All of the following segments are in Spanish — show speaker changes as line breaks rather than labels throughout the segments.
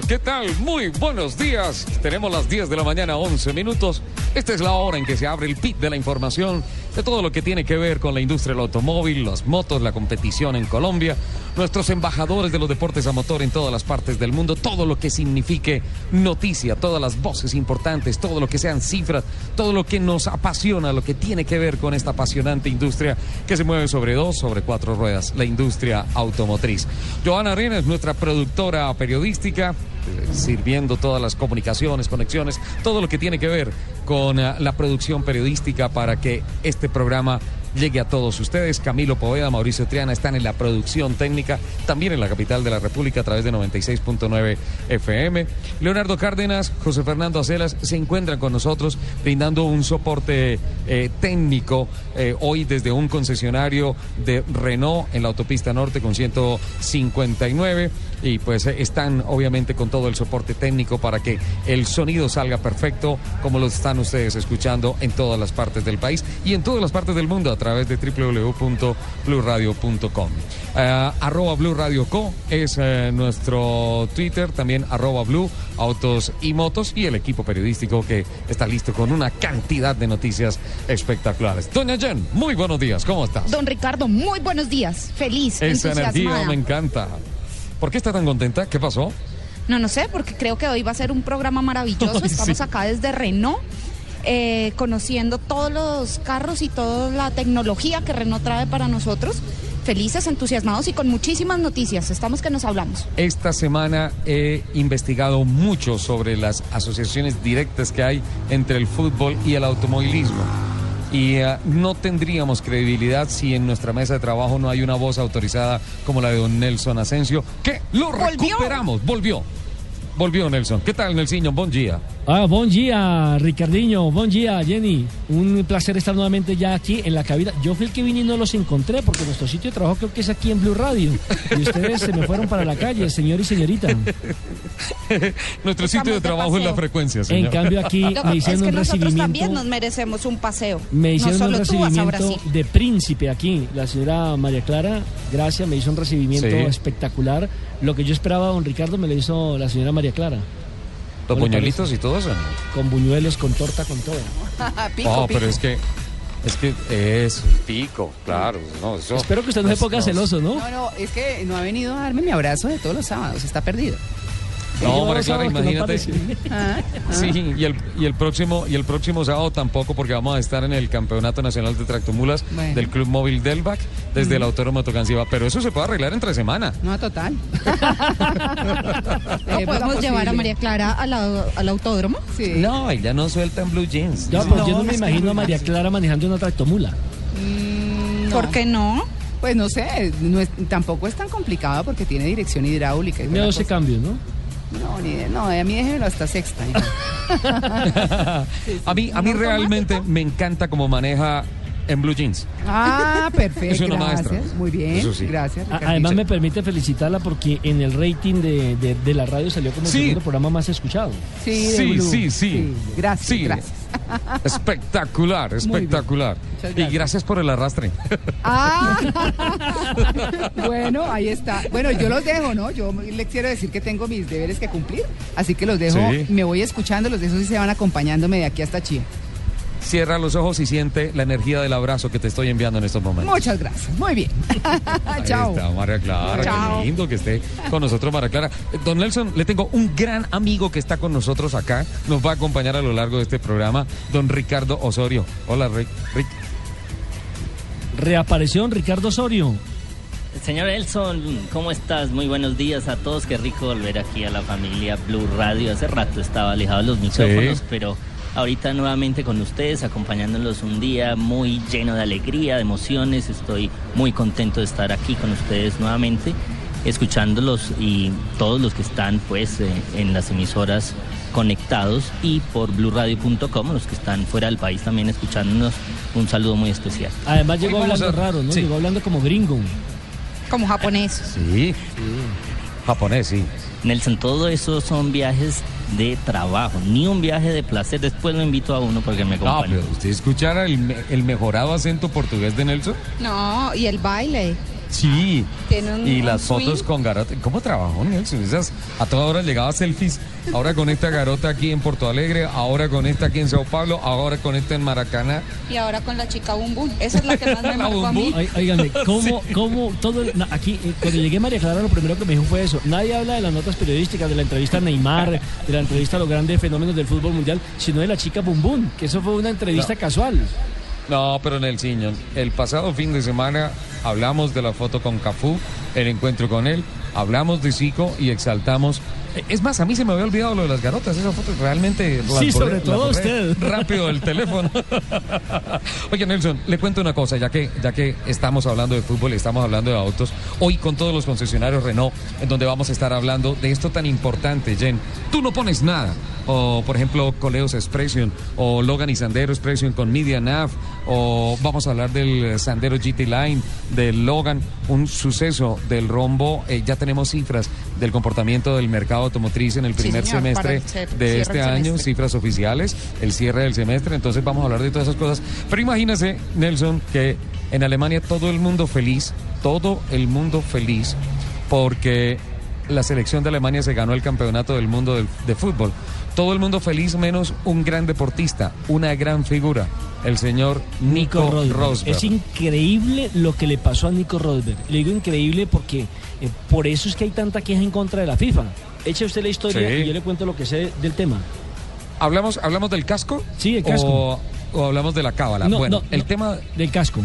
¿Qué tal? Muy buenos días. Tenemos las 10 de la mañana, 11 minutos. Esta es la hora en que se abre el pit de la información de todo lo que tiene que ver con la industria del automóvil, las motos, la competición en Colombia, nuestros embajadores de los deportes a motor en todas las partes del mundo, todo lo que signifique noticia, todas las voces importantes, todo lo que sean cifras, todo lo que nos apasiona, lo que tiene que ver con esta apasionante industria que se mueve sobre dos, sobre cuatro ruedas, la industria automotriz. Joana Arena es nuestra productora periodística, sirviendo todas las comunicaciones, conexiones, todo lo que tiene que ver con eh, la producción periodística para que este programa llegue a todos ustedes. Camilo Poveda, Mauricio Triana están en la producción técnica, también en la capital de la República a través de 96.9 FM. Leonardo Cárdenas, José Fernando Acelas se encuentran con nosotros brindando un soporte eh, técnico eh, hoy desde un concesionario de Renault en la autopista norte con 159 y pues eh, están obviamente con todo el soporte técnico para que el sonido salga perfecto como lo están ustedes escuchando en todas las partes del país y en todas las partes del mundo a través de www.bluradio.com. Uh, arroba Blue Radio Co es uh, nuestro Twitter, también arroba Blue Autos y Motos y el equipo periodístico que está listo con una cantidad de noticias espectaculares. Doña Jen, muy buenos días, ¿cómo estás?
Don Ricardo, muy buenos días. Feliz,
Esa energía me encanta. ¿Por qué está tan contenta? ¿Qué pasó?
No, no sé, porque creo que hoy va a ser un programa maravilloso.
Ay,
Estamos
sí.
acá desde Renault, eh, conociendo todos los carros y toda la tecnología que Renault trae para nosotros. Felices, entusiasmados y con muchísimas noticias. Estamos que nos hablamos.
Esta semana he investigado mucho sobre las asociaciones directas que hay entre el fútbol y el automovilismo. Y eh, no tendríamos credibilidad si en nuestra mesa de trabajo no hay una voz autorizada como la de don Nelson Asensio, que lo
Volvió.
recuperamos, volvió. Volvió Nelson. ¿Qué tal, Nelsinho? Buen día.
Ah, buen día, Ricardinho. Buen día, Jenny. Un placer estar nuevamente ya aquí en la cabina. Yo fui el que vine y no los encontré porque nuestro sitio de trabajo creo que es aquí en Blue Radio. Y ustedes se me fueron para la calle, señor y señorita.
Nuestro sitio de trabajo es la frecuencia,
En
señor.
cambio aquí
Lo-
me
es
hicieron
que
un
nosotros también
recibimiento.
nos merecemos un paseo.
Me hicieron
no
un
solo a
recibimiento de príncipe aquí. La señora María Clara, gracias, me hizo un recibimiento
Sí.
espectacular. Lo que yo esperaba, don Ricardo, me lo hizo la señora María Clara.
Los
¿No le
buñuelitos y todo eso.
Con buñuelos, con torta, con todo.
pico,
oh,
pico.
pero es que es que es pico, claro. No, eso-
Espero que usted no se
es-
ponga celoso, ¿no?
No, no, es que no ha venido a darme mi abrazo de todos los sábados, está perdido.
No,
que no
imagínate.
Ah, ah.
Sí, y el, y el próximo y el próximo sábado tampoco porque vamos a estar en el Campeonato Nacional de Tractomulas
Bueno.
del Club Móvil Delvac desde el Autódromo Tocancipá, pero eso se puede arreglar entre semana.
No, total.
¿No
Eh,
podemos llevar a. María Clara al, al autódromo?
Sí.
No, ella no suelta en blue jeans.
Ya, pues yo
No,
no me imagino a María. Clara manejando una tractomula.
Mm, no.
¿Por qué no?
Pues no sé, no es- tampoco es tan complicado porque tiene dirección hidráulica. y
Tiene
toda la
12
cosa.
cambios, ¿no?
No, ni de- no, a mí déjemelo hasta sexta.
a mí, a mí realmente me encanta cómo maneja en blue jeans.
Ah, perfecto.
Es una
gracias.
maestra.
Muy bien,
Eso sí.
gracias.
Además me permite felicitarla porque en el rating de, de- de la radio salió como el
Sí.
segundo programa más escuchado.
Sí,
Sí, sí, sí.
Gracias,
Sí.
gracias.
Espectacular, espectacular. Y
gracias.
por el arrastre.
Ah, bueno, ahí está. Bueno, yo los dejo, ¿no? Yo les quiero decir que tengo mis deberes que cumplir, así que los dejo.
Sí.
Me voy escuchando, los dejo y se van acompañándome de aquí hasta Chía.
Cierra los ojos y siente la energía del abrazo que te estoy enviando en estos momentos.
Muchas gracias. Muy bien.
Ahí
Chao.
está, María Clara.
Chao.
Qué lindo que esté con nosotros, María Clara. Eh, Don Nelson, le tengo un gran amigo que está con nosotros acá. Nos va a acompañar a lo largo de este programa, don Ricardo Osorio. Hola, Rick. Rick.
Reapareció Ricardo Osorio.
Señor Elson, ¿cómo estás? Muy buenos días a todos. Qué rico volver aquí a la familia Blue Radio. Hace rato estaba alejado de los micrófonos,
Sí.
pero ahorita nuevamente con ustedes, acompañándolos un día muy lleno de alegría, de emociones. Estoy muy contento de estar aquí con ustedes nuevamente, escuchándolos y todos los que están pues eh, en las emisoras conectados y por blueradio.com, los que están fuera del país también escuchándonos, un saludo muy especial.
Además llegó hablando
a-
raro, ¿no?
sí.
Llegó hablando como gringo.
Como japonés.
Sí. Japonés, sí.
Nelson, todo eso son viajes de trabajo, ni un viaje de placer. Después lo invito a uno porque me
No,
acompaña.
pero usted escuchara el, me- el mejorado acento portugués de Nelson.
No, y el baile.
Sí.
Un-
y
un
las fotos con garota. ¿Cómo trabajó Nelson? Esas a toda hora llegaba selfies. Ahora con esta garota aquí en Porto Alegre, ahora con esta aquí en Sao Paulo, ahora con esta en Maracaná.
Y ahora con la chica Bum Bum. Esa es la que más me
La
marcó a mí.
Bum.
Ay, Óigame, ¿cómo, cómo todo el- aquí, eh, cuando llegué a María Clara, lo primero que me dijo fue eso. Nadie habla de las notas periodísticas, de la entrevista a Neymar, de la entrevista a los grandes fenómenos del fútbol mundial, sino de la chica Bum Bum, que eso fue una entrevista casual.
No, pero Nelson, el pasado fin de semana hablamos de la foto con Cafú, el encuentro con él, hablamos de Zico y exaltamos. Eh, Es más, a mí se me había olvidado lo de las garotas, esa foto realmente
Sí, sobre todo usted.
Rápido el teléfono. Oye, Nelson, le cuento una cosa, ya que, ya que estamos hablando de fútbol y estamos hablando de autos, hoy con todos los concesionarios Renault, en donde vamos a estar hablando de esto tan importante, Jen. Tú no pones nada. O, por ejemplo, Coleos Expression, o Logan y Sandero Expression con Media Nav, o vamos a hablar del Sandero GT Line, del Logan, un suceso del rombo. Eh, ya tenemos cifras del comportamiento del mercado automotriz en el
Sí,
primer
señor,
semestre
el
de este año,
semestre.
cifras oficiales, el cierre del semestre, entonces vamos a hablar de todas esas cosas. Pero imagínese, Nelson, que en Alemania todo el mundo feliz, todo el mundo feliz, porque la selección de Alemania se ganó el campeonato del mundo de, fútbol. Todo el mundo feliz menos un gran deportista, una gran figura, el señor Nico,
Rosberg.
Rosberg.
Es increíble lo que le pasó a Nico Rosberg. Le digo increíble porque eh, por eso es que hay tanta queja en contra de la FIFA. Eche usted la historia
Sí.
y yo le cuento lo que sé del tema.
¿Hablamos, ¿Hablamos del casco?
Sí, el casco.
O, o hablamos de la cábala?
No,
bueno,
no,
el
no.
tema
Del casco.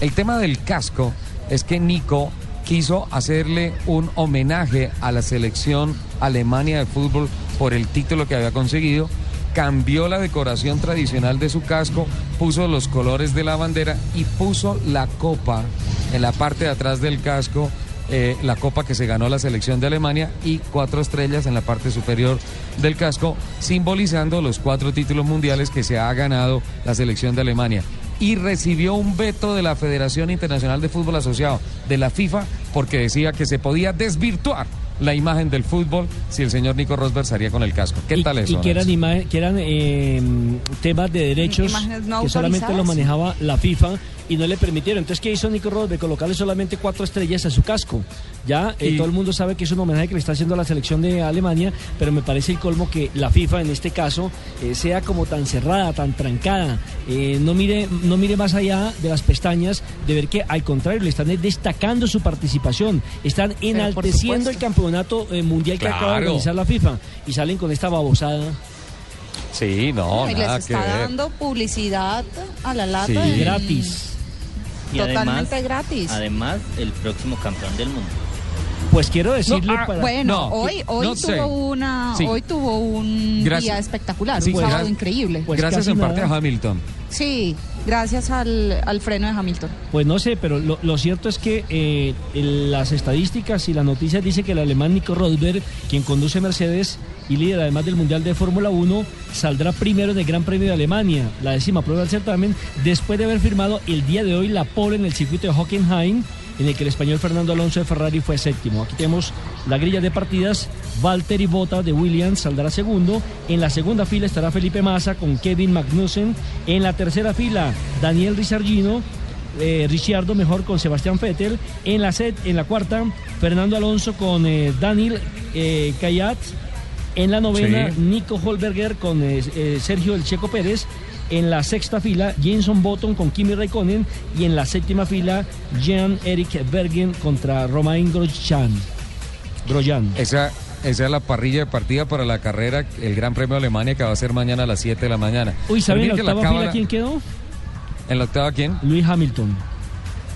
El tema del casco es que Nico quiso hacerle un homenaje a la selección Alemania de fútbol por el título que había conseguido. Cambió la decoración tradicional de su casco, puso los colores de la bandera y puso la copa en la parte de atrás del casco, eh, la copa que se ganó la selección de Alemania y cuatro estrellas en la parte superior del casco, simbolizando los cuatro títulos mundiales que se ha ganado la selección de Alemania. Y recibió un veto de la Federación Internacional de Fútbol Asociado, de la FIFA, porque decía que se podía desvirtuar la imagen del fútbol si el señor Nico Rosberg salía con el casco. ¿Qué
y,
tal eso?
Y que eran, que eran eh, temas de derechos
no
que solamente lo manejaba la FIFA y no le permitieron. Entonces, ¿qué hizo Nico Rosberg? Colocarle solamente cuatro estrellas a su casco. Ya eh,
Y-
todo el mundo sabe que es un homenaje que le está haciendo a la selección de Alemania, pero me parece el colmo que la FIFA en este caso eh, sea como tan cerrada, tan trancada, eh, no, mire, no mire más allá de las pestañas de ver que al contrario le están destacando su participación, están enalteciendo el campeonato eh, mundial que acaba de organizar la FIFA y salen con esta babosada.
Sí, no,
y
nada
les
que
está
ver.
dando publicidad a la lata.
Sí.
en-
Gratis.
Y
Totalmente
además,
gratis.
además, el próximo campeón del mundo.
Pues quiero decirle
No, ah,
para...
Bueno,
No,
hoy, hoy tuvo una,
Sí.
hoy tuvo un
Gracias.
día espectacular,
Sí,
un sábado
gracias.
increíble.
Pues
Gracias en parte
nada.
a Hamilton.
Sí, gracias al, al freno de Hamilton.
Pues no sé, pero lo, lo cierto es que eh, las estadísticas y las noticias dicen que el alemán Nico Rosberg, quien conduce Mercedes y líder además del Mundial de Fórmula 1, saldrá primero en el Gran Premio de Alemania, la décima prueba del certamen, después de haber firmado el día de hoy la pole en el circuito de Hockenheim en el que el español Fernando Alonso de Ferrari fue séptimo. Aquí tenemos la grilla de partidas. Valtteri Bota de Williams saldrá segundo. En la segunda fila estará Felipe Massa con Kevin Magnussen. En la tercera fila, Daniel Rizargino eh, Ricciardo mejor con Sebastián Vettel. En la set, en la cuarta, Fernando Alonso con eh, Daniel eh. En la novena,
Sí.
Nico Holberger con eh, eh, Sergio El Checo Pérez. En la sexta fila, Jenson Button con Kimi Raikkonen. Y en la séptima fila, Jean-Eric Bergen contra Romain Grosjean. Grosjean.
Esa, esa es la parrilla de partida para la carrera, el Gran Premio de Alemania que va a ser mañana a las 7 de la mañana.
Uy, ¿saben en la octava fila quién quedó?
¿En la octava quién?
Luis Hamilton.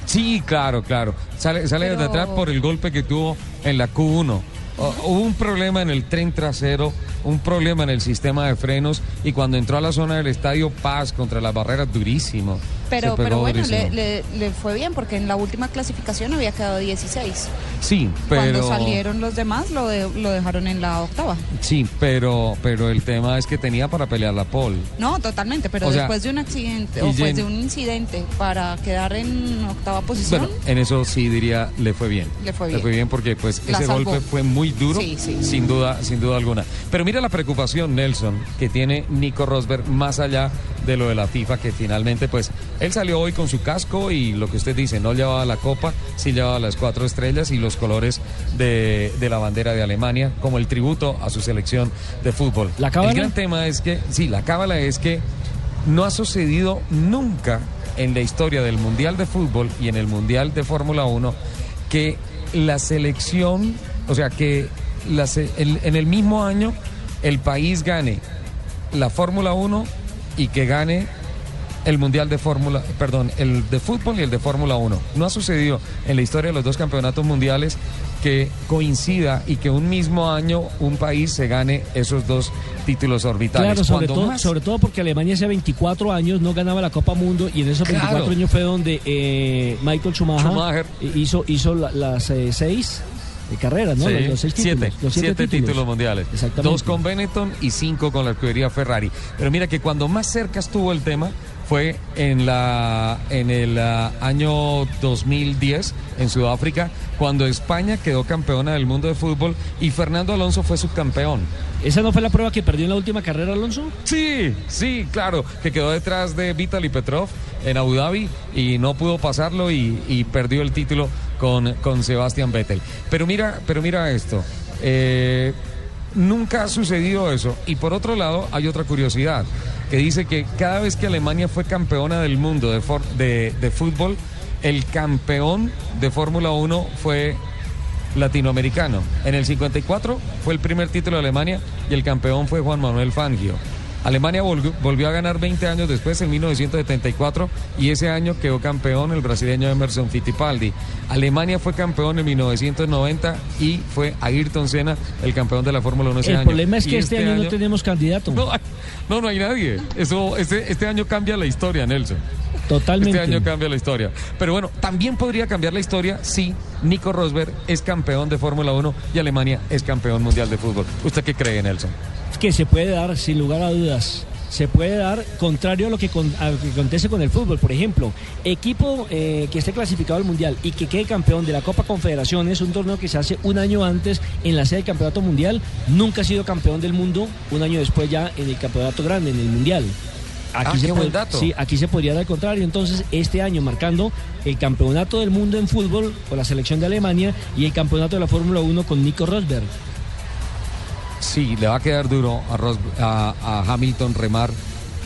Sí, claro, claro. Sale, sale
Pero-
desde atrás por el golpe que tuvo en la Q1. O- Hubo un problema en el tren trasero, un problema en el sistema de frenos y cuando entró a la zona del estadio Paz contra las barreras durísimo.
Pero, pero bueno, le, le- le fue bien porque en la última clasificación había quedado 16.
Sí, pero
Cuando salieron los demás lo, de- lo dejaron en la octava.
sí, pero pero el tema es que tenía para pelear la pole.
No, totalmente, pero
O sea,
después de un accidente o después de un incidente para quedar en octava posición,
Bueno, en eso sí diría le fue bien.
Le fue bien.
bien porque pues
La
ese
salvó.
golpe fue muy duro,
Sí, sí.
sin duda, sin duda alguna. Pero mira la preocupación Nelson que tiene Nico Rosberg más allá de lo de la FIFA que finalmente pues él salió hoy con su casco y lo que usted dice no llevaba la copa, sí llevaba las cuatro estrellas y los colores de, de la bandera de Alemania como el tributo a su selección de fútbol.
¿La cábala?
El gran tema es que sí, la cábala es que no ha sucedido nunca en la historia del Mundial de Fútbol y en el Mundial de Fórmula 1 que la selección, o sea, que la se- el- en el mismo año el país gane la Fórmula 1 y que gane el Mundial de Fórmula, perdón, el de fútbol y el de Fórmula 1. No ha sucedido en la historia de los dos campeonatos mundiales que coincida y que un mismo año un país se gane esos dos títulos orbitales.
Claro, sobre todo,
más-
sobre todo porque Alemania hace 24 años no ganaba la Copa Mundo y en esos 24
Claro.
años fue donde eh, Michael Schumacher,
Schumacher.
hizo, hizo la- las eh, seis eh, carreras, ¿no?
Sí,
Los, los seis
siete,
títulos. los
siete títulos. mundiales.
Exactamente.
Dos con Benetton y cinco con la escudería Ferrari. Pero mira que cuando más cerca estuvo el tema fue en la en el ah, año 2010 en Sudáfrica cuando España quedó campeona del mundo de fútbol y Fernando Alonso fue subcampeón.
¿Esa no fue la prueba que perdió en la última carrera, Alonso?
Sí, sí, claro, que quedó detrás de Vitaly Petrov en Abu Dhabi y no pudo pasarlo y, y perdió el título con, con Sebastian Vettel. Pero mira, pero mira esto. eh, nunca ha sucedido eso. Y por otro lado, hay otra curiosidad que dice que cada vez que Alemania fue campeona del mundo de, de fútbol, el campeón de Fórmula 1 fue latinoamericano. En el 54 fue el primer título de Alemania y el campeón fue Juan Manuel Fangio. Alemania volvió, a ganar 20 años después, en 1974, y ese año quedó campeón el brasileño Emerson Fittipaldi. Alemania fue campeón en 1990 y fue Ayrton Senna el campeón de la Fórmula 1 ese
El
año.
problema es que este, año, no tenemos candidato.
No, no, no hay nadie. Eso, este, este año cambia la historia, Nelson.
Totalmente.
Este año cambia la historia. Pero bueno, también podría cambiar la historia si Nico Rosberg es campeón de Fórmula 1 y Alemania es campeón mundial de fútbol. ¿Usted qué cree, Nelson?
Que se puede dar, sin lugar a dudas. Se puede dar contrario a lo que, con- a lo que acontece con el fútbol. Por ejemplo, equipo eh, que esté clasificado al Mundial y que quede campeón de la Copa Confederaciones, un torneo que se hace un año antes en la sede del Campeonato Mundial, nunca ha sido campeón del mundo, un año después ya en el Campeonato Grande, en el Mundial.
Ah,
se
buen
pod-
dato.
Sí, aquí se podría dar al contrario. Entonces, este año marcando el Campeonato del Mundo en fútbol con la selección de Alemania y el Campeonato de la Fórmula 1 con Nico Rosberg.
Sí, le va a quedar duro a, Ros- a- a Hamilton remar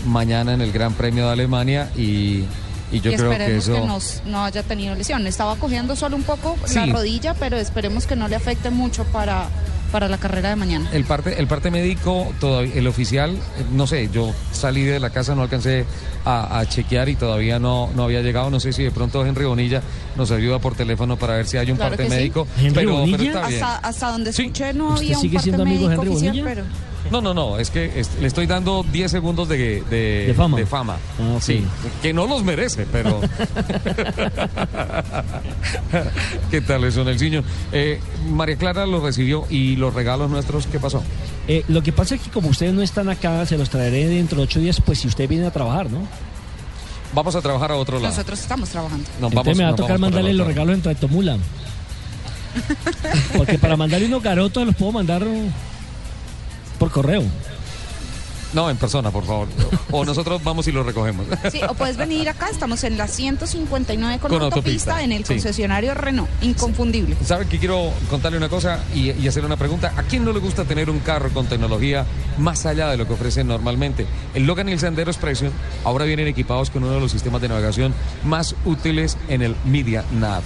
mañana en el Gran Premio de Alemania y, y yo
y
creo que
esperemos
eso...
que, nos- no haya tenido lesión. Estaba cogiendo solo un poco la rodilla, pero esperemos que no le afecte mucho para, para la carrera de mañana.
El parte, el parte médico, todavía, el oficial, eh, no sé, yo salí de la casa, no alcancé a, a chequear y todavía no, no había llegado. No sé si de pronto Henry Bonilla nos ayuda por teléfono para ver si hay un
Claro
parte
sí.
médico.
¿Henry
pero, pero está bien.
Hasta, hasta donde
Sí.
escuché no
¿Usted
había un
sigue
parte
siendo amigo Henry
oficial,
Bonilla?
pero...
No, no, no, es que es- le estoy dando 10 segundos de, de,
De fama. Ah.
Sí, que no los merece, pero. ¿Qué tal eso, Nelsinho? Eh, María Clara los recibió y los regalos nuestros, ¿qué pasó?
Eh, lo que pasa es que como ustedes no están acá, se los traeré dentro de ocho días, pues si ustedes vienen a trabajar, ¿no?
Vamos a trabajar a otro lado.
Nosotros estamos trabajando.
Nos
Entonces me va a tocar
vamos
mandarle los
otro.
regalos en Tractomula. Porque para mandarle unos garotos los puedo mandar por correo.
No, en persona, por favor. O nosotros vamos y lo recogemos.
Sí, o puedes venir acá, estamos en la 159 con,
Con
autopista,
autopista,
en el
sí.
concesionario Renault, inconfundible.
¿Sabe que quiero contarle una cosa y, y hacer una pregunta? ¿A quién no le gusta tener un carro con tecnología más allá de lo que ofrecen normalmente? El Logan y el Sandero Expression ahora vienen equipados con uno de los sistemas de navegación más útiles en el Media Nav.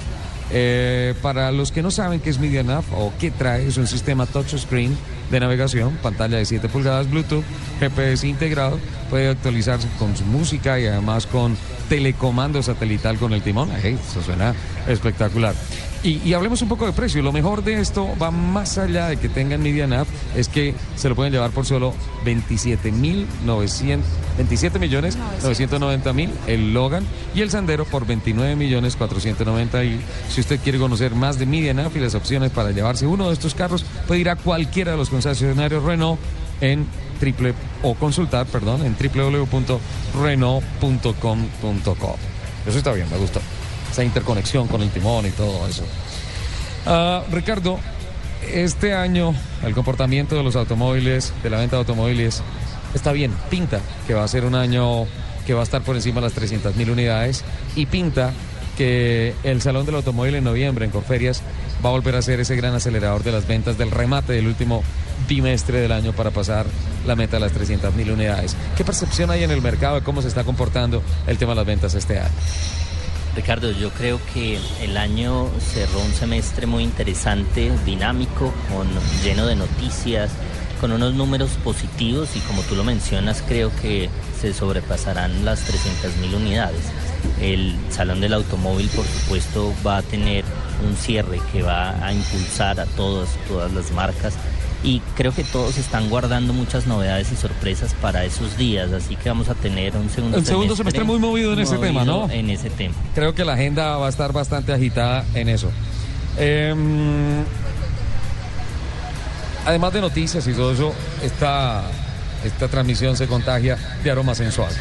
Eh, para los que no saben qué es Media Nav o qué trae, es un sistema touchscreen de navegación, pantalla de 7 pulgadas Bluetooth, GPS integrado, puede actualizarse con su música y además con telecomando satelital con el timón. Ey, eso suena espectacular. Y, hablemos un poco de precio. Lo mejor de esto va más allá de que tengan Media Nav, es que se lo pueden llevar por solo 27.900, 27 millones 990 mil el Logan y el Sandero por 29 millones 490 y si usted quiere conocer más de Media Nav y las opciones para llevarse uno de estos carros, puede ir a cualquiera de los concesionarios Renault en triple o consultar, perdón, en www.renault.com.co. Eso está bien, me gustó. Esa interconexión con el timón y todo eso. Ah, Ricardo, este año el comportamiento de los automóviles, de la venta de automóviles, está bien. Pinta que va a ser un año que va a estar por encima de las 300 mil unidades y pinta que el Salón del Automóvil en noviembre en Corferias va a volver a ser ese gran acelerador de las ventas del remate del último bimestre del año para pasar la meta de las 300 mil unidades. ¿Qué percepción hay en el mercado de cómo se está comportando el tema de las ventas este año?
Ricardo, yo creo que el año cerró un semestre muy interesante, dinámico, lleno de noticias, con unos números positivos y como tú lo mencionas, creo que se sobrepasarán las 300.000 unidades. El Salón del Automóvil, por supuesto, va a tener un cierre que va a impulsar a todas, todas las marcas y creo que todos están guardando muchas novedades y sorpresas para esos días, así que vamos a tener un segundo
El segundo semestre muy movido en ese tema, ¿no?
En ese tema.
Creo que la agenda va a estar bastante agitada en eso. Em, además de noticias y todo eso, esta, esta transmisión se contagia de aroma sensual,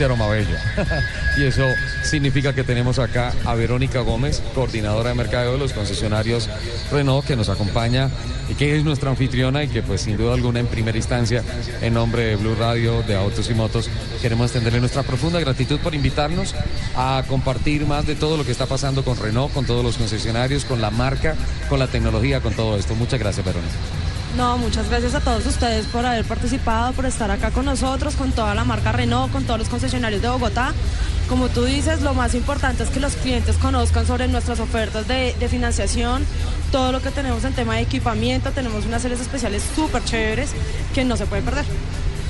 de aroma bello. y eso significa que tenemos acá a Verónica Gómez, coordinadora de mercadeo de los concesionarios Renault, que nos acompaña y que es nuestra anfitriona y que pues sin duda alguna en primera instancia, en nombre de Blue Radio, de Autos y Motos, queremos extenderle nuestra profunda gratitud por invitarnos a compartir más de todo lo que está pasando con Renault, con todos los concesionarios, con la marca, con la tecnología, con todo esto. Muchas gracias, Verónica.
No, muchas gracias a todos ustedes por haber participado, por estar acá con nosotros, con toda la marca Renault, con todos los concesionarios de Bogotá. Como tú dices, lo más importante es que los clientes conozcan sobre nuestras ofertas de, financiación, todo lo que tenemos en tema de equipamiento, tenemos unas series especiales súper chéveres que no se pueden perder.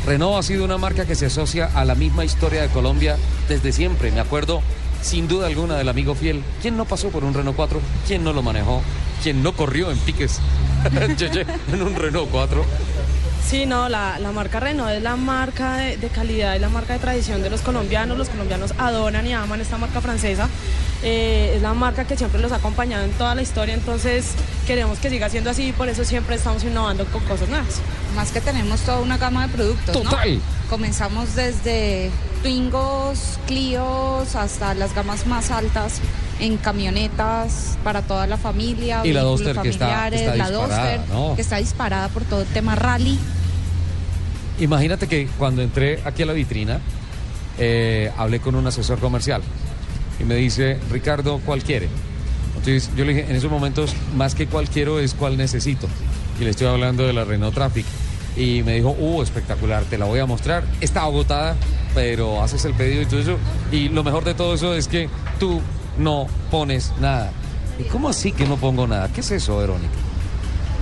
Renault ha sido una marca que se asocia a la misma historia de Colombia desde siempre. Me acuerdo sin duda alguna del amigo fiel. ¿Quién no pasó por un Renault 4? ¿Quién no lo manejó? ¿Quién no corrió en piques En un Renault 4?
Sí, no, la, la marca Renault es la marca de, de calidad, es la marca de tradición de los colombianos. Los colombianos adoran y aman esta marca francesa. Eh, es la marca que siempre los ha acompañado en toda la historia, entonces queremos que siga siendo así y por eso siempre estamos innovando con cosas nuevas.
Más que tenemos toda una gama de productos, ¿no?
Total.
Comenzamos desde Twingos, Clios, hasta las gamas más altas en camionetas para toda la familia,
Y la Duster que está-
que está disparada por todo el tema rally.
Imagínate que cuando entré aquí a la vitrina, eh, hablé con un asesor comercial y me dice, Ricardo, ¿cuál quiere? Entonces yo le dije, en esos momentos, más que cuál quiero es cuál necesito. Y le estoy hablando de la Renault Traffic. Y me dijo, uh, espectacular, te la voy a mostrar. Está agotada, pero haces el pedido y todo eso. Y lo mejor de todo eso es que tú no pones nada. ¿Y cómo así que no pongo nada? ¿Qué es eso, Verónica?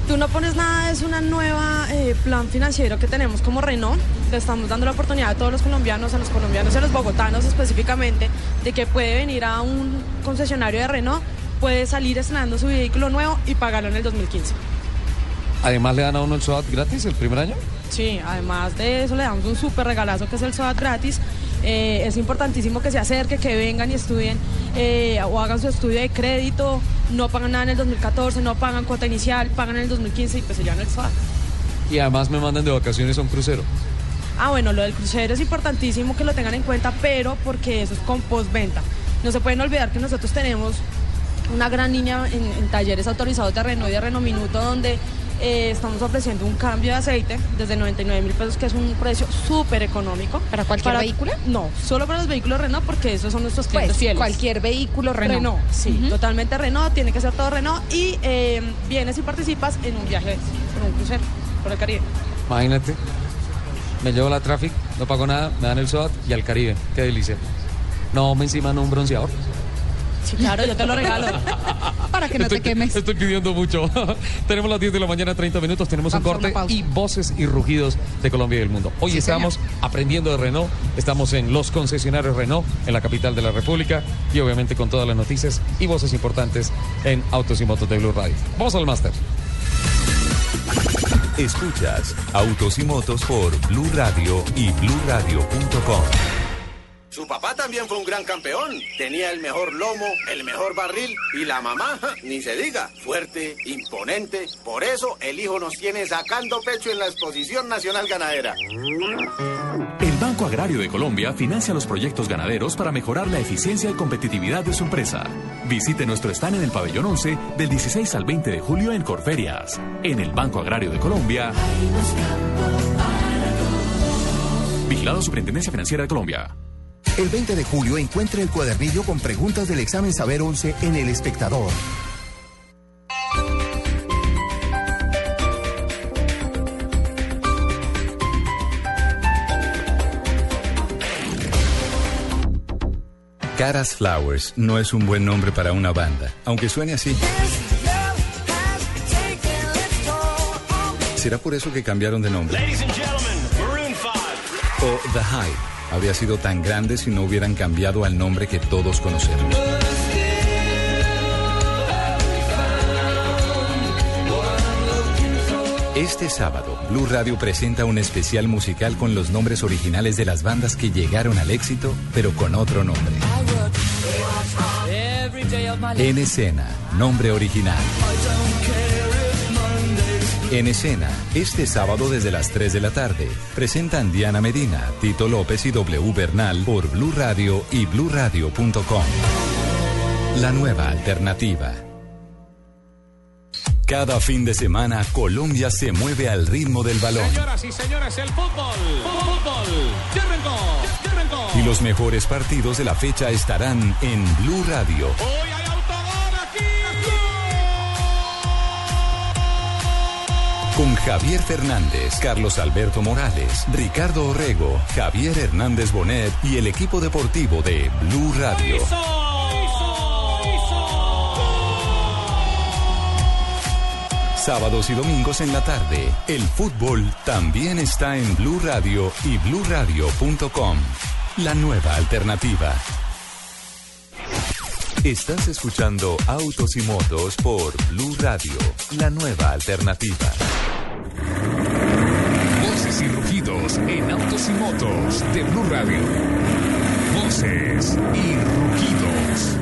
Tú no pones nada, es una nueva eh, plan financiero que tenemos como Renault. Le estamos dando la oportunidad a todos los colombianos, a los colombianos y a los bogotanos específicamente, de que puede venir a un concesionario de Renault, puede salir estrenando su vehículo nuevo y pagarlo en el 2015.
Además le dan a uno el SOAT gratis el primer año.
Sí, además de eso le damos un súper regalazo que es el SOAT gratis. Eh, es importantísimo que se acerque, que vengan y estudien eh, o hagan su estudio de crédito. No pagan nada en el 2014, no pagan cuota inicial, pagan en el 2015 y pues se llevan el SOAT.
Y además me mandan de vacaciones a un crucero.
Ah, bueno, lo del crucero es importantísimo que lo tengan en cuenta, pero porque eso es con postventa. No se pueden olvidar que nosotros tenemos una gran línea en, en talleres autorizados de Renault y de Renault Minuto, donde eh, estamos ofreciendo un cambio de aceite desde 99 mil pesos, que es un precio súper económico.
¿Para cualquier vehículo?
No, solo para los vehículos Renault, porque esos son nuestros clientes
Pues,
fieles.
cualquier vehículo Renault.
Renault, sí, totalmente Renault, tiene que ser todo Renault y eh, vienes y participas en un viaje por un crucero por el Caribe.
Imagínate. Me llevo la traffic, no pago nada, me dan el SOAT y al Caribe. Qué delicia. No, me encima no un bronceador.
Sí, claro, yo te lo regalo.
Para que no
estoy,
te quemes.
Estoy pidiendo mucho. tenemos las 10 de la mañana, 30 minutos. Tenemos
Vamos
un corte y voces y rugidos de Colombia y del mundo. Hoy
Sí,
estamos aprendiendo de Renault. Estamos en los concesionarios Renault, en la capital de la República. Y obviamente con todas las noticias y voces importantes en Autos y Motos de Blue Radio. Vamos al máster.
Escuchas Autos y Motos por Blue Radio y BlueRadio.com.
Su papá también fue un gran campeón. Tenía el mejor lomo, el mejor barril y la mamá, ni se diga, fuerte, imponente. Por eso el hijo nos tiene sacando pecho en la exposición nacional ganadera.
El Banco Agrario de Colombia financia los proyectos ganaderos para mejorar la eficiencia y competitividad de su empresa. Visite nuestro stand en el pabellón 11 del 16 al 20 de julio en Corferias. En el Banco Agrario de Colombia. Vigilado Superintendencia Financiera de Colombia.
El 20 de julio encuentre el cuadernillo con preguntas del examen Saber 11 en El Espectador.
Caras Flowers no es un buen nombre para una banda, aunque suene así. ¿Será por eso que cambiaron de nombre? O The Hype habría sido tan grande si no hubieran cambiado al nombre que todos conocemos. Este sábado, Blue Radio presenta un especial musical con los nombres originales de las bandas que llegaron al éxito, pero con otro nombre. En escena, nombre original. En escena, este sábado desde las 3 de la tarde, presentan Diana Medina, Tito López y W Bernal por Blue Radio y bluradio.com. La nueva alternativa. Cada fin de semana, Colombia se mueve al ritmo del balón.
Señoras y señores, el fútbol. Fútbol.
Y los mejores partidos de la fecha estarán en Blue Radio.
Hoy
Con Javier Fernández, Carlos Alberto Morales, Ricardo Orrego, Javier Hernández Bonet y el equipo deportivo de Blue Radio. Sábados y domingos en la tarde, el fútbol también está en Blue Radio y bluradio.com. La nueva alternativa. Estás escuchando Autos y Motos por Blue Radio, la nueva alternativa.
Voces y rugidos en autos y motos de Blue Radio. Voces y rugidos.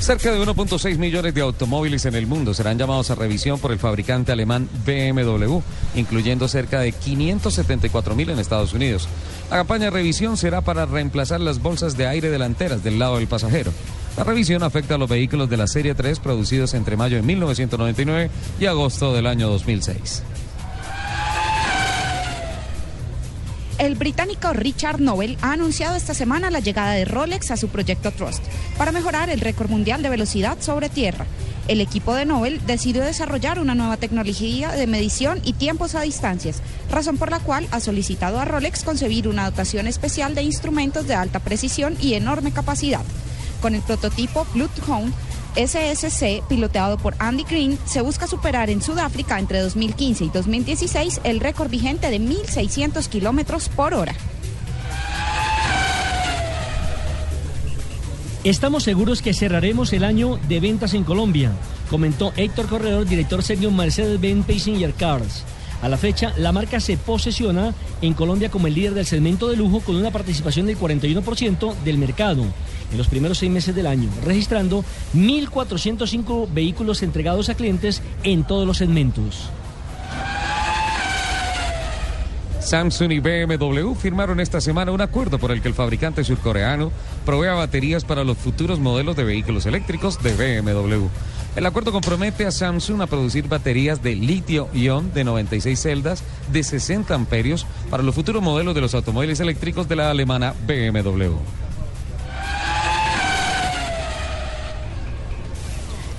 Cerca de 1.6 millones de automóviles en el mundo serán llamados a revisión por el fabricante alemán BMW, incluyendo cerca de 574 mil en Estados Unidos. La campaña de revisión será para reemplazar las bolsas de aire delanteras del lado del pasajero. La revisión afecta a los vehículos de la Serie 3 producidos entre mayo de 1999 y agosto del año 2006.
El británico Richard Nobel ha anunciado esta semana la llegada de Rolex a su proyecto Trust para mejorar el récord mundial de velocidad sobre tierra. El equipo de Nobel decidió desarrollar una nueva tecnología de medición y tiempos a distancias, razón por la cual ha solicitado a Rolex concebir una dotación especial de instrumentos de alta precisión y enorme capacidad. Con el prototipo Bloodhound SSC, piloteado por Andy Green, se busca superar en Sudáfrica entre 2015 y 2016 el récord vigente de 1.600 kilómetros por hora.
Estamos seguros que cerraremos el año de ventas en Colombia, comentó Héctor Corredor, director senior Mercedes-Benz Passenger Cars. A la fecha, la marca se posesiona en Colombia como el líder del segmento de lujo con una participación del 41% del mercado en los primeros seis meses del año, registrando 1.405 vehículos entregados a clientes en todos los segmentos.
Samsung y BMW firmaron esta semana un acuerdo por el que el fabricante surcoreano provea baterías para los futuros modelos de vehículos eléctricos de BMW. El acuerdo compromete a Samsung a producir baterías de litio-ion de 96 celdas de 60 amperios para los futuros modelos de los automóviles eléctricos de la alemana BMW.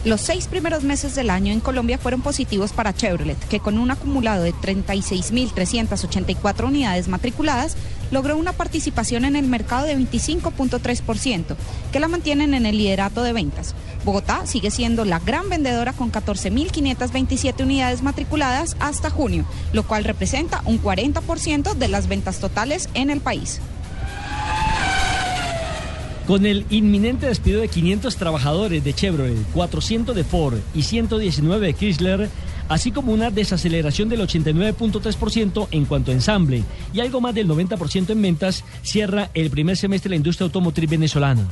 Los seis primeros meses del año en Colombia fueron positivos para Chevrolet, que con un acumulado de 36.384 unidades matriculadas, logró una participación en el mercado de 25.3%, que la mantienen en el liderato de ventas. Bogotá sigue siendo la gran vendedora con 14.527 unidades matriculadas hasta junio, lo cual representa un 40% de las ventas totales en el país.
Con el inminente despido de 500 trabajadores de Chevrolet, 400 de Ford y 119 de Chrysler, así como una desaceleración del 89.3% en cuanto a ensamble y algo más del 90% en ventas, cierra el primer semestre la industria automotriz venezolana.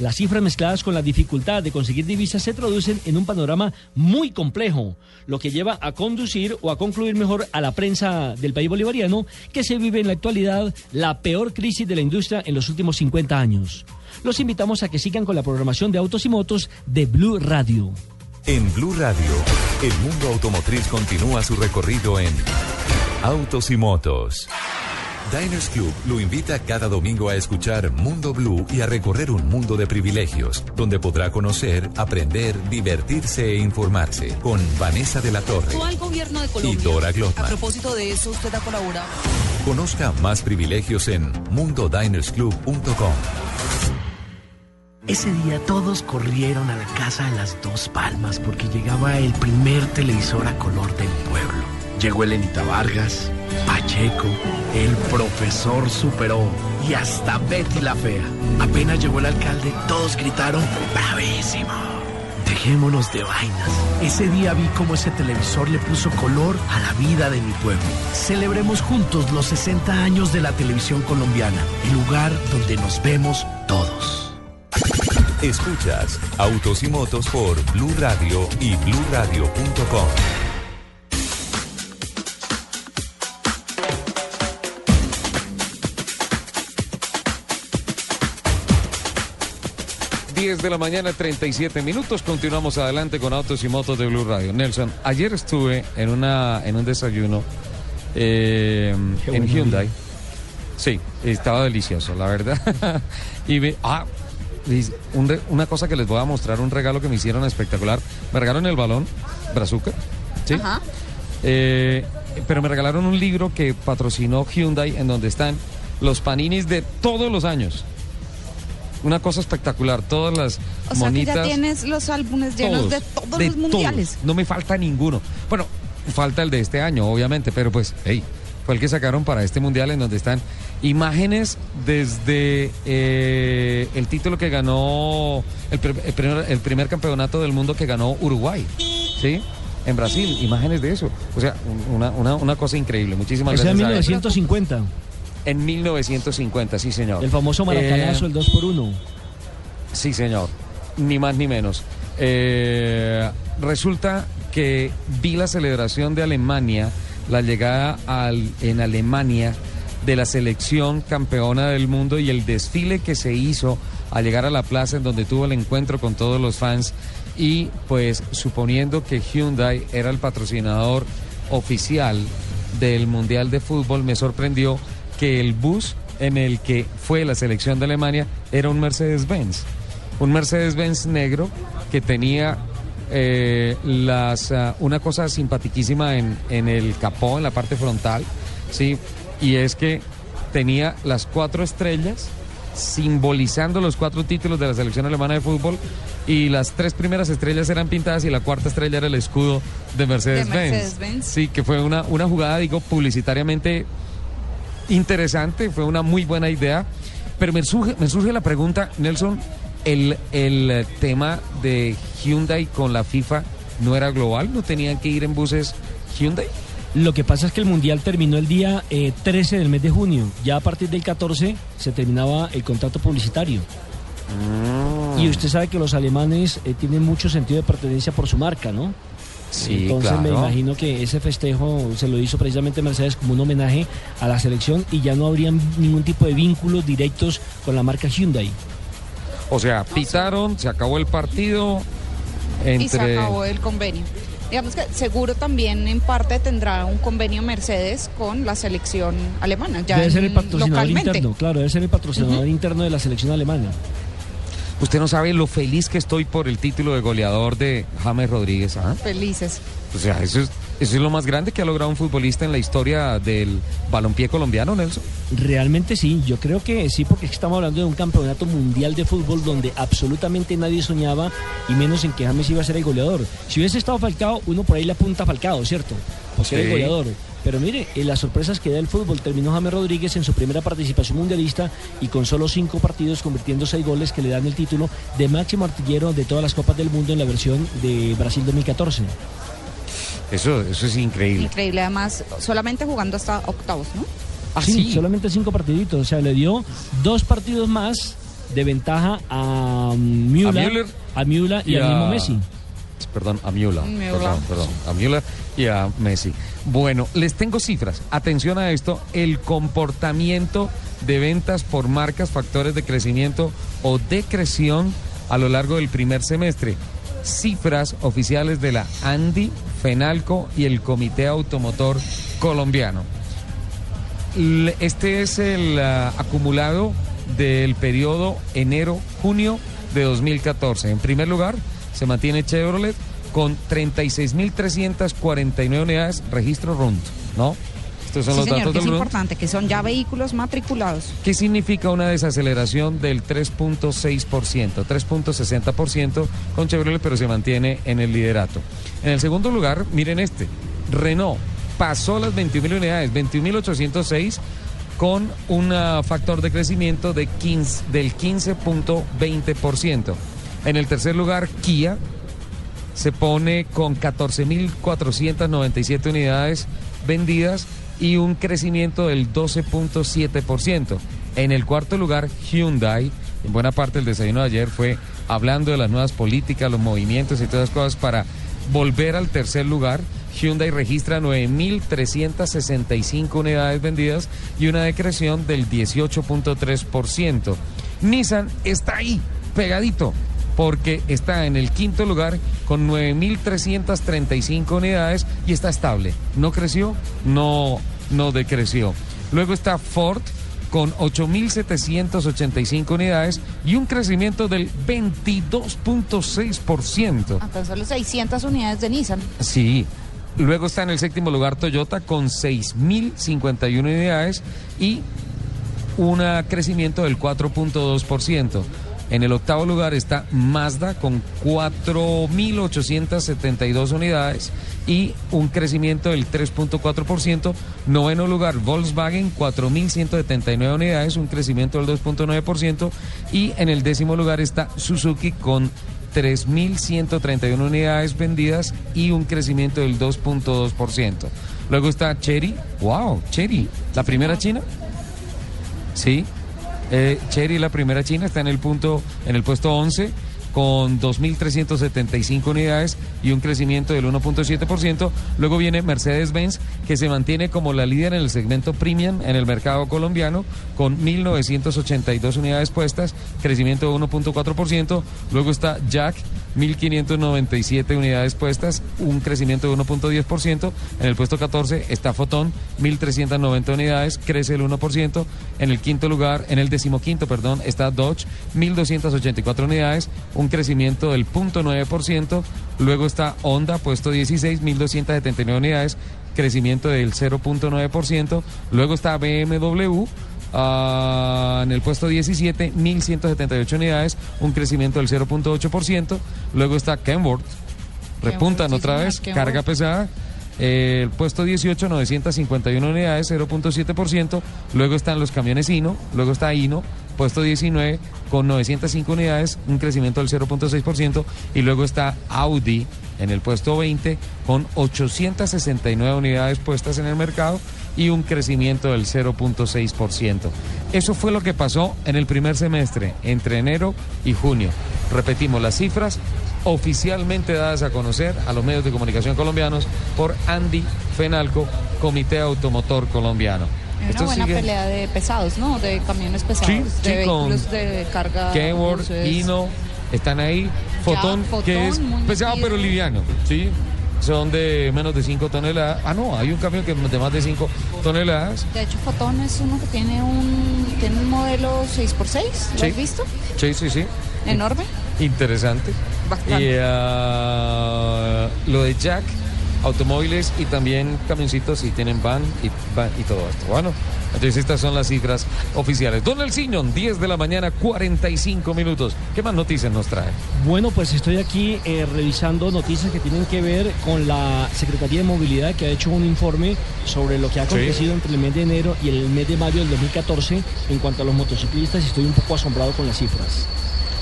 Las cifras mezcladas con la dificultad de conseguir divisas se traducen en un panorama muy complejo, lo que lleva a conducir o a concluir mejor a la prensa del país bolivariano que se vive en la actualidad la peor crisis de la industria en los últimos 50 años. Los invitamos a que sigan con la programación de autos y motos de Blue Radio.
En Blue Radio, el mundo automotriz continúa su recorrido en Autos y Motos. Diners Club lo invita cada domingo a escuchar Mundo Blue y a recorrer un mundo de privilegios, donde podrá conocer, aprender, divertirse e informarse con Vanessa de la Torre
al gobierno de
y. Dora
A
Glotman.
propósito de eso, usted ha colaborado.
Conozca más privilegios en mundodinersclub.com.
Ese día todos corrieron a la casa de las dos palmas porque llegaba el primer televisor a color del pueblo. Llegó Elenita Vargas, Pacheco, el profesor superó y hasta Betty la fea. Apenas llegó el alcalde, todos gritaron ¡Bravísimo! Dejémonos de vainas. Ese día vi cómo ese televisor le puso color a la vida de mi pueblo. Celebremos juntos los 60 años de la televisión colombiana, el lugar donde nos vemos todos.
Escuchas Autos y Motos por Blue Radio y bluradio.com.
Diez de la mañana, 37 minutos. Continuamos adelante con Autos y Motos de Blue Radio. Nelson, ayer estuve en, una, en un desayuno eh,
Qué
en. Hyundai. Sí, estaba delicioso, la verdad. y ve, ah, un re- una cosa que les voy a mostrar, un regalo que me hicieron espectacular. Me regalaron el balón, Brazuca, ¿sí?
Ajá.
Eh, pero me regalaron un libro que patrocinó Hyundai en donde están los paninis de todos los años. Una cosa espectacular, todas las
O sea que
monitas.
ya tienes los álbumes llenos
todos,
de todos
de
los mundiales.
todos. No me falta ninguno. Bueno, falta el de este año, obviamente, pero pues, hey, fue el que sacaron para este mundial en donde están imágenes desde eh, el título que ganó, el, pr- el primer, el primer campeonato del mundo que ganó Uruguay, ¿sí? En Brasil, imágenes de eso. O sea, un- una, una, una cosa increíble. Muchísimas
en
gracias. a-
1950.
En 1950, sí, señor.
El famoso maracanazo,
Eh,
el 2 por 1
Sí, señor. Ni más ni menos. Eh, resulta que vi la celebración de Alemania, la llegada en Alemania de la selección campeona del mundo y el desfile que se hizo al llegar a la plaza en donde tuvo el encuentro con todos los fans y pues suponiendo que Hyundai era el patrocinador oficial del Mundial de Fútbol, me sorprendió que el bus en el que fue la selección de Alemania era un Mercedes-Benz. Un Mercedes-Benz negro que tenía eh, las, ah, una cosa simpaticísima en, en el capó, en la parte frontal, ¿sí? Y es que tenía las cuatro estrellas simbolizando los cuatro títulos de la selección alemana de fútbol y las tres primeras estrellas eran pintadas y la cuarta estrella era el escudo de Mercedes-Benz.
Mercedes-Benz.
sí, que fue una, una jugada, digo, publicitariamente interesante, fue una muy buena idea, pero me surge, me surge la pregunta, Nelson, el, el tema de Hyundai con la FIFA no era global, no tenían que ir en buses Hyundai.
Lo que pasa es que el Mundial terminó el día eh, 13 del mes de junio. Ya a partir del 14 se terminaba el contrato publicitario.
Ah.
Y usted sabe que los alemanes eh, tienen mucho sentido de pertenencia por su marca, ¿no?
Sí,
Entonces me imagino que ese festejo se lo hizo precisamente Mercedes como un homenaje a la selección y ya no habría ningún tipo de vínculos directos con la marca Hyundai.
O sea, pitaron, se acabó el partido entre...
Y se acabó el convenio. Digamos que seguro también en parte tendrá un convenio Mercedes con la selección alemana. Ya
debe ser el patrocinador
localmente.
interno, claro, debe ser el patrocinador interno de la selección alemana.
Usted no sabe lo feliz que estoy por el título de goleador de James Rodríguez. ¿ah?
Felices.
O sea, eso es, eso es lo más grande que ha logrado un futbolista en la historia del balompié colombiano, Nelson.
Realmente sí, yo creo que sí, porque estamos hablando de un campeonato mundial de fútbol donde absolutamente nadie soñaba y menos en que James iba a ser el goleador. Si hubiese estado Falcao, uno por ahí le apunta a Falcao, ¿cierto? Porque era el
Sí.
goleador. Pero mire, en las sorpresas que da el fútbol, terminó James Rodríguez en su primera participación mundialista y con solo cinco partidos convirtiendo seis goles que le dan el título de máximo artillero de todas las Copas del Mundo en la versión de Brasil 2014.
Eso, eso es increíble.
Increíble, además, solamente jugando hasta octavos, ¿no?
Ah,
sí, solamente cinco partiditos. O sea, le dio dos partidos más de ventaja a Müller,
A Müller
a Müller y, al mismo Messi.
Perdón, a.
Müller.
Perdón, perdón, a Miula y a Messi. Bueno, les tengo cifras. Atención a esto. El comportamiento de ventas por marcas, factores de crecimiento o decreción a lo largo del primer semestre. Cifras oficiales de la ANDI, FENALCO y el Comité Automotor Colombiano. Este es el ah, acumulado del periodo enero-junio de 2014. En primer lugar, se mantiene Chevrolet con 36.349 unidades, registro RUND, ¿no? Estos son
sí,
los
señor,
datos
que es
del RUND.
importante, que son ya vehículos matriculados.
¿Qué significa una desaceleración del 3.6%, 3.60% con Chevrolet, pero se mantiene en el liderato? En el segundo lugar, miren este, Renault pasó las 21.000 unidades, 21.806 con un ah, factor de crecimiento de 15, del 15.20%. En el tercer lugar, Kia se pone con 14.497 unidades vendidas y un crecimiento del 12.7%. En el cuarto lugar, Hyundai, en buena parte del desayuno de ayer fue hablando de las nuevas políticas, los movimientos y todas las cosas para volver al tercer lugar. Hyundai registra 9.365 unidades vendidas y una decreción del 18.3%. Nissan está ahí, pegadito, porque está en el quinto lugar con 9.335 unidades y está estable. No creció, no, no decreció. Luego está Ford con 8.785 unidades y un crecimiento del 22.6%.
Acá solo 600 unidades de Nissan.
Sí. Luego está en el séptimo lugar Toyota con 6.051 unidades y un crecimiento del 4.2%. En el octavo lugar está Mazda con 4.872 unidades y un crecimiento del 3.4%. Noveno lugar Volkswagen 4.179 unidades, un crecimiento del 2.9%. Y en el décimo lugar está Suzuki con 3.131 unidades vendidas y un crecimiento del 2.2%. Luego está Cherry, wow, Cherry, la primera china. Sí, eh, Cherry, la primera china, está en el punto, en el puesto 11 con 2.375 unidades y un crecimiento del 1.7%. Luego viene Mercedes-Benz, que se mantiene como la líder en el segmento premium en el mercado colombiano, con 1.982 unidades puestas, crecimiento de 1.4%. Luego está Jack, 1.597 unidades puestas, un crecimiento de 1.10%. En el puesto 14 está Fotón, 1.390 unidades, crece el 1%. En el quinto lugar, en el decimoquinto, perdón, está Dodge, 1.284 unidades, un crecimiento del 0.9%. Luego está Honda, puesto 16, 1.279 unidades, crecimiento del 0.9%. Luego está BMW. Ah, en el puesto 17, 1.178 unidades, un crecimiento del 0.8%. Luego está Kenworth, repuntan otra vez,
Kenworth.
carga pesada. Eh, el puesto 18, 951 unidades, 0.7%. Luego están los camiones Hino, luego está Hino, puesto 19, con 905 unidades, un crecimiento del 0.6%. Y luego está Audi en el puesto 20, con 869 unidades puestas en el mercado y un crecimiento del 0.6%. Eso fue lo que pasó en el primer semestre, entre enero y junio. Repetimos las cifras. oficialmente dadas a conocer a los medios de comunicación colombianos por Andy Fenalco, Comité Automotor Colombiano.
Hay
Esto
una buena
sigue-
pelea de pesados, ¿no? De camiones pesados,
Sí,
de
sí, con
vehículos de carga.
Kenworth. Hino, están ahí. Fotón,
Fotón,
que es pesado pero liviano, ¿sí? Son de menos de 5 toneladas. Ah, no, hay un camión que es de más de 5 toneladas.
De hecho, Fotón es uno que tiene un, tiene un modelo 6x6, ¿lo
Sí.
has visto?
Sí, sí, sí.
Enorme.
Interesante.
Bastante.
Y ah, lo de Jack, automóviles y también camioncitos y tienen van y, van y todo esto. Bueno, entonces estas son las cifras oficiales. Don Elciñón, 10 de la mañana, 45 minutos. ¿Qué más noticias nos trae?
Bueno, pues estoy aquí eh, revisando noticias que tienen que ver con la Secretaría de Movilidad que ha hecho un informe sobre lo que ha
Sí.
acontecido entre el mes de enero y el mes de mayo del 2014 en cuanto a los motociclistas y estoy un poco asombrado con las cifras.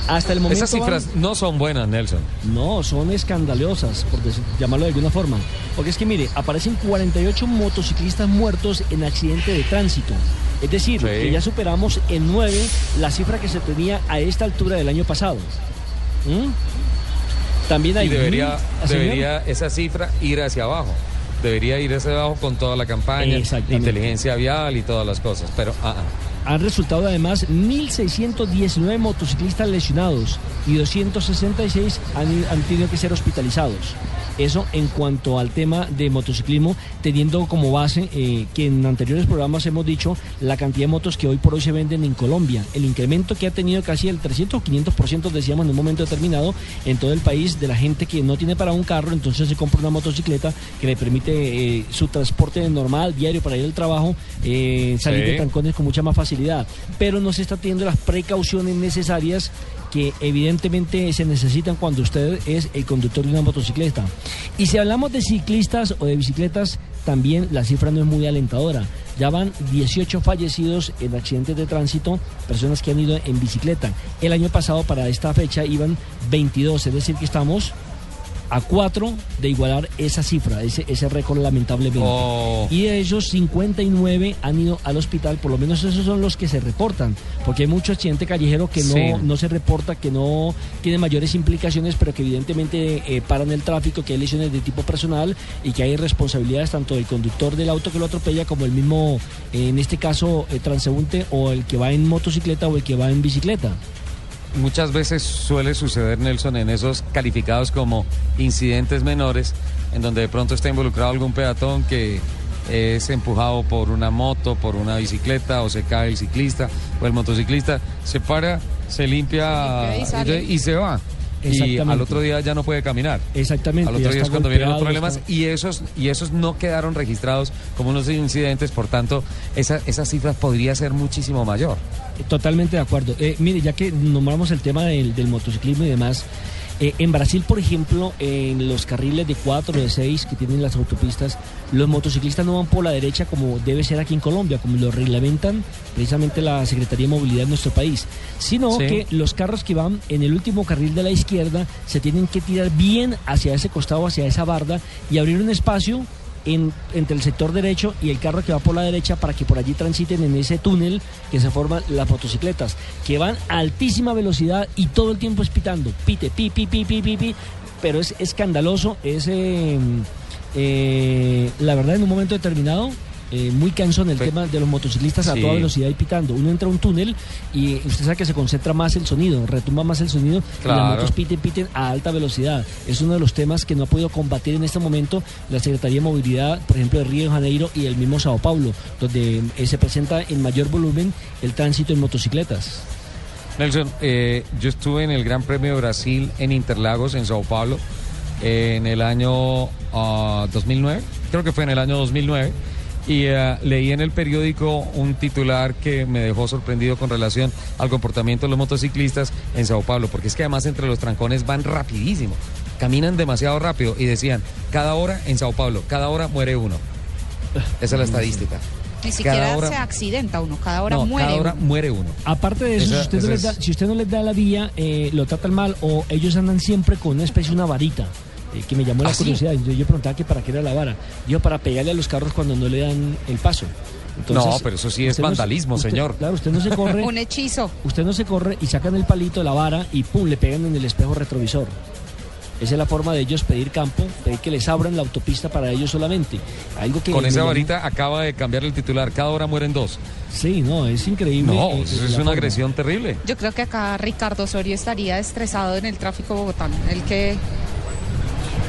Hasta el momento
Esas cifras
van-
no son buenas, Nelson.
No, son escandalosas, por llamarlo de alguna forma. Porque es que, mire, aparecen 48 motociclistas muertos en accidente de tránsito. Es decir,
Sí.
que ya superamos en 9 la cifra que se tenía a esta altura del año pasado. ¿Mm? También hay...
Y debería,
¿Ah,
debería esa cifra ir hacia abajo. Debería ir hacia abajo con toda la campaña, inteligencia vial y todas las cosas. Pero, ah, ah.
Han resultado además 1.619 motociclistas lesionados y 266 han, han tenido que ser hospitalizados. Eso en cuanto al tema de motociclismo, teniendo como base eh, que en anteriores programas hemos dicho la cantidad de motos que hoy por hoy se venden en Colombia, el incremento que ha tenido casi el 300 o 500% decíamos en un momento determinado en todo el país de la gente que no tiene para un carro, entonces se compra una motocicleta que le permite eh, su transporte normal, diario para ir al trabajo, eh, salir
Sí.
de trancones con mucha más facilidad, pero no se está teniendo las precauciones necesarias que evidentemente se necesitan cuando usted es el conductor de una motocicleta. Y si hablamos de ciclistas o de bicicletas, también la cifra no es muy alentadora. Ya van 18 fallecidos en accidentes de tránsito, personas que han ido en bicicleta. El año pasado para esta fecha iban 22, es decir que estamos a 4 de igualar esa cifra, ese, ese récord lamentablemente.
Oh.
Y de ellos 59 han ido al hospital, por lo menos esos son los que se reportan, porque hay mucho accidente callejero que no,
Sí.
no se reporta, que no tiene mayores implicaciones, pero que evidentemente eh, paran el tráfico, que hay lesiones de tipo personal y que hay responsabilidades tanto del conductor del auto que lo atropella como el mismo, eh, en este caso, eh, transeúnte o el que va en motocicleta o el que va en bicicleta.
Muchas veces suele suceder, Nelson, en esos calificados como incidentes menores, en donde de pronto está involucrado algún peatón que es empujado por una moto, por una bicicleta, o se cae el ciclista o el motociclista, se para, se limpia,
Se limpia y sale.
y se va. Y al otro día ya no puede caminar.
Exactamente.
Al otro día es cuando vienen los problemas
está-
y esos y esos no quedaron registrados como unos incidentes, por tanto, esa, esa cifra podría ser muchísimo mayor.
Totalmente de acuerdo. Eh, mire, ya que nombramos el tema del, del motociclismo y demás, eh, en Brasil, por ejemplo, en los carriles de 4 de 6 que tienen las autopistas, los motociclistas no van por la derecha como debe ser aquí en Colombia, como lo reglamentan precisamente la Secretaría de Movilidad de nuestro país, sino
Sí.
que los carros que van en el último carril de la izquierda se tienen que tirar bien hacia ese costado, hacia esa barda y abrir un espacio en- entre el sector derecho y el carro que va por la derecha para que por allí transiten en ese túnel que se forman las motocicletas, que van a altísima velocidad y todo el tiempo es pitando, pite, pi, pi, pi, pi, pi, pi, pero es escandaloso, es eh, eh, la verdad en un momento determinado eh, muy cansón el tema de los motociclistas a
Sí.
toda velocidad y pitando. Uno entra a un túnel y usted sabe que se concentra más el sonido, retumba más el sonido y
Claro.
las motos piten, piten a alta velocidad. Es uno de los temas que no ha podido combatir en este momento la Secretaría de Movilidad, por ejemplo, de Río de Janeiro y el mismo Sao Paulo, donde eh, se presenta en mayor volumen el tránsito en motocicletas.
Nelson, eh, yo estuve en el Gran Premio de Brasil en Interlagos, en Sao Paulo, eh, en el año ah, 2009, creo que fue en el año 2009, y eh, leí en el periódico un titular que me dejó sorprendido con relación al comportamiento de los motociclistas en Sao Paulo, porque es que además entre los trancones van rapidísimo, caminan demasiado rápido y decían, cada hora en Sao Paulo, cada hora muere uno. Esa es la estadística.
Ni siquiera
Cada hora-
se accidenta uno, cada hora
No,
muere.
cada hora
uno.
muere uno.
Aparte de eso,
Esa-
si, usted no les da, si usted no les da la vía, eh, lo tratan mal o ellos andan siempre con una especie de una varita. Eh, que me llamó la
¿Ah, sí?
curiosidad. Yo, yo preguntaba que para qué era la vara. Yo para pegarle a los carros cuando no le dan el paso.
No, pero eso sí es
usted no se-
vandalismo,
usted-
señor.
Claro, usted no se corre.
Un hechizo.
Usted no se corre y sacan el palito, la vara y pum, le pegan en el espejo retrovisor. Esa es la forma de ellos pedir campo, pedir que les abran la autopista para ellos solamente. Algo que
Con esa
llamó-
varita acaba de cambiar el titular. Cada hora mueren dos.
Sí, no, es increíble.
No,
eh,
eso es una
forma.
agresión terrible.
Yo creo que acá Ricardo Osorio estaría estresado en el tráfico bogotano. El que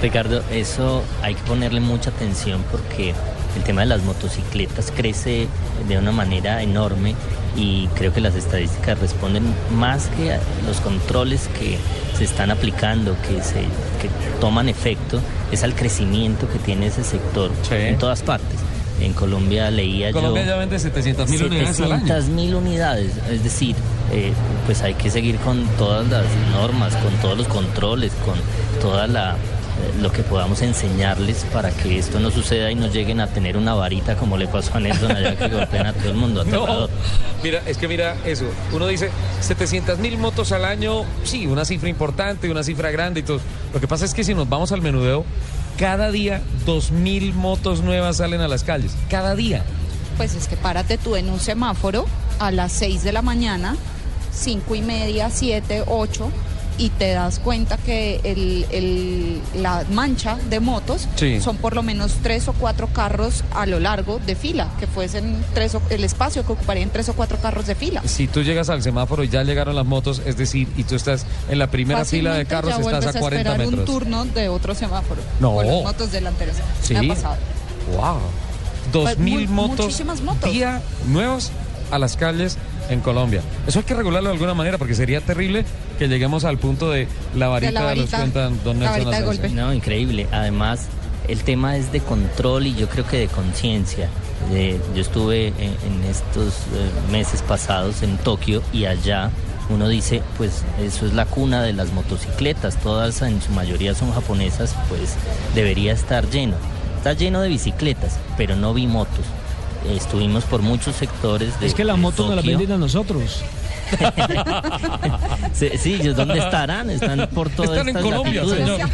Ricardo, eso hay que ponerle mucha atención porque el tema de las motocicletas crece de una manera enorme y creo que las estadísticas responden más que a los controles que se están aplicando, que se que toman efecto, es al crecimiento que tiene ese sector en todas partes. En Colombia leía
Colombia
yo
ya vende 700 mil unidades al año.
700 mil unidades, es decir, eh, pues hay que seguir con todas las normas, con todos los controles, con toda la lo que podamos enseñarles para que esto no suceda y no lleguen a tener una varita como le pasó a Nelson allá que golpean a todo el mundo.
No,
aterrador.
mira, es que mira eso. Uno dice 700 mil motos al año, sí, una cifra importante, una cifra grande y todo. Lo que pasa es que si nos vamos al menudeo, cada día 2 mil motos nuevas salen a las calles. Cada día.
Pues es que párate tú en un semáforo a las 6 de la mañana, cinco y media, 7, 8, y te das cuenta que el, el- la mancha de motos
Sí.
son por lo menos tres o cuatro carros a lo largo de fila, que fuesen tres o- el espacio que ocuparían tres o cuatro carros de fila.
Si tú llegas al semáforo y ya llegaron las motos, es decir, y tú estás en la primera fila de carros,
ya
estás a 40
esperar
metros.
un turno de otro semáforo
No.
con las motos delanteras.
Sí.
Me ha pasado.
Wow. Dos
Pues,
mil
mu-
motos,
motos.
día nuevas a las calles en Colombia. Eso hay que regularlo de alguna manera porque sería terrible que lleguemos al punto de la varita de, los
varita,
cuentan don Nelson Alfonso.
No, increíble. Además, el tema es de control y yo creo que de conciencia. De- Yo estuve en, en estos eh, meses pasados en Tokio y allá uno dice, pues eso es la cuna de las motocicletas, todas en su mayoría son japonesas, pues debería estar lleno. Está lleno de bicicletas, pero no vi motos. Estuvimos por muchos sectores de
Es que las
de
motos nos las
Tokio.
venden a nosotros.
Sí, dónde estarán, están por todas
Están en
estas
Colombia,
latitudes.
señor.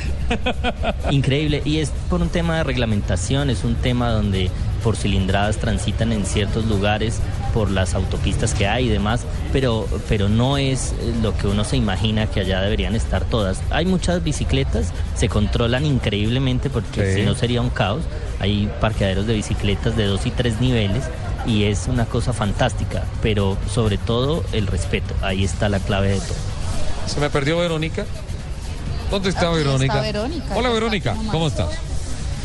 Increíble, y es por un tema de reglamentación, es un tema donde por cilindradas transitan en ciertos lugares por las autopistas que hay y demás, pero, pero no es eh, lo que uno se imagina que allá deberían estar todas. Hay muchas bicicletas, se controlan increíblemente porque
Sí.
si no sería un caos. Hay parqueaderos de bicicletas de dos y tres niveles y es una cosa fantástica, pero sobre todo el respeto, ahí está la clave de todo.
Se me perdió Verónica. ¿Dónde está Verónica?
Verónica,
Hola Verónica, ¿cómo estás?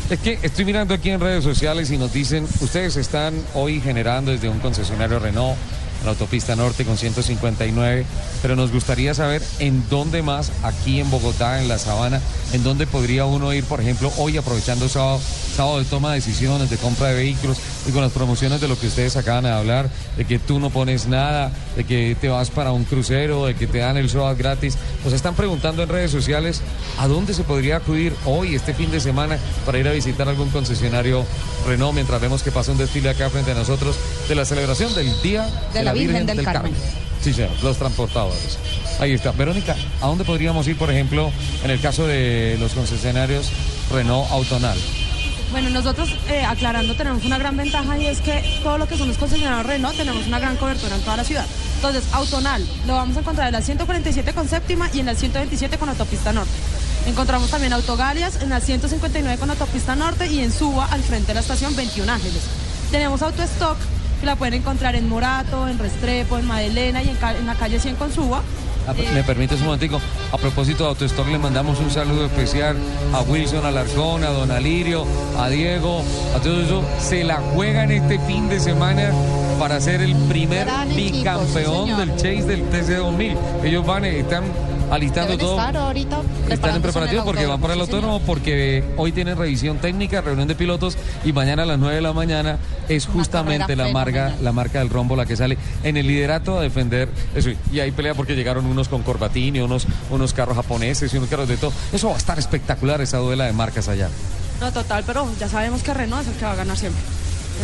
Es que estoy mirando aquí en redes sociales y nos dicen, ustedes están hoy generando desde un concesionario Renault en la autopista norte con 159, pero nos gustaría saber en dónde más, aquí en Bogotá, en la Sabana, en dónde podría uno ir, por ejemplo, hoy aprovechando sábado, sábado de toma de decisiones, de compra de vehículos y con las promociones de lo que ustedes acaban de hablar, de que tú no pones nada, de que te vas para un crucero, de que te dan el SOAT gratis. Nos están preguntando en redes sociales a dónde se podría acudir hoy, este fin de semana, para ir a visitar algún concesionario Renault, mientras vemos que pasa un desfile acá frente a nosotros de la celebración del Día de, la Virgen, del, Carmen. Sí, señor, los transportadores. Ahí está. Verónica, ¿a dónde podríamos ir, por ejemplo, en el caso de los concesionarios Renault Autonal?
Bueno, nosotros eh, aclarando tenemos una gran ventaja y es que todo lo que son los concesionarios Renault tenemos una gran cobertura en toda la ciudad. Entonces, Autonal lo vamos a encontrar en la 147 con séptima y en la 127 con autopista norte. Encontramos también Autogalias en la 159 con autopista norte y en Suba al frente de la estación 21 Ángeles. Tenemos Autostock que la pueden encontrar en Morato, en Restrepo, en Madelena y en, la calle 100 con Suba.
Ah,
Eh,
¿Me permites un momentico? A propósito de Autostock, le mandamos un saludo especial a Wilson Alarcón, a Don Alirio, a Diego, a todos ellos. Se la juegan este fin de semana para ser el primer
Gran equipo,
bicampeón
sí,
del Chase del TC2000. Ellos van, eh, están alistando
Deben
todo.
estar ahorita
Están en
el
porque van para el autónomo porque hoy tienen revisión técnica, reunión de pilotos y mañana a las 9 de la mañana es justamente la marca, la marca del rombo la que sale en el liderato a defender eso. Y ahí pelea porque llegaron unos con corbatín y unos, unos carros japoneses y unos carros de todo. Eso va a estar espectacular esa duela de marcas allá.
No, total, pero ya sabemos que Renault es el que va a ganar siempre.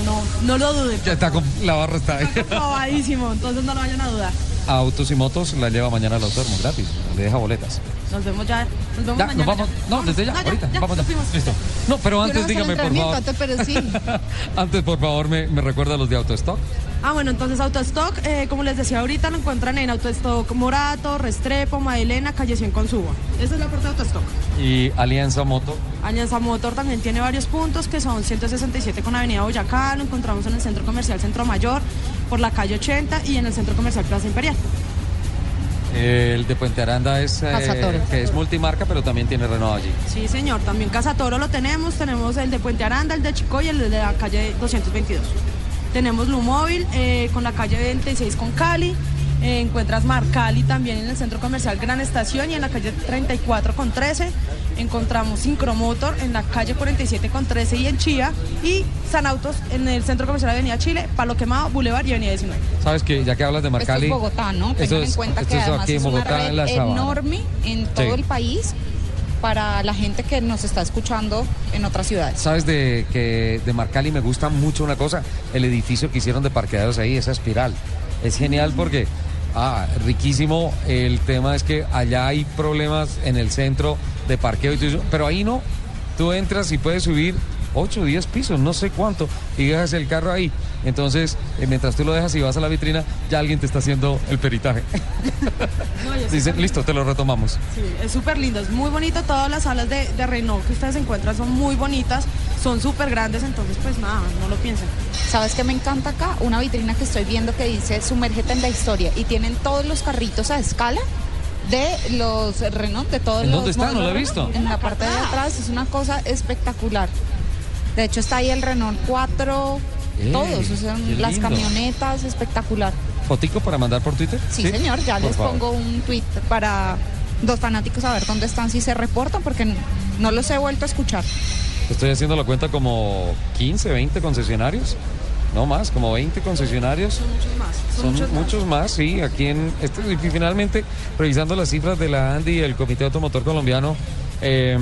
No, no lo duden.
Ya está con la barra está ahí.
Probadísimo, entonces no lo vayan a dudar.
A Autos y Motos la lleva mañana al autódromo gratis, le deja boletas.
Nos vemos ya. Nos vemos
Ya,
mañana.
nos vamos. No, desde ya,
No,
ahorita.
ya,
vamos ya. Listo. No, pero antes dígame por favor. Antes, por favor, me, me recuerda los de Autostock.
Ah, bueno, entonces Autostock, eh, como les decía ahorita, lo encuentran en Autostock Morato, Restrepo, Madelena, Calle 100 con Suba. Esa es la parte de Autostock.
Y Alianza Moto.
Alianza Motor también tiene varios puntos que son 167 con Avenida Boyacá, lo encontramos en el Centro Comercial Centro Mayor, por la calle 80 y en el Centro Comercial Plaza Imperial.
El de Puente Aranda es, eh, que es multimarca, pero también tiene Renault allí.
Sí, señor, también Casa Toro lo tenemos, tenemos el de Puente Aranda, el de Chico y el de la calle 222. Tenemos Lumóvil eh, con la calle 26 con Cali, eh, encuentras Marcali también en el Centro Comercial Gran Estación y en la calle 34 con 13. Encontramos Syncromotor en la calle 47 con 13 y en Chía. Y San Autos en el Centro Comercial Avenida Chile, Palo Quemado, Boulevard y Avenida 19.
Sabes que ya que hablas de
Esto
Marcali.
es Bogotá, ¿no?
esto
Tengan
es-
en cuenta
esto
que
es
además
aquí en
es una
en
red enorme en todo
Sí.
el país para la gente que nos está escuchando en otras ciudades.
Sabes de que de Marcali me gusta mucho una cosa, el edificio que hicieron de parqueaderos ahí, esa espiral. Es genial porque ah, riquísimo. El tema es que allá hay problemas en el centro de parqueo y pero ahí no. Tú entras y puedes subir 8 o 10 pisos, no sé cuánto, y dejas el carro ahí. Entonces, eh, mientras tú lo dejas y vas a la vitrina, ya alguien te está haciendo el peritaje.
No,
Dicen, listo, te lo retomamos.
Sí, es súper lindo, es muy bonito. Todas las salas de, de Renault que ustedes encuentran son muy bonitas, son súper grandes, entonces pues nada, no lo piensen.
¿Sabes qué me encanta acá? Una vitrina que estoy viendo que dice Sumérgete en la historia y tienen todos los carritos a escala de los Renault, de todos
¿En
los
dónde está? No
modelos
lo he visto.
En la parte de atrás es una cosa espectacular. De hecho está ahí el Renault 4,
¡Ey,
todos, o sea, las camionetas, espectacular.
¿Fotico para mandar por Twitter?
Sí, señor, ya
Por
les
favor.
pongo un tweet para los fanáticos a ver dónde están, si se reportan, porque no los he vuelto a escuchar.
Estoy haciendo la cuenta como 15, 20 concesionarios. No más, como 20 concesionarios.
Son muchos más.
Son
muchos
muchos,
más.
más, sí. Aquí en este, y finalmente, revisando las cifras de la ANDI y el Comité Automotor Colombiano, eh,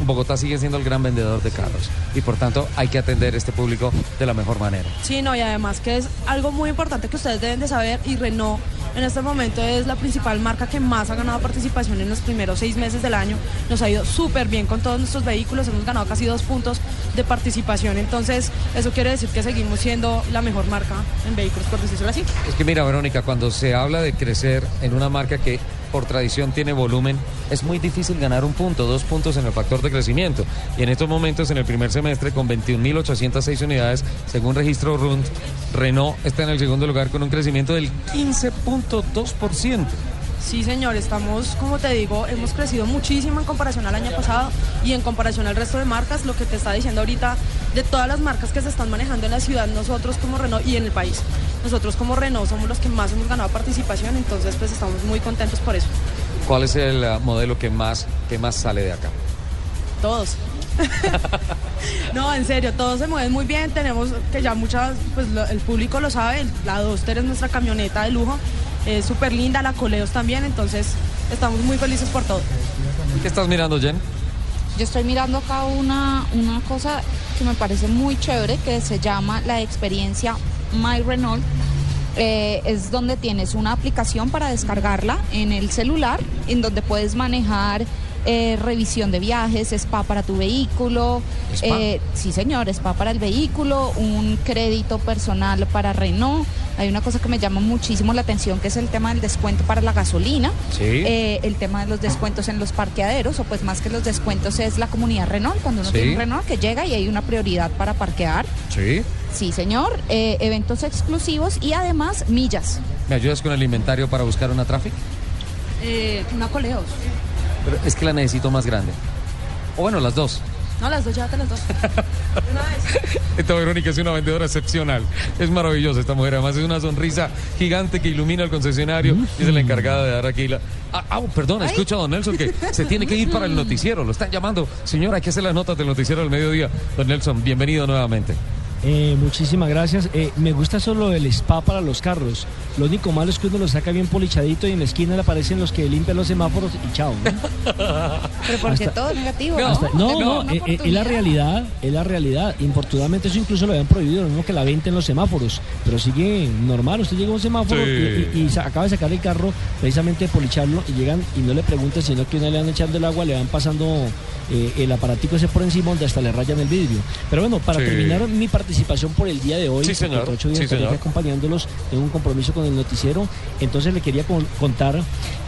Bogotá sigue siendo el gran vendedor de carros y por tanto hay que atender este público de la mejor manera.
Sí, no, y además que es algo muy importante que ustedes deben de saber y Renault en este momento es la principal marca que más ha ganado participación en los primeros seis meses del año. Nos ha ido súper bien con todos nuestros vehículos, hemos ganado casi dos puntos de participación, entonces eso quiere decir que seguimos siendo la mejor marca en vehículos, por decirlo así.
Es que mira, Verónica, cuando se habla de crecer en una marca que por tradición tiene volumen, es muy difícil ganar un punto, dos puntos en el factor de crecimiento. Y en estos momentos, en el primer semestre, con 21.806 unidades, según registro RUND, Renault está en el segundo lugar con un crecimiento del 15.2%.
Sí, señor, estamos, como te digo, hemos crecido muchísimo en comparación al año pasado y en comparación al resto de marcas, lo que te está diciendo ahorita, de todas las marcas que se están manejando en la ciudad, nosotros como Renault y en el país. Nosotros como Renault somos los que más hemos ganado participación, entonces pues estamos muy contentos por eso.
¿Cuál es el ah, modelo que más, que más sale de acá?
Todos. no, en serio, todos se mueven muy bien. Tenemos que ya muchas, pues lo- el público lo sabe. La Duster es nuestra camioneta de lujo. Es súper linda, la Coleos también. Entonces, estamos muy felices por todo.
¿Qué estás mirando, Jen?
Yo estoy mirando acá una, una cosa que me parece muy chévere que se llama la experiencia My Renault. Eh, es donde tienes una aplicación para descargarla en el celular, en donde puedes manejar eh, revisión de viajes, spa para tu vehículo. Eh, sí, señor, spa para el vehículo, un crédito personal para Renault. Hay una cosa que me llama muchísimo la atención, que es el tema del descuento para la gasolina.
Sí.
Eh, el tema de los descuentos en los parqueaderos, o pues más que los descuentos es la comunidad Renault, cuando uno
Sí.
tiene un Renault que llega y hay una prioridad para parquear.
Sí.
Sí, señor. Eh, eventos exclusivos y además millas.
¿Me ayudas con el inventario para buscar una Traffic?
Eh, una Coleos.
Pero es que la necesito más grande. O bueno, las dos.
No, las dos, llévate las dos.
Esta Verónica es una vendedora excepcional. Es maravillosa esta mujer. Además, es una sonrisa gigante que ilumina al concesionario. Y es la encargada de dar aquí la. Ah, ah, perdón, escucha don Nelson que se tiene que ir para el noticiero. Lo están llamando. Señora, hay que hacer las notas del noticiero al mediodía. Don Nelson, bienvenido nuevamente.
Eh, muchísimas gracias. Eh, me gusta solo el spa para los carros. Lo único malo es que uno lo saca bien polichadito y en la esquina le aparecen los que limpian los semáforos y chao. ¿no?
Pero porque
Hasta-
todo es negativo, ¿no?
Hasta- no, no, eh, eh, es la realidad, es la realidad. Infortunadamente eso incluso lo habían prohibido, lo mismo que la venta en los semáforos, pero sigue normal. Usted llega a un semáforo
Sí.
y, y- y sa- acaba de sacar el carro precisamente de policharlo y llegan y no le preguntan, sino que una le van echando el agua, le van pasando eh, el aparatico ese por encima donde hasta le rayan el vidrio. Pero bueno, para
Sí.
terminar mi participación participación por el día de hoy.
Sí, señor.
ocho días
Sí, señor.
acompañándolos. Tengo un compromiso con el noticiero. Entonces le quería con- contar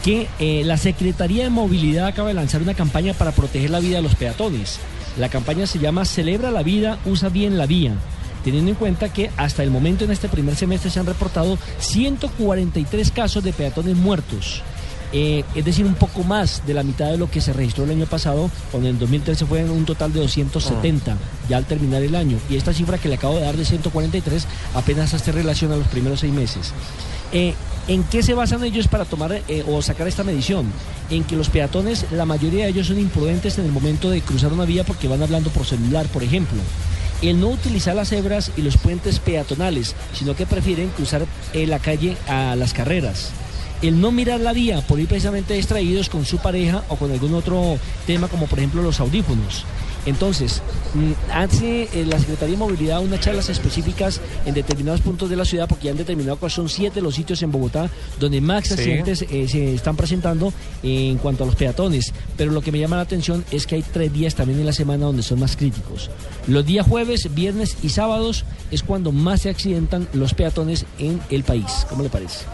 que eh, la Secretaría de Movilidad acaba de lanzar una campaña para proteger la vida de los peatones. La campaña se llama Celebra la vida, usa bien la vía. Teniendo en cuenta que hasta el momento en este primer semestre se han reportado 143 casos de peatones muertos. Eh, es decir, un poco más de la mitad de lo que se registró el año pasado, cuando en 2013 fue un total de 270, ya al terminar el año. Y esta cifra que le acabo de dar de 143 apenas hace relación a los primeros seis meses. Eh, ¿En qué se basan ellos para tomar eh, o sacar esta medición? En que los peatones, la mayoría de ellos son imprudentes en el momento de cruzar una vía porque van hablando por celular, por ejemplo. El no utilizar las cebras y los puentes peatonales, sino que prefieren cruzar la calle a las carreras el no mirar la vía por ir precisamente distraídos con su pareja o con algún otro tema como por ejemplo los audífonos. Entonces, mm, hace eh, la Secretaría de Movilidad unas charlas específicas en determinados puntos de la ciudad porque ya han determinado que son siete los sitios en Bogotá donde más
Sí.
accidentes eh, se están presentando en cuanto a los peatones. Pero lo que me llama la atención es que hay tres días también en la semana donde son más críticos. Los días jueves, viernes y sábados es cuando más se accidentan los peatones en el país. ¿Cómo le parece?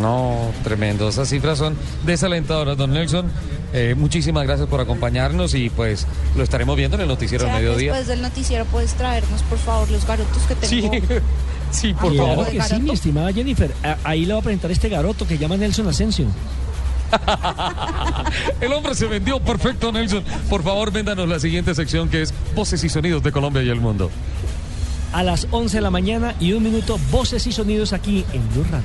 No, tremendo. Esas cifras son desalentadoras, don Nelson. Eh, muchísimas gracias por acompañarnos y pues lo estaremos viendo en el noticiero al
¿Será que
mediodía.
después del noticiero puedes traernos, por favor, los garotos que tengo?
Sí, por
Ay,
Claro
favor.
que sí, mi estimada Jennifer. Ahí le voy a presentar este garoto que llama Nelson Asensio.
El hombre se vendió perfecto, Nelson. Por favor, véndanos la siguiente sección que es Voces y Sonidos de Colombia y el Mundo.
A las 11 de la mañana y un minuto, voces y sonidos aquí en Blue Radio.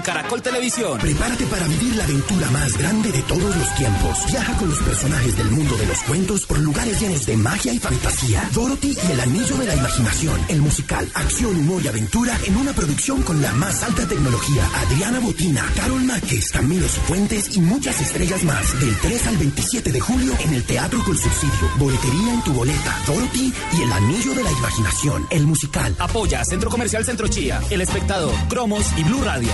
Con Caracol Televisión.
Prepárate para vivir la aventura más grande de todos los tiempos. Viaja con los personajes del mundo de los cuentos por lugares llenos de magia y fantasía. Dorothy y el anillo de la imaginación. El musical, acción, humor y aventura en una producción con la más alta tecnología. Adriana Botina, Carol Márquez, Camilo Cifuentes y muchas estrellas más. Del 3 al 27 de julio en el Teatro con Subsidio. Boletería en tu boleta. Dorothy y el anillo de la imaginación. El musical.
Apoya Centro Comercial Centro Chía, El Espectador, Cromos y Blue Radio.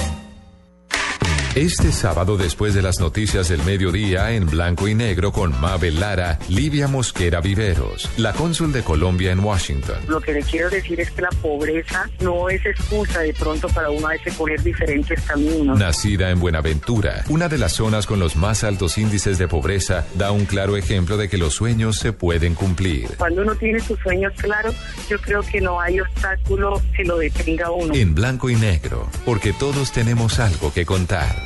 Este sábado, después de las noticias del mediodía, en blanco y negro con Mabel Lara, Livia Mosquera Viveros, la cónsul de Colombia en Washington.
Lo que le quiero decir es que la pobreza no es excusa de pronto para uno a veces coger diferentes caminos.
Nacida en Buenaventura, una de las zonas con los más altos índices de pobreza, da un claro ejemplo de que los sueños se pueden cumplir.
Cuando uno tiene sus sueños claros, yo creo que no hay obstáculo que lo detenga a uno.
En blanco y negro, porque todos tenemos algo que contar.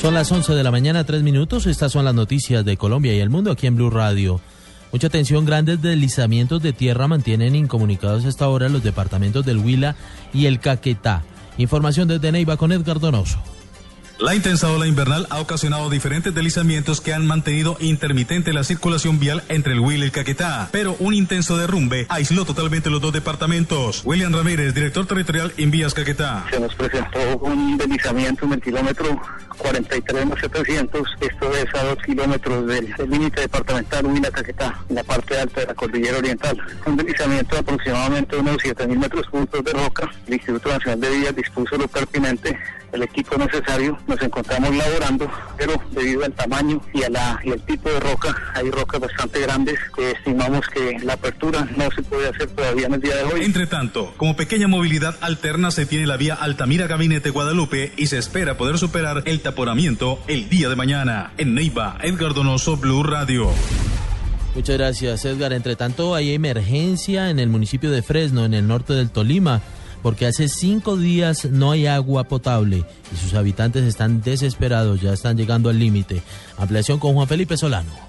Son las 11 de la mañana, tres minutos. Estas son las noticias de Colombia y el mundo aquí en Blue Radio. Mucha atención, grandes deslizamientos de tierra mantienen incomunicados hasta ahora los departamentos del Huila y el Caquetá. Información desde Neiva con Edgar Donoso.
La intensa ola invernal ha ocasionado diferentes deslizamientos que han mantenido intermitente la circulación vial entre el Huila y el Caquetá, pero un intenso derrumbe aisló totalmente los dos departamentos. William Ramírez, director territorial en Vías Caquetá.
Se nos presentó un deslizamiento en el kilómetro 43 más 700, esto es a dos kilómetros del límite departamental Huila Caquetá, en la parte alta de la cordillera oriental. Un deslizamiento de aproximadamente unos 7.000 metros cúbicos de roca. El Instituto Nacional de Vías dispuso lo pertinente, el equipo necesario. Nos encontramos laborando, pero debido al tamaño y, a la, y al tipo de roca, hay rocas bastante grandes que estimamos que la apertura no se puede hacer todavía en el día de hoy.
Entre tanto, como pequeña movilidad alterna se tiene la vía Altamira Gabinete Guadalupe y se espera poder superar el taponamiento el día de mañana. En Neiva, Edgar Donoso, Blue Radio.
Muchas gracias, Edgar. Entre tanto, hay emergencia en el municipio de Fresno, en el norte del Tolima, porque hace cinco días no hay agua potable y sus habitantes están desesperados, ya están llegando al límite. Ampliación con Juan Felipe Solano.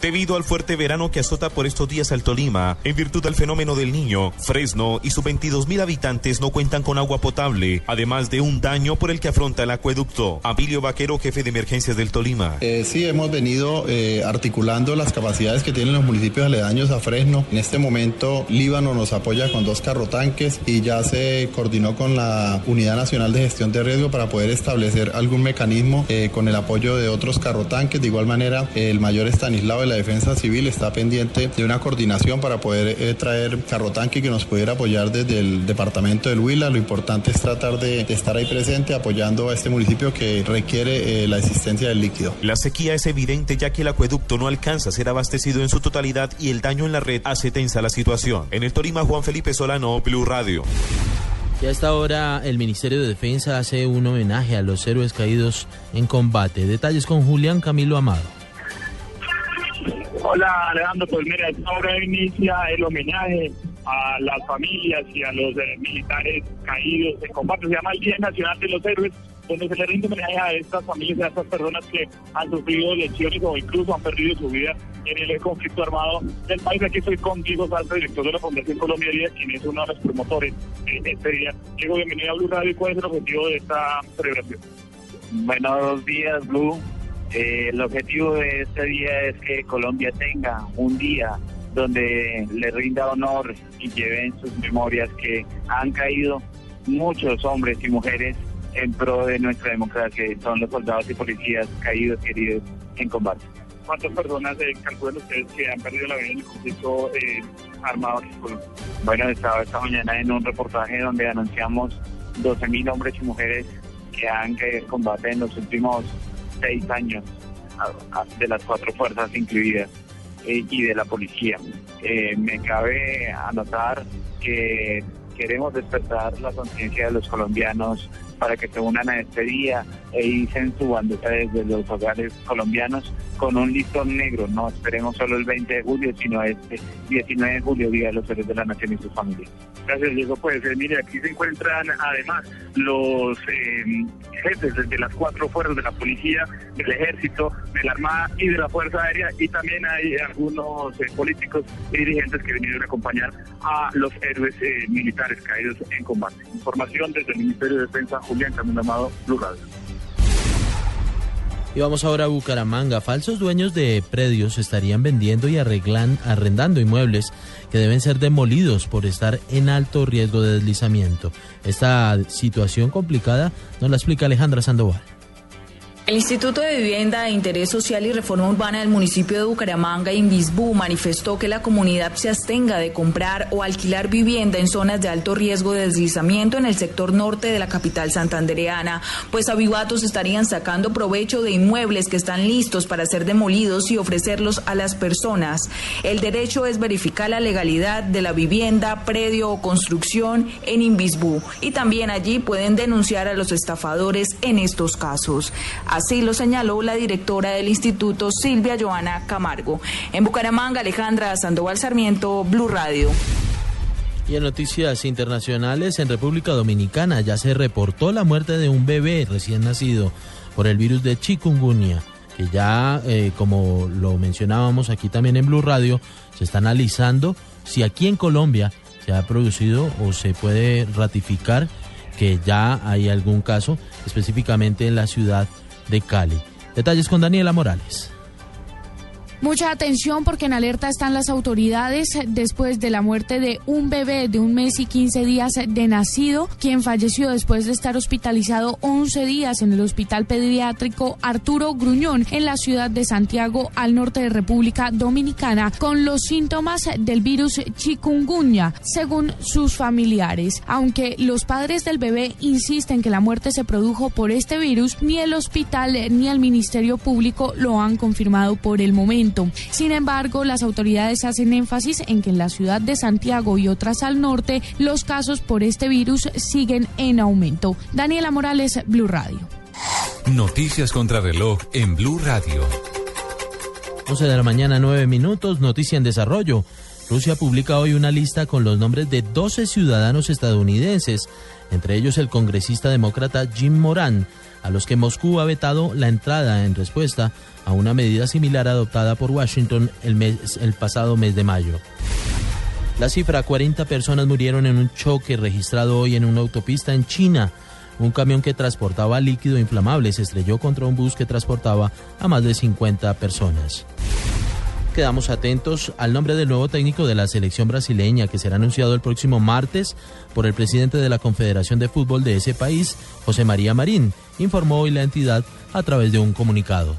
Debido al fuerte verano que azota por estos días al Tolima. En virtud del fenómeno del niño, Fresno y sus 22 mil habitantes no cuentan con agua potable, además de un daño por el que afronta el acueducto. Abilio Vaquero, jefe de emergencias del Tolima.
Eh, sí, hemos venido eh, articulando las capacidades que tienen los municipios aledaños a Fresno. En este momento, Líbano nos apoya con dos carrotanques y ya se coordinó con la Unidad Nacional de Gestión de Riesgo para poder establecer algún mecanismo eh, con el apoyo de otros carrotanques. De igual manera, el mayor Estanislao la Defensa Civil está pendiente de una coordinación para poder eh, traer carrotanque que nos pudiera apoyar desde el departamento del Huila. Lo importante es tratar de, de estar ahí presente apoyando a este municipio que requiere eh, la existencia del líquido.
La sequía es evidente ya que el acueducto no alcanza a ser abastecido en su totalidad y el daño en la red hace tensa la situación. En el Tolima, Juan Felipe Solano, Blue Radio.
Y a esta hora el Ministerio de Defensa hace un homenaje a los héroes caídos en combate. Detalles con Julián Camilo Amado.
Hola Alejandro, pues mira, esta hora inicia el homenaje a las familias y a los eh, militares caídos en combate. Se llama el Día Nacional de los Héroes, donde se le rinde homenaje a estas familias, a estas personas que han sufrido lesiones o incluso han perdido su vida en el conflicto armado del país. Aquí estoy con Diego Salto, director de la Fundación Colombia Día, quien es uno de los promotores de este día. Diego, bienvenido a Blue Radio. ¿Cuál es el objetivo de esta celebración?
Buenos días, Blue. Eh, el objetivo de este día es que Colombia tenga un día donde le rinda honor y lleve en sus memorias que han caído muchos hombres y mujeres en pro de nuestra democracia. Son los soldados y policías caídos, queridos en combate.
¿Cuántas personas eh, calculan ustedes que han perdido la vida en el conflicto eh, armado en Colombia?
Bueno, estaba esta mañana en un reportaje donde anunciamos 12.000 hombres y mujeres que han caído en combate en los últimos seis años, de las cuatro fuerzas incluidas eh, y de la policía. Eh, me cabe anotar que queremos despertar la conciencia de los colombianos para que se unan a este día e hicen su bandera desde los hogares colombianos con un listón negro. No esperemos solo el 20 de julio, sino este 19 de julio, Día de los Héroes de la Nación y sus familias.
Gracias, Diego. Pues eh, mire, aquí se encuentran además los eh, jefes de las cuatro fuerzas de la policía, del ejército, de la armada y de la fuerza aérea y también hay algunos eh, políticos y dirigentes que vinieron a acompañar a los héroes eh, militares caídos en combate. Información desde el Ministerio de Defensa, Julián Amado.
Y vamos ahora a Bucaramanga. Falsos dueños de predios estarían vendiendo y arreglan, arrendando inmuebles que deben ser demolidos por estar en alto riesgo de deslizamiento. Esta situación complicada nos la explica Alejandra Sandoval.
El Instituto de Vivienda de Interés Social y Reforma Urbana del municipio de Bucaramanga, Invisbú, manifestó que la comunidad se abstenga de comprar o alquilar vivienda en zonas de alto riesgo de deslizamiento en el sector norte de la capital santandereana, pues avivatos estarían sacando provecho de inmuebles que están listos para ser demolidos y ofrecerlos a las personas. El derecho es verificar la legalidad de la vivienda, predio o construcción en Invisbú y también allí pueden denunciar a los estafadores en estos casos. Así lo señaló la directora del instituto, Silvia Joana Camargo. En Bucaramanga, Alejandra Sandoval Sarmiento, Blue Radio.
Y en noticias internacionales, en República Dominicana ya se reportó la muerte de un bebé recién nacido por el virus de chikungunya, que ya, eh, como lo mencionábamos aquí también en Blue Radio, se está analizando si aquí en Colombia se ha producido o se puede ratificar que ya hay algún caso, específicamente en la ciudad de Cali. Detalles con Daniela Morales.
Mucha atención porque en alerta están las autoridades después de la muerte de un bebé de un mes y 15 días de nacido, quien falleció después de estar hospitalizado 11 días en el Hospital Pediátrico Arturo Gruñón en la ciudad de Santiago, al norte de República Dominicana, con los síntomas del virus chikungunya, según sus familiares. Aunque los padres del bebé insisten que la muerte se produjo por este virus, ni el hospital ni el Ministerio Público lo han confirmado por el momento. Sin embargo, las autoridades hacen énfasis en que en la ciudad de Santiago y otras al norte, los casos por este virus siguen en aumento. Daniela Morales, Blue Radio.
Noticias contra reloj en Blue Radio.
11 de la mañana, 9 minutos, noticia en desarrollo. Rusia publica hoy una lista con los nombres de 12 ciudadanos estadounidenses, entre ellos el congresista demócrata Jim Moran, a los que Moscú ha vetado la entrada en respuesta a una medida similar adoptada por Washington el, mes, el pasado mes de mayo. La cifra, 40 personas murieron en un choque registrado hoy en una autopista en China. Un camión que transportaba líquido inflamable se estrelló contra un bus que transportaba a más de 50 personas. Quedamos atentos al nombre del nuevo técnico de la selección brasileña que será anunciado el próximo martes por el presidente de la Confederación de Fútbol de ese país, José María Marín, informó hoy la entidad a través de un comunicado.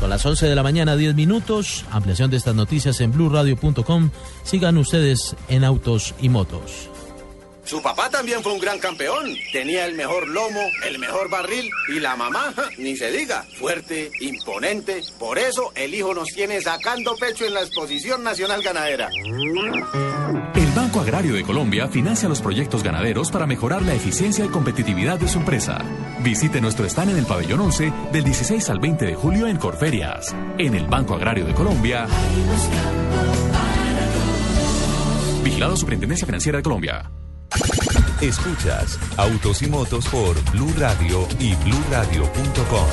Son las 11 de la mañana, 10 minutos. Ampliación de estas noticias en blueradio.com. Sigan ustedes en Autos y Motos.
Su papá también fue un gran campeón. Tenía el mejor lomo, el mejor barril y la mamá, ni se diga, fuerte, imponente. Por eso el hijo nos tiene sacando pecho en la Exposición Nacional Ganadera.
El Banco Agrario de Colombia financia los proyectos ganaderos para mejorar la eficiencia y competitividad de su empresa. Visite nuestro stand en el pabellón 11 del 16 al 20 de julio en Corferias. En el Banco Agrario de Colombia. Vigilado Superintendencia Financiera de Colombia.
Escuchas Autos y Motos por Blue Radio y bluradio.com.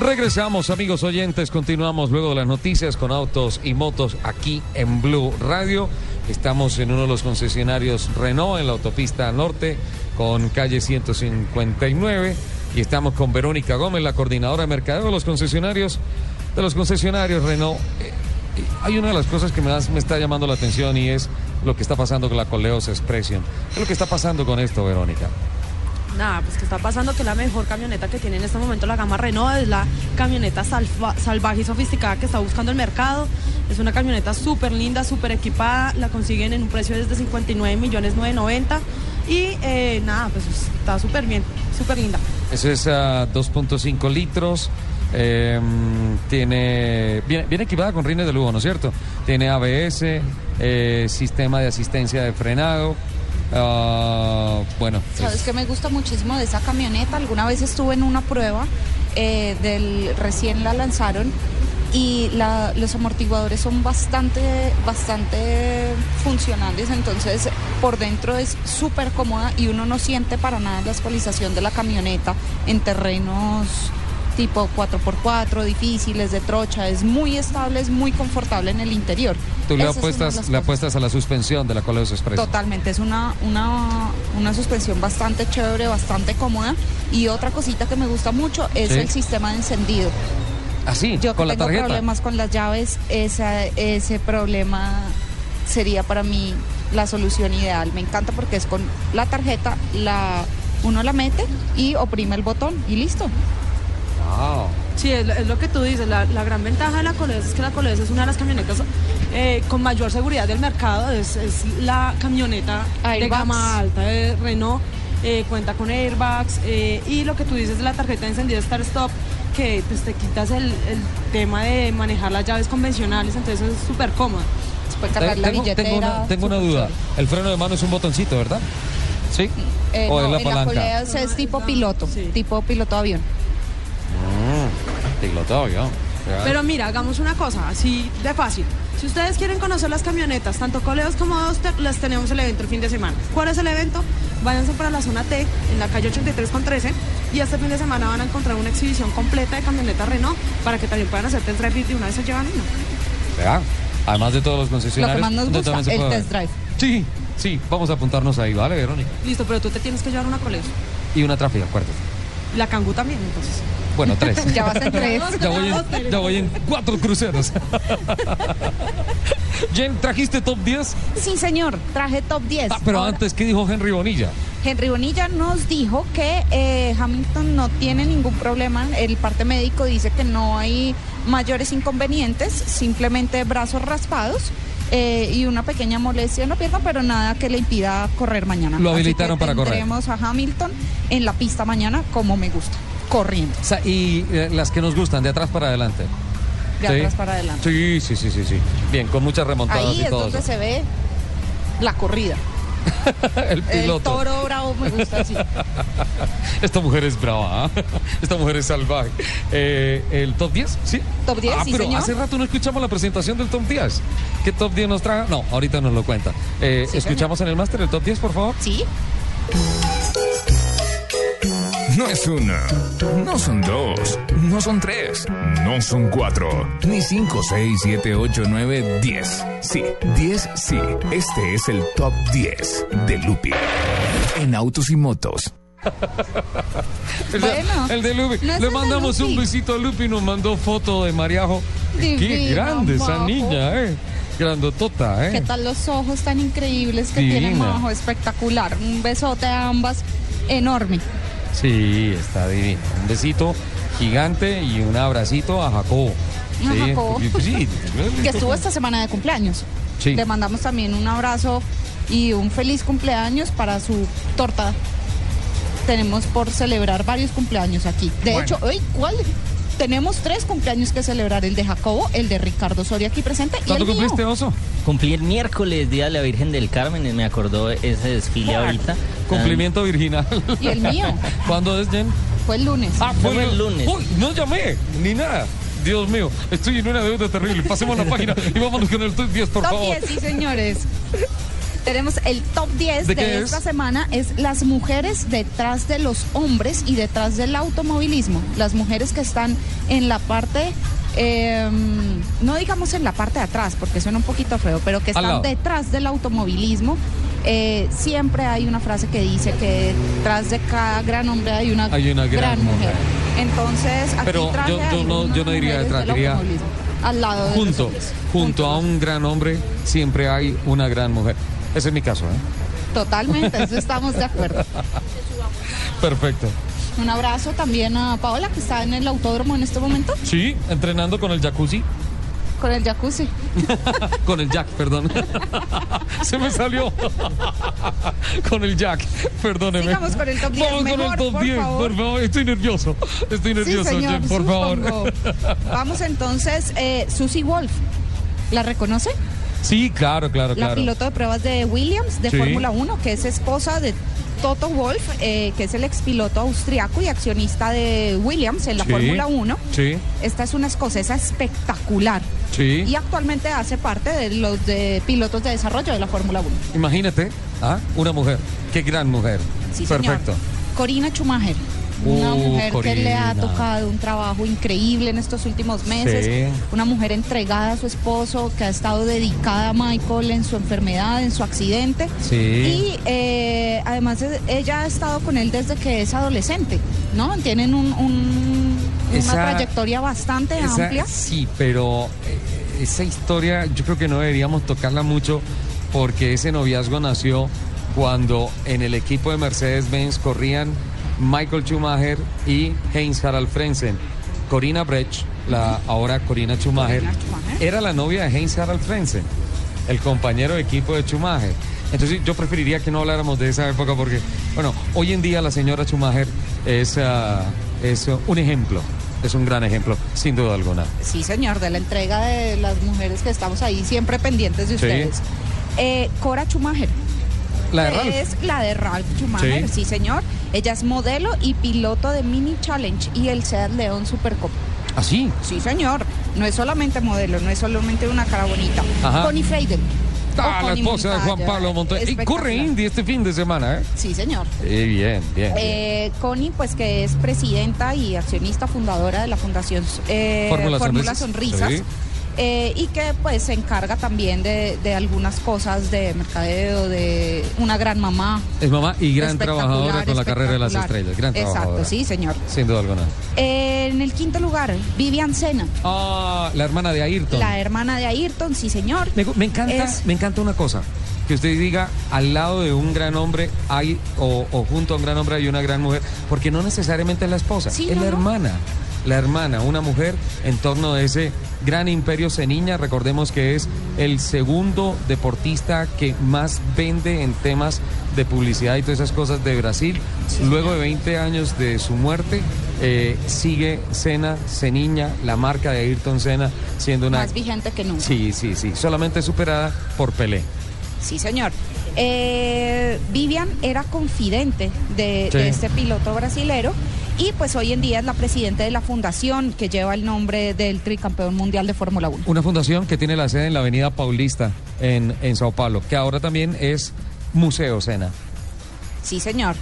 Regresamos, amigos oyentes. Continuamos luego de las noticias con autos y motos aquí en Blue Radio. Estamos en uno de los concesionarios Renault en la autopista norte con calle 159 y estamos con Verónica Gómez, la coordinadora de mercadeo de los concesionarios de los concesionarios Renault. Hay una de las cosas que más me está llamando la atención y es lo que está pasando con la Coleos Expression. ¿Qué es lo que está pasando con esto, Verónica?
Nada, pues que está pasando que la mejor camioneta que tiene en este momento la gama Renault es la camioneta salvaje y sofisticada que está buscando el mercado. Es una camioneta súper linda, súper equipada, la consiguen en un precio desde 59 millones 990 y eh, nada, pues está súper bien, súper linda.
Eso es a 2.5 litros. Eh, tiene viene, equipada con rines de lujo, ¿no es cierto? Tiene ABS, eh, sistema de asistencia de frenado. Uh, bueno.
Sabes que me gusta muchísimo de esa camioneta. Alguna vez estuve en una prueba eh, del recién la lanzaron y la, los amortiguadores son bastante, bastante funcionales, entonces por dentro es súper cómoda y uno no siente para nada la actualización de la camioneta en terrenos tipo 4x4, difíciles, de trocha, es muy estable, es muy confortable en el interior.
Tú le apuestas, le apuestas a la suspensión de la Coleos Express.
Totalmente, es una, una, una suspensión bastante chévere, bastante cómoda. Y otra cosita que me gusta mucho es el sistema de encendido.
Así,
Yo
con
que
la
tengo
tarjeta.
problemas con las llaves, esa, ese problema sería para mí la solución ideal. Me encanta porque es con la tarjeta, la, uno la mete y oprime el botón y listo.
Sí, es, es lo que tú dices. La, la gran ventaja de la Coleos es que la Coleos es una de las camionetas eh, con mayor seguridad del mercado. Es, es la camioneta de gama alta de Renault. eh, cuenta con airbags eh, y lo que tú dices de la tarjeta de encendido Start Stop que pues, te quitas el, el tema de manejar las llaves convencionales entonces es súper cómodo
se puede
Tengo- tengo, tengo una, tengo una duda. El freno de mano es un botoncito, ¿verdad? Sí.
Eh,
o
no,
es la
en la
palanca.
Coleos es tipo piloto, tipo piloto avión.
Pilotado, ya. Ya.
Pero mira, hagamos una cosa, así de fácil. Si ustedes quieren conocer las camionetas, tanto Coleos como Duster, les tenemos el evento el fin de semana. ¿Cuál es el evento? Váyanse para la zona T, en la calle 83 con 13, y este fin de semana van a encontrar una exhibición completa de camionetas Renault para que también puedan hacer test drive y de una vez se llevan una.
Además de todos los
Lo
concesionarios.
que más nos gusta, el
puede
test drive.
Sí, sí, vamos a apuntarnos ahí, ¿vale, Verónica?
Listo, pero tú te tienes que llevar una Coleos.
Y una tráfica, acuérdate.
La Kangoo también, entonces.
Bueno, tres.
Ya vas en tres.
Ya voy en, ya voy en cuatro cruceros. Jen, ¿trajiste top 10?
Sí, señor, traje top 10.
Ah, pero
Ahora,
antes, ¿qué dijo Henry Bonilla?
Henry Bonilla nos dijo que eh, Hamilton no tiene ningún problema. El parte médico dice que no hay mayores inconvenientes, simplemente brazos raspados. eh, y una pequeña molestia en la pierna, pero nada que le impida correr mañana.
Lo
Así
habilitaron
que
para correr.
Tendremos a Hamilton en la pista mañana como me gusta, corriendo.
O sea, y eh, las que nos gustan, de atrás para adelante.
De
¿Sí?
atrás para adelante.
Sí, sí, sí, sí, sí. Bien, con muchas remontadas
Ahí
y
es
todo
donde
eso.
se ve la corrida.
el
El
piloto.
toro bravo me gusta así.
Esta mujer es brava, ¿ah? esta mujer es salvaje. Eh, ¿El top 10? ¿Sí?
Top 10,
ah,
sí,
pero
señor.
hace rato no escuchamos la presentación del top 10. ¿Qué top 10 nos trae? No, ahorita nos lo cuenta. Eh,
Sí,
¿Escuchamos en el máster el top 10, por favor?
Sí.
No es una, no son dos, no son tres, no son cuatro, ni cinco, seis, siete, ocho, nueve, diez. Sí, diez, sí. Este es el top 10 de Lupi. En autos y motos.
El, de-
Bueno,
el de Lupi.
no
Le mandamos un besito a Lupi. Nos mandó foto de Mariajo. Qué grande esa niña, ¿eh? Grandotota, ¿eh?
¿Qué tal los ojos tan increíbles que
Divina.
tiene Majo? Espectacular. Un besote a ambas enorme.
Sí, está divina. Un besito gigante y un abracito a Jacobo.
A
Sí,
Jacobo.
sí,
Que estuvo esta semana de cumpleaños.
Sí.
Le mandamos también un abrazo y un feliz cumpleaños para su torta. Tenemos por celebrar varios cumpleaños aquí. De
Bueno.
hecho, hoy, ¿cuál? Tenemos tres cumpleaños que celebrar: el de Jacobo, el de Ricardo Soria aquí presente y el
¿Cuándo
mío.
cumpliste, Oso?
Cumplí el miércoles, Día de la Virgen del Carmen, y me acordó ese desfile ahorita.
Cumplimiento virginal.
Y el mío.
¿Cuándo es, Jen?
Fue el lunes.
Ah,
Fue el lunes.
Uy, no llamé, ni nada. Dios mío, estoy en una deuda terrible. Pasemos la página y vámonos con el top 10, por
top
favor.
10, sí, señores. Tenemos el top 10
¿De
de,
qué es?
esta semana, es las mujeres detrás de los hombres y detrás del automovilismo. Las mujeres que están en la parte, eh, no digamos en la parte de atrás, porque suena un poquito feo, pero que están detrás del automovilismo. Eh, siempre hay una frase que dice que detrás de cada gran hombre hay una,
Hay una gran
mujer.
mujer.
Entonces, aquí
Pero
traje
yo- yo no- yo no diría detrás, diría
al lado de
Junto, junto a un gran hombre, siempre hay una gran mujer. Ese es mi caso, ¿eh?
Totalmente, eso estamos de acuerdo.
Perfecto.
Un abrazo también a Paola, que está en el autódromo en este momento,
Sí, entrenando con el jacuzzi.
con el jacuzzi.
Con el jack, perdón. Se me salió. con el jack, perdóneme.
Sigamos con el top 10,
Vamos con el top
por
10,
favor.
por favor. Estoy nervioso. Estoy nervioso,
sí, señor,
por
supongo.
favor.
Vamos entonces, eh, Susie Wolf. ¿La reconoce?
Sí, claro, claro,
La
claro.
piloto de pruebas de Williams de
Sí.
Fórmula 1, que es esposa de Toto Wolf, eh, que es el expiloto austriaco y accionista de Williams en la
Sí,
Fórmula 1.
Sí,
Esta es una escocesa espectacular.
sí.
Y actualmente hace parte de los de pilotos de desarrollo de la Fórmula 1.
Imagínate, ¿ah? una mujer. Qué gran mujer.
Sí, señor.
Perfecto.
Corina Schumacher. Una
Uh,
mujer que le ha tocado un trabajo increíble en estos últimos meses.
Sí.
Una mujer entregada a su esposo, que ha estado dedicada a Michael en su enfermedad, en su accidente.
Sí.
Y eh, además eh, ella ha estado con él desde que es adolescente, ¿no? Tienen un- un- una trayectoria bastante
Esa-
amplia.
Sí, pero eh, esa historia yo creo que no deberíamos tocarla mucho porque ese noviazgo nació cuando en el equipo de Mercedes-Benz corrían Michael Schumacher y Heinz Harald Frenzen. Corina Brecht, la ahora Corina Schumacher, era la novia de Heinz Harald Frenzen, el compañero de equipo de Schumacher. Entonces yo preferiría que no habláramos de esa época porque, bueno, hoy en día la señora Schumacher es, ah, es un ejemplo, es un gran ejemplo, sin duda alguna.
Sí, señor, de la entrega de las mujeres que estamos ahí siempre pendientes de
Sí.
ustedes. Eh, Cora Schumacher.
La de Ralph.
Es la de Ralph Schumacher,
Sí.
sí. señor. Ella es modelo y piloto de Mini Challenge y el Seat León Supercop.
¿Ah, sí?
Sí, señor. No es solamente modelo, no es solamente una cara bonita.
Ajá.
Connie Freidel.
Ah, la esposa de Juan. Pablo Montoya. Y corre. Indy este fin de semana, ¿eh?
Sí, señor.
Eh, bien, bien.
Eh, Connie, pues que es presidenta y accionista fundadora de la Fundación eh,
Fórmula
Fórmula
Sonrisas.
Sonrisas.
Sí.
Eh, y que pues se encarga también de, de algunas cosas de mercadeo, de una gran mamá.
Es mamá y gran trabajadora con la carrera de las estrellas. Gran
Exacto,
trabajadora.
sí, señor.
Sin duda alguna.
Eh, en el quinto lugar, Vivian Sena,
Ah, la hermana de Ayrton.
la hermana de Ayrton, sí, señor.
Me, me encanta,
Es-
me encanta una cosa. Que usted diga, al lado de un gran hombre hay, o, o junto a un gran hombre hay una gran mujer, porque no necesariamente es la esposa,
Sí,
es
no,
la
no.
La hermana, una mujer en torno de ese gran imperio Ceniña. Recordemos que es el segundo deportista que más vende en temas de publicidad y todas esas cosas de Brasil. Luego de 20 años de su muerte, eh, sigue Senna, Ceniña, la marca de Ayrton Senna, siendo una
Más vigente que nunca.
Sí, sí, sí. Solamente superada por Pelé.
Sí, señor. Eh, Vivian era confidente de,
Sí.
de este piloto brasilero y pues hoy en día es la presidenta de la fundación que lleva el nombre del tricampeón mundial de Fórmula 1.
Una fundación que tiene la sede en la Avenida Paulista en, en Sao Paulo, que ahora también es Museo Sena.
Sí, señor.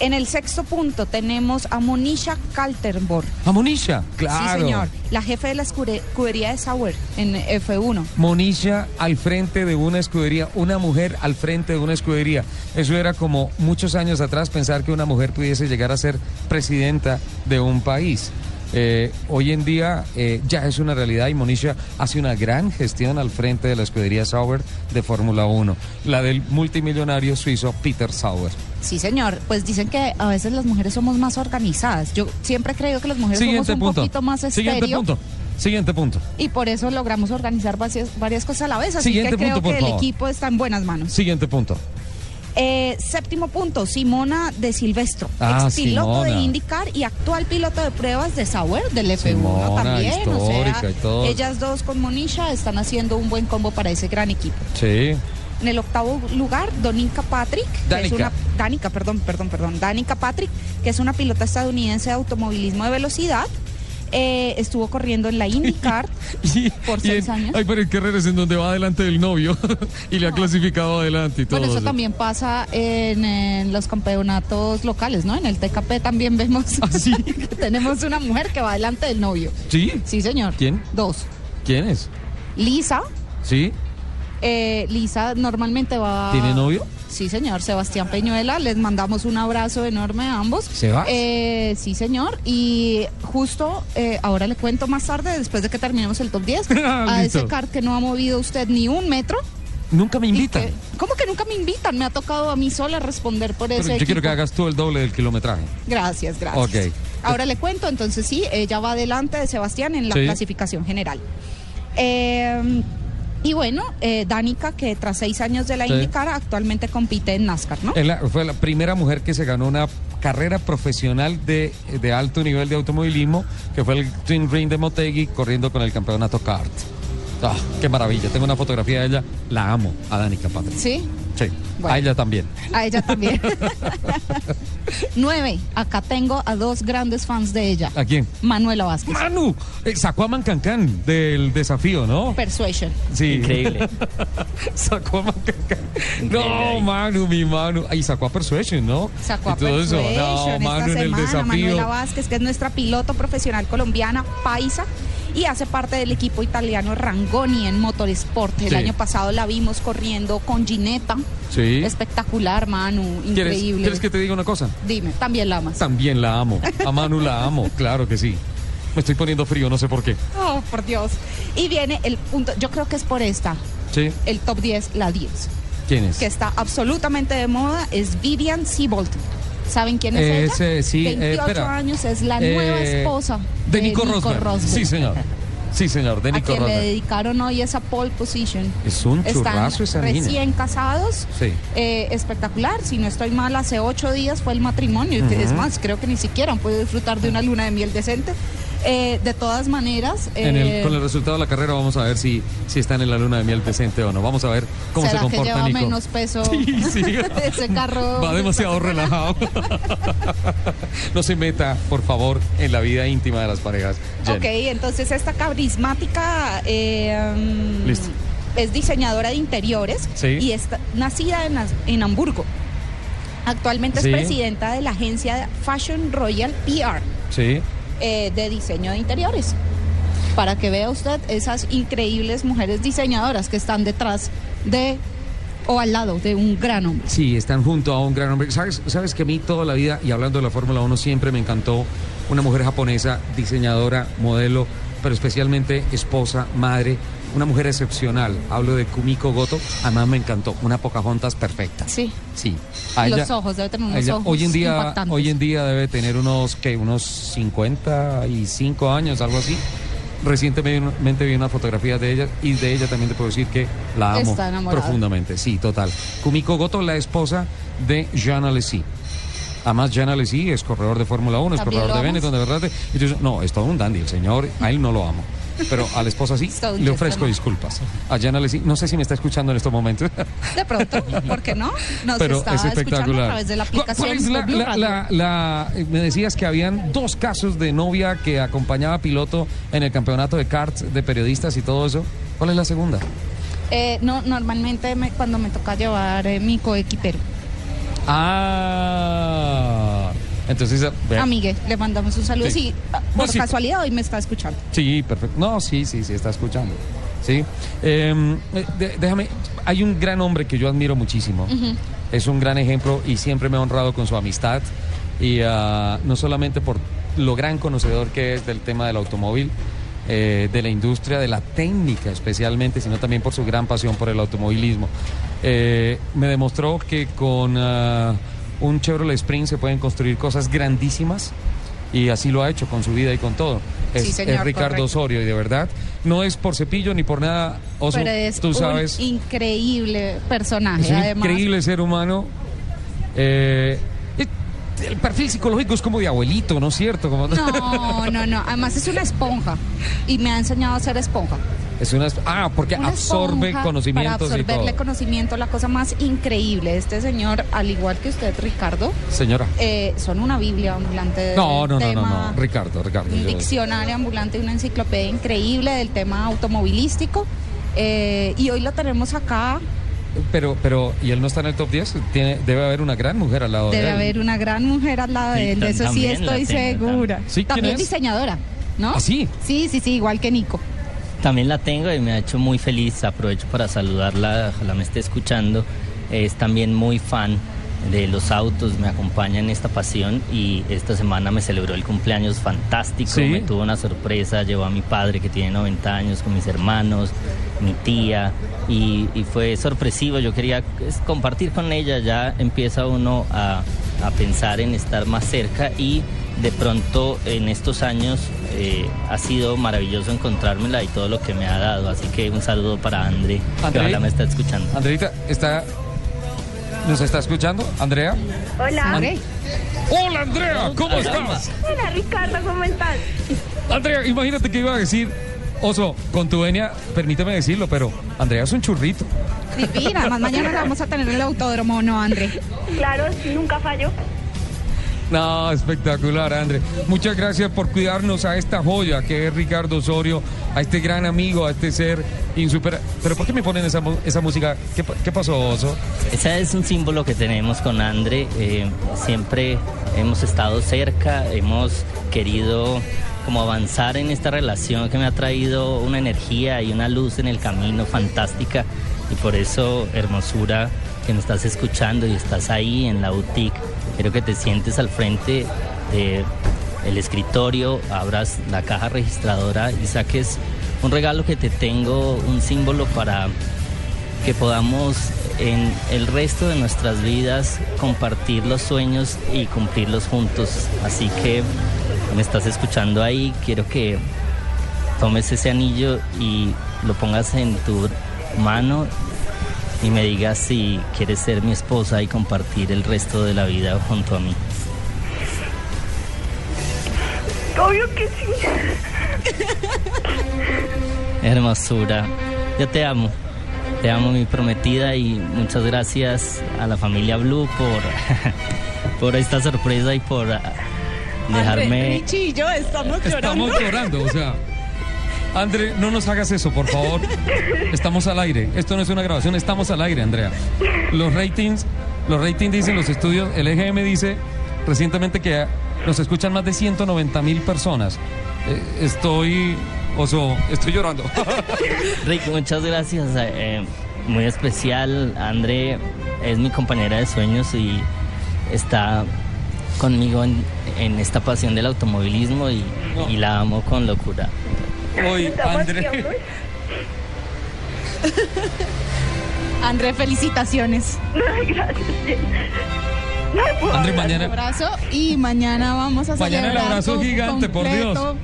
En el sexto punto tenemos a Monisha Kaltenborg.
A Monisha, claro.
Sí, señor. La jefe de la escudería de Sauer en F1.
Monisha al frente de una escudería, una mujer al frente de una escudería. Eso era como muchos años atrás pensar que una mujer pudiese llegar a ser presidenta de un país. Eh, hoy en día eh, ya es una realidad y Monisha hace una gran gestión al frente de la escudería Sauber de Fórmula 1, la del multimillonario suizo Peter Sauber.
Sí, señor. Pues dicen que a veces las mujeres somos más organizadas. Yo siempre creo que las mujeres
Siguiente
somos un
punto.
poquito más
Siguiente
estéreo
punto. Siguiente punto.
y por eso logramos organizar varias, varias cosas a la vez. Así
Siguiente
que creo
punto, por
que el
favor.
equipo está en buenas manos.
Siguiente punto.
Eh, séptimo punto, Simona de Silvestro,
Ah,
ex piloto de. IndyCar y actual piloto de pruebas de Sauer del F1
Simona,
también. O sea,
y todo.
ellas dos con Monisha están haciendo un buen combo para ese gran equipo.
Sí.
En el octavo lugar, Donica Patrick, que es una Danica, perdón, perdón, perdón, Danica Patrick, que es una pilota estadounidense de automovilismo de velocidad. Eh, estuvo corriendo en la IndyCar por seis
en-
años.
Ay, pero en carreras en donde va adelante del novio y le ha clasificado adelante y todo.
Bueno, eso
eso.
también pasa en, en los campeonatos locales, ¿no? En el TKP también vemos
¿Ah,
que tenemos una mujer que va delante del novio.
¿Sí?
Sí, señor.
¿Quién?
Dos.
¿Quién es?
Lisa.
¿Sí?
eh, Lisa normalmente va...
¿Tiene novio?
Sí, señor. Sebastián Peñuela. Les mandamos un abrazo enorme a ambos.
¿Sebas?
Eh, sí, señor. Y justo eh, ahora le cuento más tarde, después de que terminemos el top 10, a
Ah, Listo.
ese car que no ha movido usted ni un metro.
Nunca me invitan.
que- ¿Cómo que nunca me invitan? Me ha tocado a mí sola responder por ese
yo quiero que hagas tú el doble del kilometraje.
Gracias, gracias.
Ok.
Ahora le cuento, entonces sí, ella va adelante de Sebastián en la
Sí.
clasificación general. Eh, y bueno, eh, Danica, que tras seis años de la
Sí.
IndyCar, actualmente compite en NASCAR, ¿no?
La- fue la primera mujer que se ganó una carrera profesional de, de alto nivel de automovilismo, que fue el Twin Ring de Motegi corriendo con el campeonato kart. Ah, qué maravilla. Tengo una fotografía de ella. La amo, a Danica Patrick.
Sí,
Sí.
Bueno.
A ella también.
a ella también. Nueve, acá tengo a dos grandes fans de ella.
¿A quién?
Manuela Vázquez.
Manu, eh, sacó a Mancancán del desafío, ¿no?
Persuasion.
Sí.
Increíble.
sacó a Mancancán.
Increíble
No,
ahí.
Manu, mi Manu. Ahí sacó a Persuasion, ¿no?
Sacó a. Persuasion
No, Manu
esta
en el
semana,
desafío.
Manuela Vázquez, que es nuestra piloto profesional colombiana, paisa, y hace parte del equipo italiano Rangoni en Motorsport. El
Sí.
año pasado la vimos corriendo con Ginetta.
Sí.
Espectacular, Manu,
¿Quieres,
increíble.
¿Quieres que te diga una cosa?
Dime, también la amas.
También la amo. A Manu la amo, claro que sí. Me estoy poniendo frío, no sé por qué.
Oh, por Dios. Y viene el punto, yo creo que es por esta,
¿Sí?
el top 10, la 10,
¿Quién es?
que está absolutamente de moda, es Vivian Seabolt. ¿Saben quién es
Ese,
ella?
sí, eh,
28
espera.
años, es la nueva
Eh,
esposa
De Nico, Rosberg.
Rosberg.
Sí, señor. Sí, señor, de
a
Nico
quien le dedicaron hoy esa pole position.
Es un
Están
churrazo niña.
recién casados,
Sí.
eh, espectacular. Si no estoy mal, hace ocho días fue el matrimonio. Es más, creo que ni siquiera han podido disfrutar de una luna de miel decente. Eh, de todas maneras,
En
eh,
el, con el resultado de la carrera vamos a ver si, si están en la luna de miel decente o no. Vamos a ver cómo se
¿será que
comporta
lleva
Nico.
menos peso
Sí, sí.
ese carro?
Va demasiado relajado. no se meta, por favor, en la vida íntima de las parejas. Jen.
Ok, entonces esta carismática eh,
Listo.
es diseñadora de interiores
Sí.
y está nacida en, en Hamburgo. Actualmente es presidenta de la agencia Fashion Royal PR
Sí.
Eh, de diseño de interiores. Para que vea usted esas increíbles mujeres diseñadoras que están detrás de o al lado de un gran hombre.
Sí, están junto a un gran hombre. ¿Sabes, sabes que a mí toda la vida, y hablando de la Fórmula 1, siempre me encantó una mujer japonesa, diseñadora, modelo, pero especialmente esposa, madre, una mujer excepcional. Hablo de Kumiko Goto, además me encantó, una Pocahontas perfecta.
Sí.
Sí.
Los ojos, debe tener
a
unos
ella
ojos
hoy en día,
impactantes.
hoy en día debe tener unos que unos 55 años, algo así. Recientemente vi una fotografía de ella y de ella también te puedo decir que la amo profundamente. Sí, total. Kumiko Goto, la esposa de Jean Alesi. Además, Jean Alesi es corredor de Fórmula 1, es
¿También
corredor de? Benetton, de verdad. Y no, es todo un dandy el señor, a él no lo amo. Pero a la esposa sí. Le ofrezco disculpas. A Jana le sí, no sé si me está escuchando en estos momentos.
De pronto, ¿por qué no? Nos
pero
está
es
escuchando a
espectacular.
través de la
¿Cuál-
aplicación
cuál es la- eh, me decías que habían dos casos de novia que acompañaba a piloto en el campeonato de karts de periodistas y todo eso. ¿Cuál es la segunda?
Eh, no, normalmente me- cuando me toca llevar eh, mi coequipero.
Ah, entonces, ve-
Amigue, le mandamos un saludo.
Sí.
Sí, ah,
No,
por
sí.
casualidad hoy me está escuchando.
Sí, perfecto. No, sí, sí, sí, está escuchando. Sí. Eh, eh, de- déjame, hay un gran hombre que yo admiro muchísimo. Es un gran ejemplo y siempre me ha honrado con su amistad. Y ah, no solamente por lo gran conocedor que es del tema del automóvil, eh, de la industria, de la técnica especialmente, sino también por su gran pasión por el automovilismo. Eh, me demostró que con ah, un Chevrolet Spring se pueden construir cosas grandísimas y así lo ha hecho con su vida y con todo. Es,
Sí, señor,
es Ricardo
correcto.
Osorio y de verdad no es por cepillo ni por nada. Oso,
Pero es
tú
un
sabes.
increíble personaje,
Es un
además.
increíble ser humano. Eh, el perfil psicológico es como de abuelito, ¿no es cierto? Como-
No, no, no. Además es una esponja y me ha enseñado a ser esponja.
es una, ah, porque
Una
absorbe conocimientos
Para
y todo.
absorberle conocimiento, la cosa más increíble. Este señor, al igual que usted, Ricardo,
Señora.
eh, son una Biblia ambulante del
No, no, no, no. Ricardo, Ricardo.
Un
yo-
diccionario ambulante y una enciclopedia increíble del tema automovilístico. Eh, y hoy lo tenemos acá.
Pero, pero, ¿y él no está en el top 10? Tiene, debe haber una gran mujer al lado de
Debe
él.
haber una gran mujer al lado
Sí,
de él, de eso sí estoy
tengo,
segura.
también. Sí, ¿quién
También
es?
diseñadora, ¿no?
¿Ah, sí?
Sí, sí, sí, igual que Nico.
También la tengo y me ha hecho muy feliz. Aprovecho para saludarla, ojalá me esté escuchando. Es también muy fan de los autos, me acompaña en esta pasión y esta semana me celebró el cumpleaños fantástico.
Sí.
Me tuvo una sorpresa, llevó a mi padre que tiene 90 años con mis hermanos, mi tía y, y fue sorpresivo. Yo quería pues, compartir con ella, ya empieza uno a, a pensar en estar más cerca y de pronto en estos años eh, ha sido maravilloso encontrármela y todo lo que me ha dado. Así que un saludo para André, que
André.
ojalá me está escuchando.
Andreita, ¿está, ¿nos está escuchando? ¿Andrea?
Hola.
André. Hola, Andrea, ¿cómo estás?
Hola Ricardo, ¿cómo estás?
Andrea, imagínate que iba a decir, Oso, con tu venia, permíteme decirlo, pero Andrea es un churrito.
Divina, además mañana la vamos a tener en el autódromo, ¿no, André?
Claro, nunca fallo.
No, espectacular, André. Muchas gracias por cuidarnos a esta joya que es Ricardo Osorio, a este gran amigo, a este ser insuperable. Pero ¿por qué me ponen esa, esa música? ¿Qué, pa- qué pasó, Oso?
Ese es un símbolo que tenemos con André. eh, siempre hemos estado cerca, hemos querido como avanzar en esta relación que me ha traído una energía y una luz en el camino fantástica. Y por eso, hermosura, que me estás escuchando y estás ahí en la boutique, quiero que te sientes al frente de el escritorio, abras la caja registradora y saques un regalo que te tengo, un símbolo para que podamos en el resto de nuestras vidas compartir los sueños y cumplirlos juntos. Así que me estás escuchando ahí, quiero que tomes ese anillo y lo pongas en tu mano y me digas si quieres ser mi esposa y compartir el resto de la vida junto a mí.
Obvio que sí.
Hermosura, yo te amo. Te amo mi prometida y muchas gracias a la familia Blue por, por esta sorpresa y por ah, dejarme...
Richie y yo estamos llorando.
Estamos llorando, o sea. André, no nos hagas eso, por favor. Estamos al aire. Esto no es una grabación, estamos al aire, Andrea. Los ratings, los ratings dicen los estudios, el EGM dice recientemente que nos escuchan más de 190 mil personas. Eh, estoy, oso, estoy llorando.
Rick, muchas gracias. eh, muy especial. André es mi compañera de sueños y está conmigo en, en esta pasión del automovilismo y, y la amo con locura.
Hoy, André.
André, felicitaciones.
Gracias.
André, mañana.
abrazo y mañana vamos a
Mañana el
celebrar
abrazo gigante, por
completo.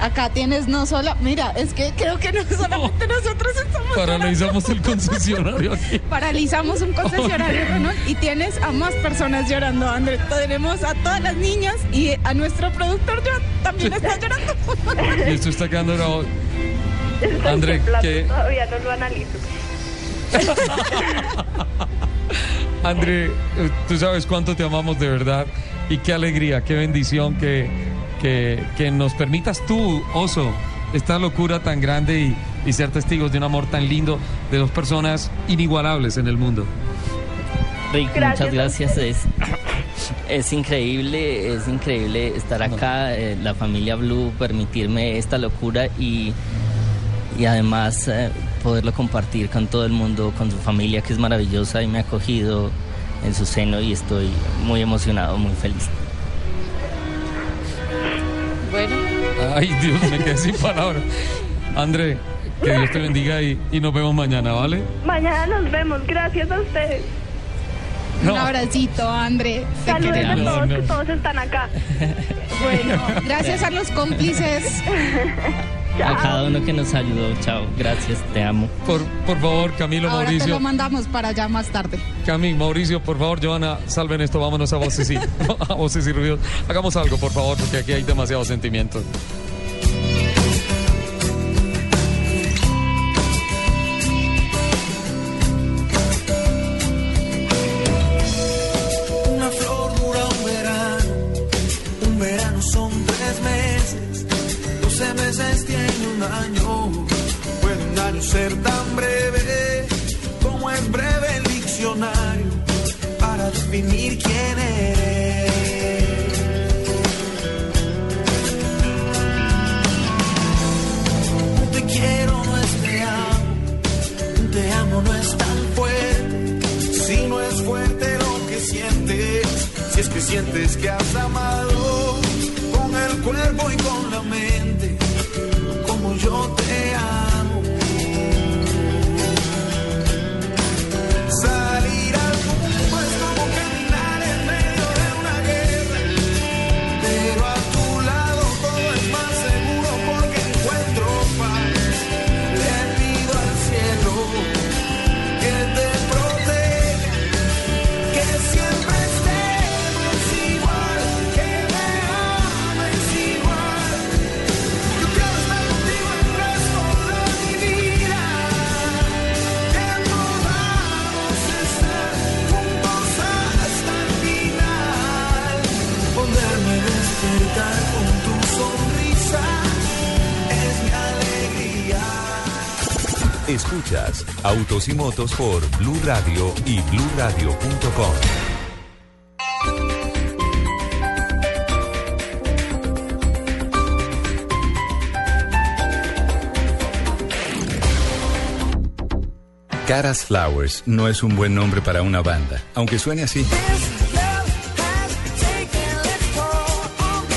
Acá tienes no solo, mira, es que creo que no solamente nosotros estamos
Paralizamos el concesionario aquí.
Paralizamos un concesionario Renault y tienes a más personas llorando, André. Tenemos a todas las niñas y a nuestro productor Joan también está llorando.
Y esto está quedando grabado. André, ¿qué?
Todavía no lo analizo.
André, eh, tú sabes cuánto te amamos de verdad y qué alegría, qué bendición que, que, que nos permitas tú, Oso, esta locura tan grande y, y ser testigos de un amor tan lindo de dos personas inigualables en el mundo.
Rick,
Gracias
muchas gracias. Es, es increíble, es increíble estar acá, eh, la familia Blue, permitirme esta locura y, y además eh, poderlo compartir con todo el mundo, con su familia que es maravillosa y me ha acogido en su seno y estoy muy emocionado, muy feliz.
Ay, Dios, me quedé sin palabras. André, que Dios te bendiga y, y nos vemos mañana, ¿vale?
Mañana nos vemos. Gracias a ustedes.
Un abracito, André. Te
Saludos a todos, que todos están acá.
Bueno, gracias a los cómplices.
A cada uno que nos ayudó, chao, gracias, te amo.
Por, por favor, Camilo,
Ahora te
Mauricio.
lo mandamos para allá más tarde.
Cami, Mauricio, por favor, Joana, salven esto, vámonos a voces y, a voces y ruidos. Hagamos algo, por favor, porque aquí hay demasiados sentimientos.
Una que sientes que has amado con el cuerpo y con la
Autos y Motos por Blue Radio y BlueRadio.com. Caras Flowers no es un buen nombre para una banda, aunque suene así.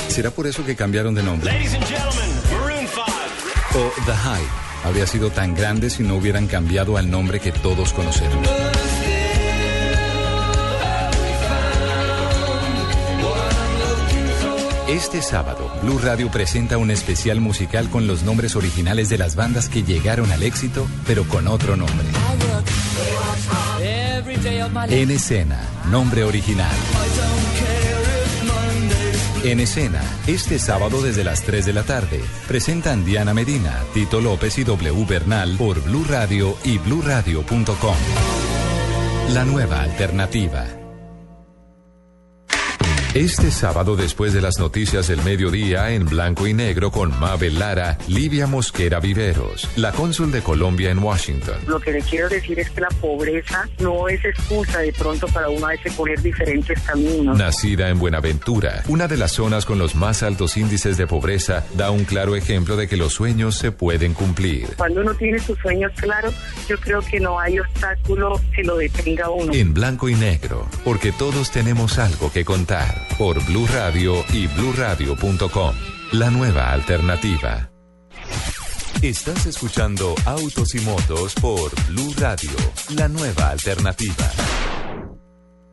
¿Será por eso que cambiaron de nombre?
Ladies and gentlemen, Maroon 5.
¿O The Hype habría sido tan grande si no hubieran cambiado al nombre que todos conocemos? Este sábado, Blue Radio presenta un especial musical con los nombres originales de las bandas que llegaron al éxito, pero con otro nombre. En escena, nombre original. En escena, este sábado desde las 3 de la tarde, presentan Diana Medina, Tito López y W Bernal por Blue Radio y BlueRadio.com. La nueva alternativa. Este sábado, después de las noticias del mediodía, en blanco y negro con Mabel Lara, Livia Mosquera Viveros, la cónsul de Colombia en Washington.
Lo que le quiero decir es que la pobreza no es excusa de pronto para uno a veces diferentes caminos.
Nacida en Buenaventura, una de las zonas con los más altos índices de pobreza, da un claro ejemplo de que los sueños se pueden cumplir.
Cuando uno tiene sus sueños claros, yo creo que no hay obstáculo que lo detenga uno.
En blanco y negro, porque todos tenemos algo que contar. Por Blue Radio y BlueRadio.com. La nueva alternativa. Estás escuchando Autos y Motos por Blue Radio, la nueva alternativa.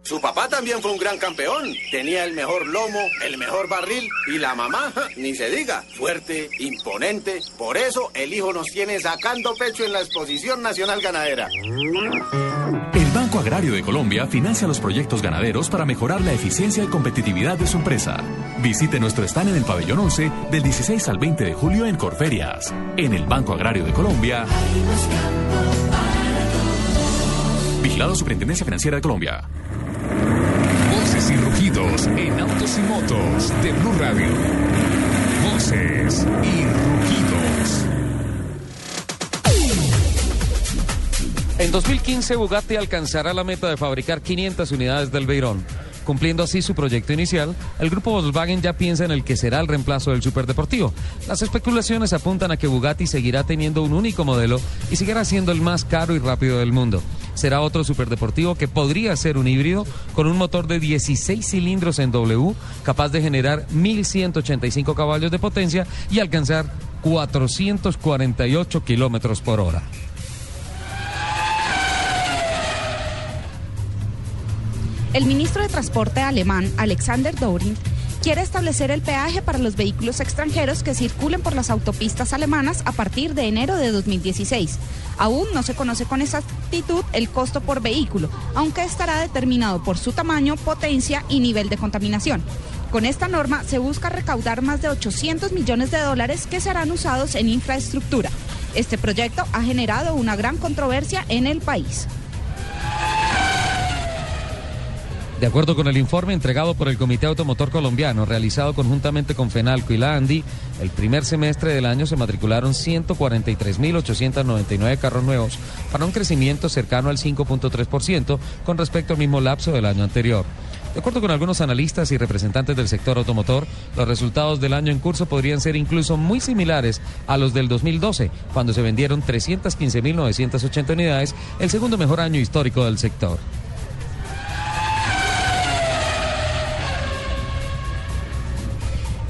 Su papá también fue un gran campeón. Tenía el mejor lomo, el mejor barril y la mamá, ni se diga, fuerte, imponente. Por eso el hijo nos tiene sacando pecho en la Exposición Nacional Ganadera.
El Banco Agrario de Colombia financia los proyectos ganaderos para mejorar la eficiencia y competitividad de su empresa. Visite nuestro stand en el pabellón 11 del 16 al 20 de julio en Corferias. En el Banco Agrario de Colombia. Vigilado Superintendencia Financiera de Colombia.
Voces y rugidos en autos y motos de Blue Radio. Voces y rugidos.
En 2015, Bugatti alcanzará la meta de fabricar 500 unidades del Veyron. Cumpliendo así su proyecto inicial, el grupo Volkswagen ya piensa en el que será el reemplazo del superdeportivo. Las especulaciones apuntan a que Bugatti seguirá teniendo un único modelo y seguirá siendo el más caro y rápido del mundo. Será otro superdeportivo que podría ser un híbrido con un motor de 16 cilindros en W, capaz de generar 1.185 caballos de potencia y alcanzar 448 kilómetros por hora.
El ministro de Transporte alemán, Alexander Dorin, quiere establecer el peaje para los vehículos extranjeros que circulen por las autopistas alemanas a partir de enero de 2016. Aún no se conoce con exactitud el costo por vehículo, aunque estará determinado por su tamaño, potencia y nivel de contaminación. Con esta norma se busca recaudar más de 800 millones de dólares que serán usados en infraestructura. Este proyecto ha generado una gran controversia en el país.
De acuerdo con el informe entregado por el Comité Automotor Colombiano, realizado conjuntamente con FENALCO y la ANDI, el primer semestre del año se matricularon 143.899 carros nuevos, para un crecimiento cercano al 5.3% con respecto al mismo lapso del año anterior. De acuerdo con algunos analistas y representantes del sector automotor, los resultados del año en curso podrían ser incluso muy similares a los del 2012, cuando se vendieron 315.980 unidades, el segundo mejor año histórico del sector.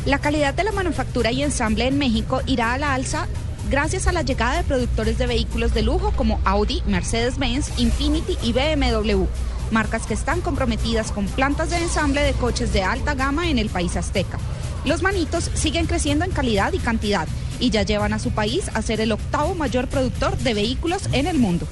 La calidad de la manufactura y ensamble en México irá a la alza gracias a la llegada de productores de vehículos de lujo como Audi, Mercedes-Benz, Infiniti y BMW, marcas que están comprometidas con plantas de ensamble de coches de alta gama en el país azteca. Los manitos siguen creciendo en calidad y cantidad y ya llevan a su país a ser el octavo mayor productor de vehículos en el mundo.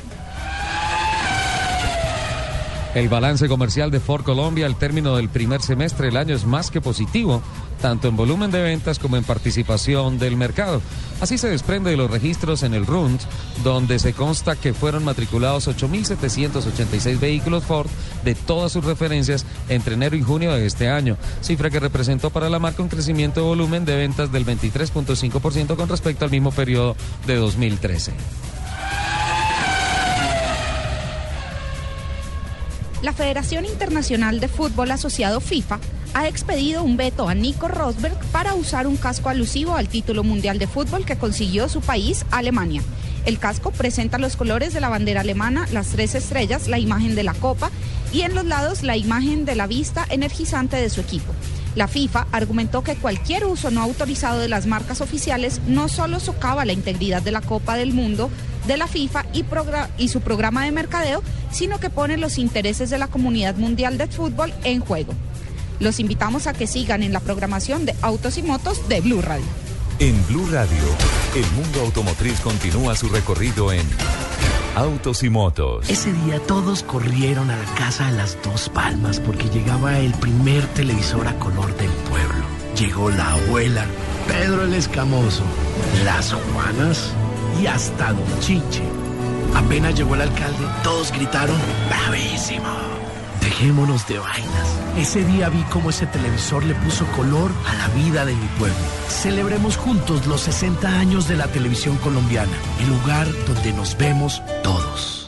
El balance comercial de Ford Colombia al término del primer semestre del año es más que positivo, tanto en volumen de ventas como en participación del mercado. Así se desprende de los registros en el RUND, donde se consta que fueron matriculados 8.786 vehículos Ford de todas sus referencias entre enero y junio de este año, cifra que representó para la marca un crecimiento de volumen de ventas del 23.5% con respecto al mismo periodo de 2013.
La Federación Internacional de Fútbol Asociado FIFA ha expedido un veto a Nico Rosberg para usar un casco alusivo al título mundial de fútbol que consiguió su país, Alemania. El casco presenta los colores de la bandera alemana, las tres estrellas, la imagen de la copa y en los lados la imagen de la vista energizante de su equipo. La FIFA argumentó que cualquier uso no autorizado de las marcas oficiales no solo socava la integridad de la Copa del Mundo de la FIFA y, su programa de mercadeo, sino que pone los intereses de la comunidad mundial de fútbol en juego. Los invitamos a que sigan en la programación de Autos y Motos de Blue Radio.
En Blue Radio, el mundo automotriz continúa su recorrido en Autos y Motos.
Ese día todos corrieron a la casa de las dos palmas porque llegaba el primer televisor a color del pueblo. Llegó la abuela, Pedro el Escamoso, las Juanas y hasta Don Chiche. Apenas llegó el alcalde, todos gritaron, ¡bravísimo! Dejémonos de vainas. Ese día vi cómo ese televisor le puso color a la vida de mi pueblo. Celebremos juntos los 60 años de la televisión colombiana, el lugar donde nos vemos todos.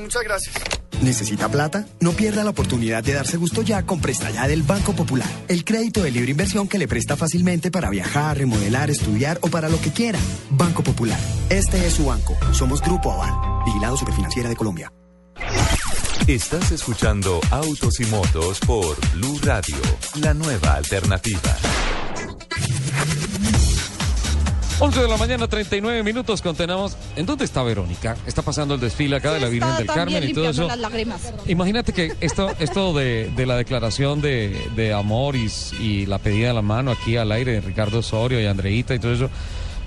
muchas gracias.
¿Necesita plata? No pierda la oportunidad de darse gusto ya con Presta Ya del Banco Popular. El crédito de libre inversión que le presta fácilmente para viajar, remodelar, estudiar o para lo que quiera. Banco Popular. Este es su banco. Somos Grupo Aval. Vigilado Superfinanciera de Colombia.
Estás escuchando Autos y Motos por Blue Radio, la nueva alternativa.
11 de la mañana, 39 minutos. Contenemos. ¿En dónde está Verónica? Está pasando el desfile acá de la Virgen del Carmen y todo eso.
las lágrimas.
Imagínate que esto, esto de, de la declaración de, de amor y, y la pedida de la mano aquí al aire de Ricardo Osorio y Andreita y todo eso.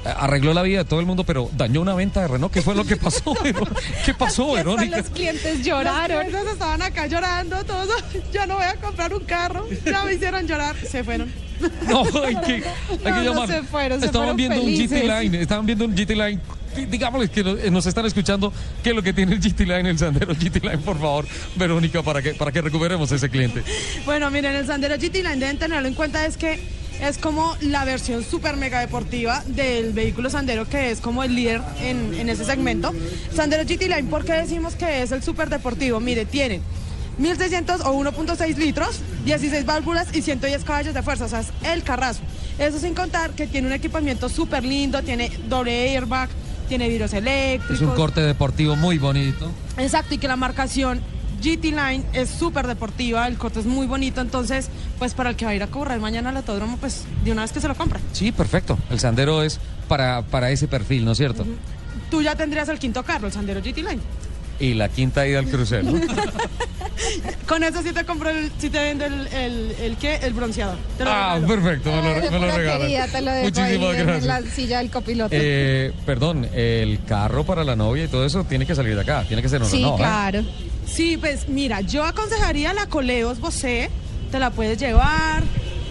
Eh, Arregló la vida de todo el mundo, pero dañó una venta de Renault. ¿Qué fue lo que pasó? ¿Qué pasó, Verónica?
Los clientes lloraron.
Los clientes estaban acá llorando, todos, ya no voy a comprar un carro, ya me hicieron llorar, se fueron.
No, hay que, hay que
No, no
llamar.
se fueron, se
estaban
fueron
viendo un. GT Line, estaban viendo un GT Line. Digámosles que nos, nos están escuchando qué es lo que tiene el GT Line, el Sandero GT Line, por favor, Verónica, para que, para que recuperemos ese cliente.
Bueno, miren, el Sandero GT Line deben tenerlo en cuenta es que es como la versión super mega deportiva del vehículo Sandero que es como el líder en, en ese segmento. Sandero GT Line, ¿por qué decimos que es el super deportivo? Mire, tiene 1600 o 1.6 litros, 16 válvulas y 110 caballos de fuerza, o sea, es el carrazo. Eso sin contar que tiene un equipamiento súper lindo, tiene doble airbag, tiene vidrios eléctricos.
Es un corte deportivo muy bonito.
Exacto, y que la marcación GT Line es súper deportiva, el corte es muy bonito, entonces, pues para el que va a ir a correr mañana al autódromo, pues de una vez que se lo compre.
Sí, perfecto. El Sandero es para, para ese perfil, ¿no es cierto?
Tú ya tendrías el quinto carro, el Sandero GT Line.
Y la quinta ida al crucero.
Con eso sí te compro, el, sí te vendo el, el, el, ¿qué? El bronceador. Te lo
ah,
regalo.
perfecto, me lo, me lo regalan.
Querida, te lo dejo
Muchísimas
ahí en
gracias.
la silla del copiloto.
Eh, perdón, el carro para la novia y todo eso tiene que salir de acá, tiene que ser un
sí,
¿eh?
claro.
Sí, pues mira, yo aconsejaría la Coleos Bosé, te la puedes llevar,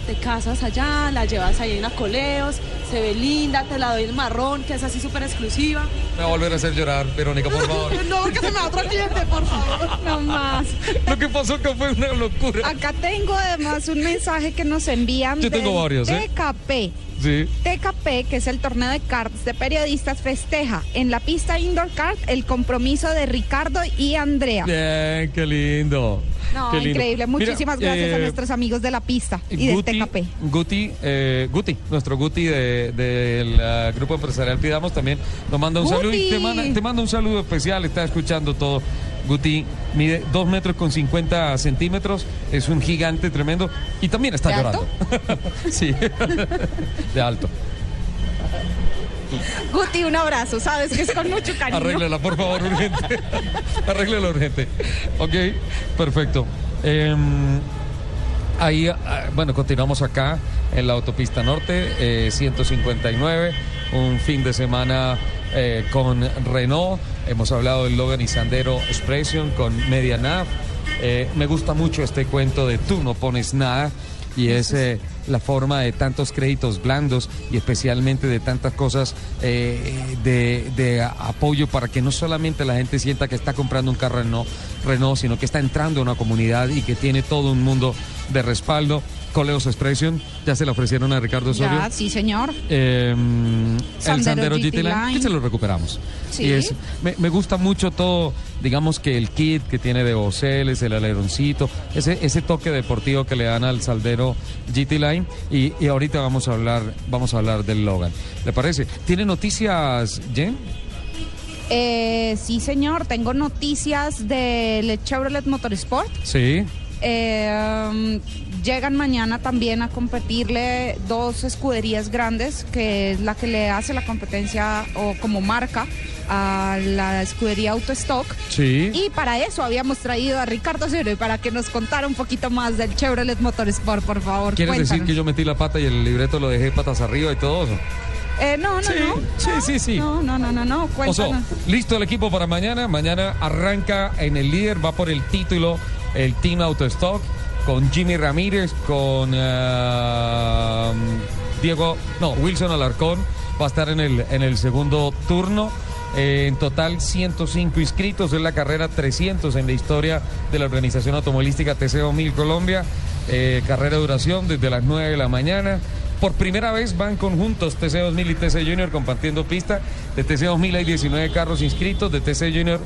te casas allá, la llevas ahí en la Coleos, se ve linda, te la doy el marrón, que es así súper exclusiva.
Me va a volver a hacer llorar, Verónica, por favor.
No, porque se me va otro cliente, por favor.
No más.
Lo que pasó acá fue una locura.
Acá tengo además un mensaje que nos envían
Yo tengo varios, ¿eh?
TKP.
Sí.
TKP, que es el torneo de karts de periodistas, festeja en la pista indoor kart el compromiso de Ricardo y Andrea.
Bien, qué lindo.
No,
Qué
increíble.
Mira,
Muchísimas gracias a
eh,
nuestros amigos de la pista y del
Guti,
TKP.
Guti, eh, Guti, nuestro Guti de- del grupo empresarial Pidamos también nos manda un
Guti.
saludo y te manda, te manda un saludo especial, está escuchando todo. Guti mide 2 metros con 50 centímetros, es un gigante tremendo y también está
¿De
llorando. sí, de alto.
Guti, un abrazo, sabes que es con mucho cariño.
Arréglela, por favor, urgente. Arréglela urgente. Ok, perfecto. Em, ahí, ah, bueno, continuamos acá en la autopista norte, eh, 159, un fin de semana eh, con Renault. Hemos hablado del Logan y Sandero Expression con Media Nav. Eh, me gusta mucho este cuento de tú no pones nada y es eh, la forma de tantos créditos blandos y especialmente de tantas cosas eh, de, apoyo para que no solamente la gente sienta que está comprando un carro Renault, sino que está entrando a una comunidad y que tiene todo un mundo de respaldo. Coleos Expression, ya se le ofrecieron a Ricardo Osorio.
Ya, sí, señor.
Eh, el
Sandero GT
GT Line,
Line.
que se lo recuperamos.
Sí.
Y es, me, me gusta mucho todo, digamos que el kit que tiene de oceles, el aleroncito, ese, ese toque deportivo que le dan al Saldero GT Line. Y, y ahorita vamos a hablar, vamos a hablar del Logan. ¿Le parece? ¿Tiene noticias, Jen?
Eh, sí, señor. Tengo noticias del Chevrolet Motorsport.
Sí.
Eh, um, llegan mañana también a competirle dos escuderías grandes, que es la que le hace la competencia o como marca a la escudería Autostock.
Sí.
Y para eso habíamos traído a Ricardo Osorio para que nos contara un poquito más del Chevrolet Motorsport, por favor.
¿Quieres decir que yo metí la pata y el libreto lo dejé patas arriba y todo eso?
Eh, no, no,
Sí,
no.
sí,
no,
sí, sí.
No, no, no, no, no.
Oso, listo el equipo para mañana. Mañana arranca en el líder, va por el título el Team Autostock con Jimmy Ramírez, con ah, Diego, no, Wilson Alarcón va a estar en el, en el segundo turno. Eh, en total 105 inscritos, es la carrera 300 en la historia de la organización automovilística TC2000 Colombia. Eh, carrera de duración desde las 9 de la mañana. Por primera vez van conjuntos TC2000 y TC Junior compartiendo pista. De TC2000 hay 19 carros inscritos, de TC Junior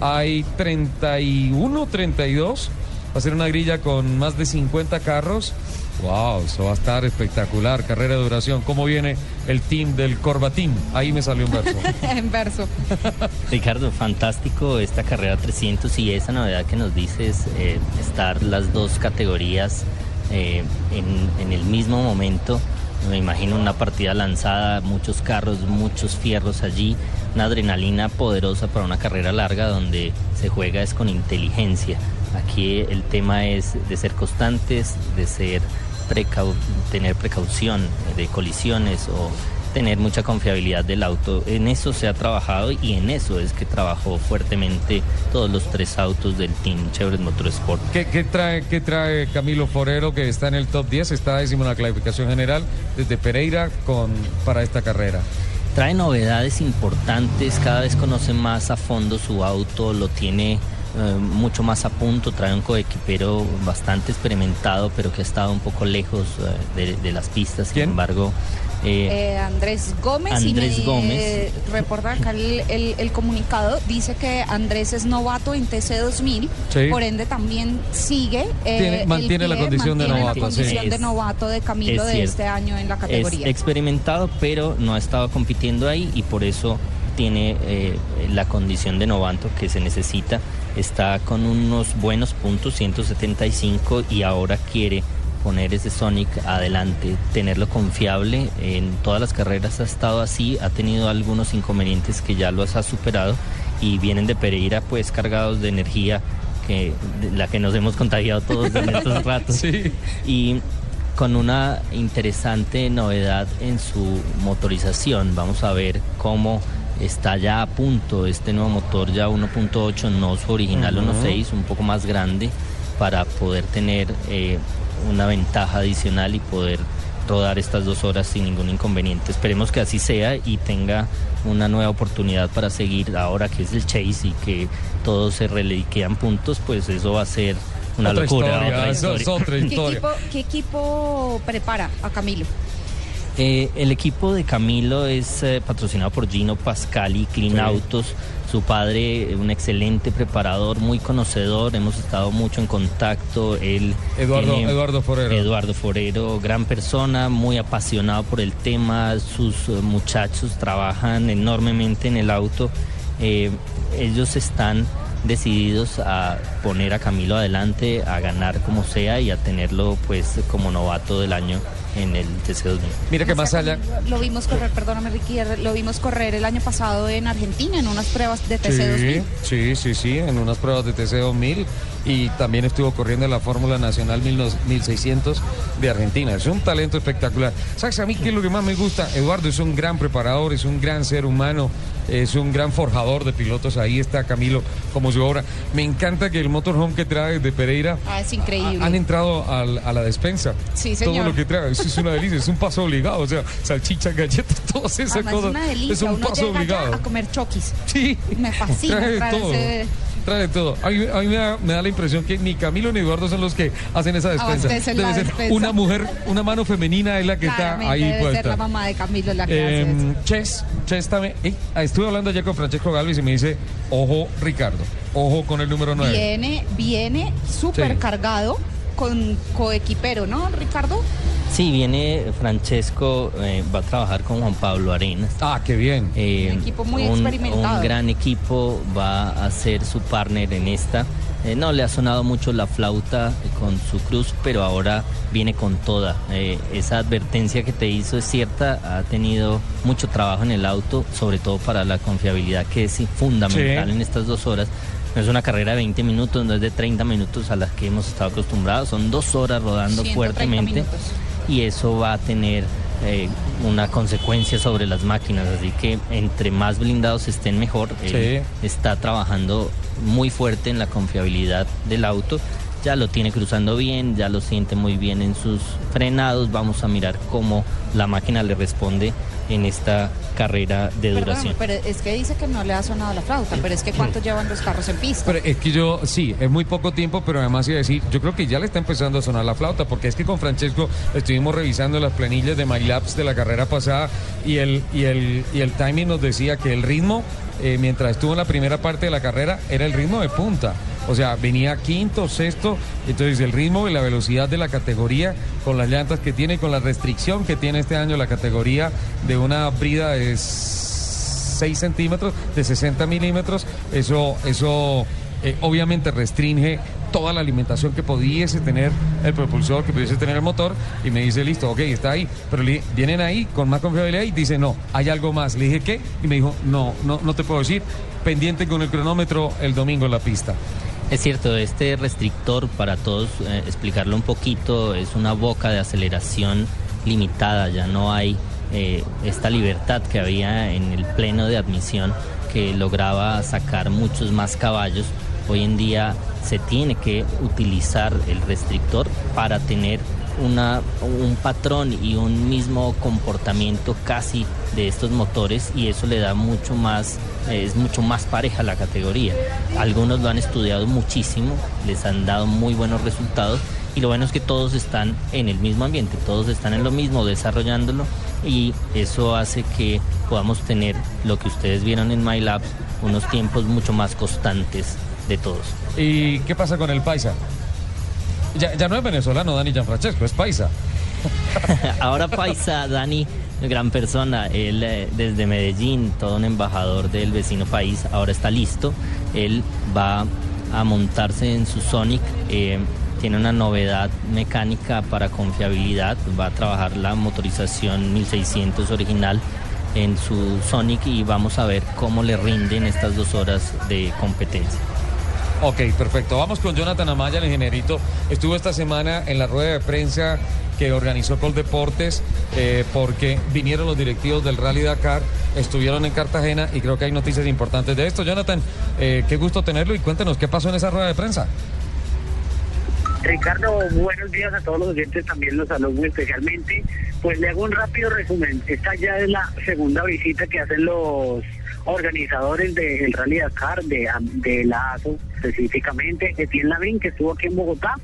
hay 31, 32. Va a ser una grilla con más de 50 carros. Wow, eso va a estar espectacular. Carrera de duración. ¿Cómo viene el team del Corbatín? Ahí me salió un verso.
en verso.
Ricardo, fantástico esta carrera 300 y esa novedad que nos dices, eh, estar las dos categorías eh, en, en el mismo momento. Me imagino una partida lanzada, muchos carros, muchos fierros allí, una adrenalina poderosa para una carrera larga donde se juega es con inteligencia. Aquí el tema es de ser constantes, de ser precau- tener precaución de colisiones o tener mucha confiabilidad del auto. En eso se ha trabajado y en eso es que trabajó fuertemente todos los tres autos del Team Chevrolet Motorsport.
¿Qué, qué trae, ¿Qué trae Camilo Forero que está en el top 10? Está décimo en la clasificación general desde Pereira con, para esta carrera.
Trae novedades importantes, cada vez conoce más a fondo su auto, lo tiene eh, mucho más a punto, trae un coequipero bastante experimentado, pero que ha estado un poco lejos eh, de, de las pistas, sin embargo... eh,
Eh, Andrés Gómez
Andrés
y me
Gómez.
eh, reporta acá el, el- el comunicado dice que Andrés es novato en TC 2000
Sí.
por ende también sigue eh,
Tiene- mantiene la condición de
mantiene la
novato, sí.
condición de novato de Camilo
es
de
cierto.
este año en la
Es
categoría
experimentado, pero no ha estado compitiendo ahí y por eso tiene eh, la condición de novato que se necesita. Está con unos buenos puntos, 175, y ahora quiere poner ese Sonic adelante, tenerlo confiable. En todas las carreras ha estado así, ha tenido algunos inconvenientes que ya los ha superado y vienen de Pereira pues cargados de energía que de la que nos hemos contagiado todos en estos ratos. Y con una interesante novedad en su motorización. Vamos a ver cómo está ya a punto este nuevo motor ya 1.8, no su original
Ujú.
1.6, un poco más grande para poder tener eh, una ventaja adicional y poder rodar estas dos horas sin ningún inconveniente. Esperemos que así sea y tenga una nueva oportunidad para seguir ahora que es el Chase y que todos se reliquean puntos, pues eso va a ser una
Otra
locura.
historia,
otra
eso es
historia.
otra
¿Qué
historia.
equipo, qué equipo prepara a Camilo?
Eh, el equipo de Camilo es eh, patrocinado por Gino Pascali, Clean
Sí.
Autos. Su padre, eh, un excelente preparador, muy conocedor, hemos estado mucho en contacto. Él
Eduardo-
tiene-
Eduardo Forero.
Eduardo Forero, gran persona, muy apasionado por el tema. Sus muchachos trabajan enormemente en el auto. Eh, ellos están decididos a poner a Camilo adelante, a ganar como sea y a tenerlo pues como novato del año en el TC2000.
Mira que más allá.
Lo vimos correr, perdóname Ricky, lo vimos correr el año pasado en Argentina en unas pruebas de TC 2000.
Sí, sí, sí, sí, en unas pruebas de TC 2000 y también estuvo corriendo en la Fórmula Nacional 1600 de Argentina. Es un talento espectacular. ¿Sabes a mí qué es lo que más me gusta? Eduardo es un gran preparador, es un gran ser humano, es un gran forjador de pilotos. Ahí está Camilo como su obra. Me encanta que el motorhome que trae de Pereira
Ah, es increíble.
han entrado al- a la despensa.
Sí,
Todo
señor.
lo que trae, eso es una delicia, es un paso obligado. O sea, salchichas, galletas, todas esas
Además,
cosas.
es una delicia,
es un
uno
paso
llega
obligado.
a comer choquis.
Sí.
Me fascina
Trae todo.
ese-
Trae todo. A mí, a mí me, da, me da la impresión que ni Camilo ni Eduardo son los que hacen esa despensa. Debe ser
despensa.
una mujer, una mano femenina es la que está ahí
debe ser
puesta.
la mamá de Camilo la que hace eso.
Eh, Chess, Chess también. eh, estuve hablando ayer con Francesco Galvis y me dice, ojo Ricardo, ojo con el número 9.
Viene, viene súper
Sí.
cargado con coequipero, ¿no, Ricardo?
Sí, viene Francesco, eh, va a trabajar con Juan Pablo Arenas.
Ah, qué bien.
Un equipo muy experimentado.
Un gran equipo va a ser su partner en esta. Eh, no le ha sonado mucho la flauta eh, con su cruz, pero ahora viene con toda. Eh, esa advertencia que te hizo es cierta, ha tenido mucho trabajo en el auto, sobre todo para la confiabilidad que es fundamental
Sí.
en estas dos horas. No es una carrera de 20 minutos, no es de 30 minutos a las que hemos estado acostumbrados, son dos horas rodando
130
fuertemente
minutos.
y eso va a tener eh, una consecuencia sobre las máquinas. Así que entre más blindados estén mejor. Él está trabajando muy fuerte en la confiabilidad del auto. Ya lo tiene cruzando bien, ya lo siente muy bien en sus frenados. Vamos a mirar cómo la máquina le responde en esta carrera de duración.
pero es que dice que no le ha sonado la flauta, pero es que ¿cuántos llevan los carros en pista?
Pero es que yo, sí, es muy poco tiempo, pero además iba a decir, yo creo que ya le está empezando a sonar la flauta, porque es que con Francesco estuvimos revisando las planillas de MyLabs de la carrera pasada y el, y el, y el timing nos decía que el ritmo eh, mientras estuvo en la primera parte de la carrera, era el ritmo de punta. O sea, venía quinto, sexto, entonces el ritmo y la velocidad de la categoría, con las llantas que tiene, con la restricción que tiene este año la categoría de una brida de 6 centímetros, de 60 milímetros, eso, eso eh, obviamente restringe toda la alimentación que pudiese tener el propulsor, que pudiese tener el motor, y me dice, listo, ok, está ahí, pero vienen ahí con más confiabilidad y dice, no, hay algo más. Le dije, ¿qué? Y me dijo, no, no, no te puedo decir, pendiente con el cronómetro el domingo en la pista.
Es cierto, este restrictor, para todos eh, explicarlo un poquito, es una boca de aceleración limitada, ya no hay eh, esta libertad que había en el pleno de admisión que lograba sacar muchos más caballos. Hoy en día se tiene que utilizar el restrictor para tener una, un patrón y un mismo comportamiento casi de estos motores y eso le da mucho más, es mucho más pareja la categoría. Algunos lo han estudiado muchísimo, les han dado muy buenos resultados y lo bueno es que todos están en el mismo ambiente, todos están en lo mismo, desarrollándolo y eso hace que podamos tener lo que ustedes vieron en MyLab, unos tiempos mucho más constantes de todos.
¿Y qué pasa con el paisa? Ya, ya no es venezolano Dani Gianfrancesco, es paisa.
Ahora Paisa, Dani, gran persona, él eh, desde Medellín, todo un embajador del vecino país, ahora está listo. Él va a montarse en su Sonic, eh, tiene una novedad mecánica para confiabilidad, va a trabajar la motorización 1600 original en su Sonic y vamos a ver cómo le rinden estas dos horas de competencia.
Ok, perfecto. Vamos con Jonathan Amaya, el ingenierito. Estuvo esta semana en la rueda de prensa que organizó Coldeportes eh, porque vinieron los directivos del Rally Dakar, estuvieron en Cartagena y creo que hay noticias importantes de esto. Jonathan, eh, qué gusto tenerlo y cuéntenos qué pasó en esa rueda de prensa.
Ricardo, buenos días a todos los oyentes, también los saludo especialmente. Pues le hago un rápido resumen. Esta ya es la segunda visita que hacen los organizadores del Rally Dakar, de, de la ASO específicamente. Etienne Lavín, que estuvo aquí en Bogotá,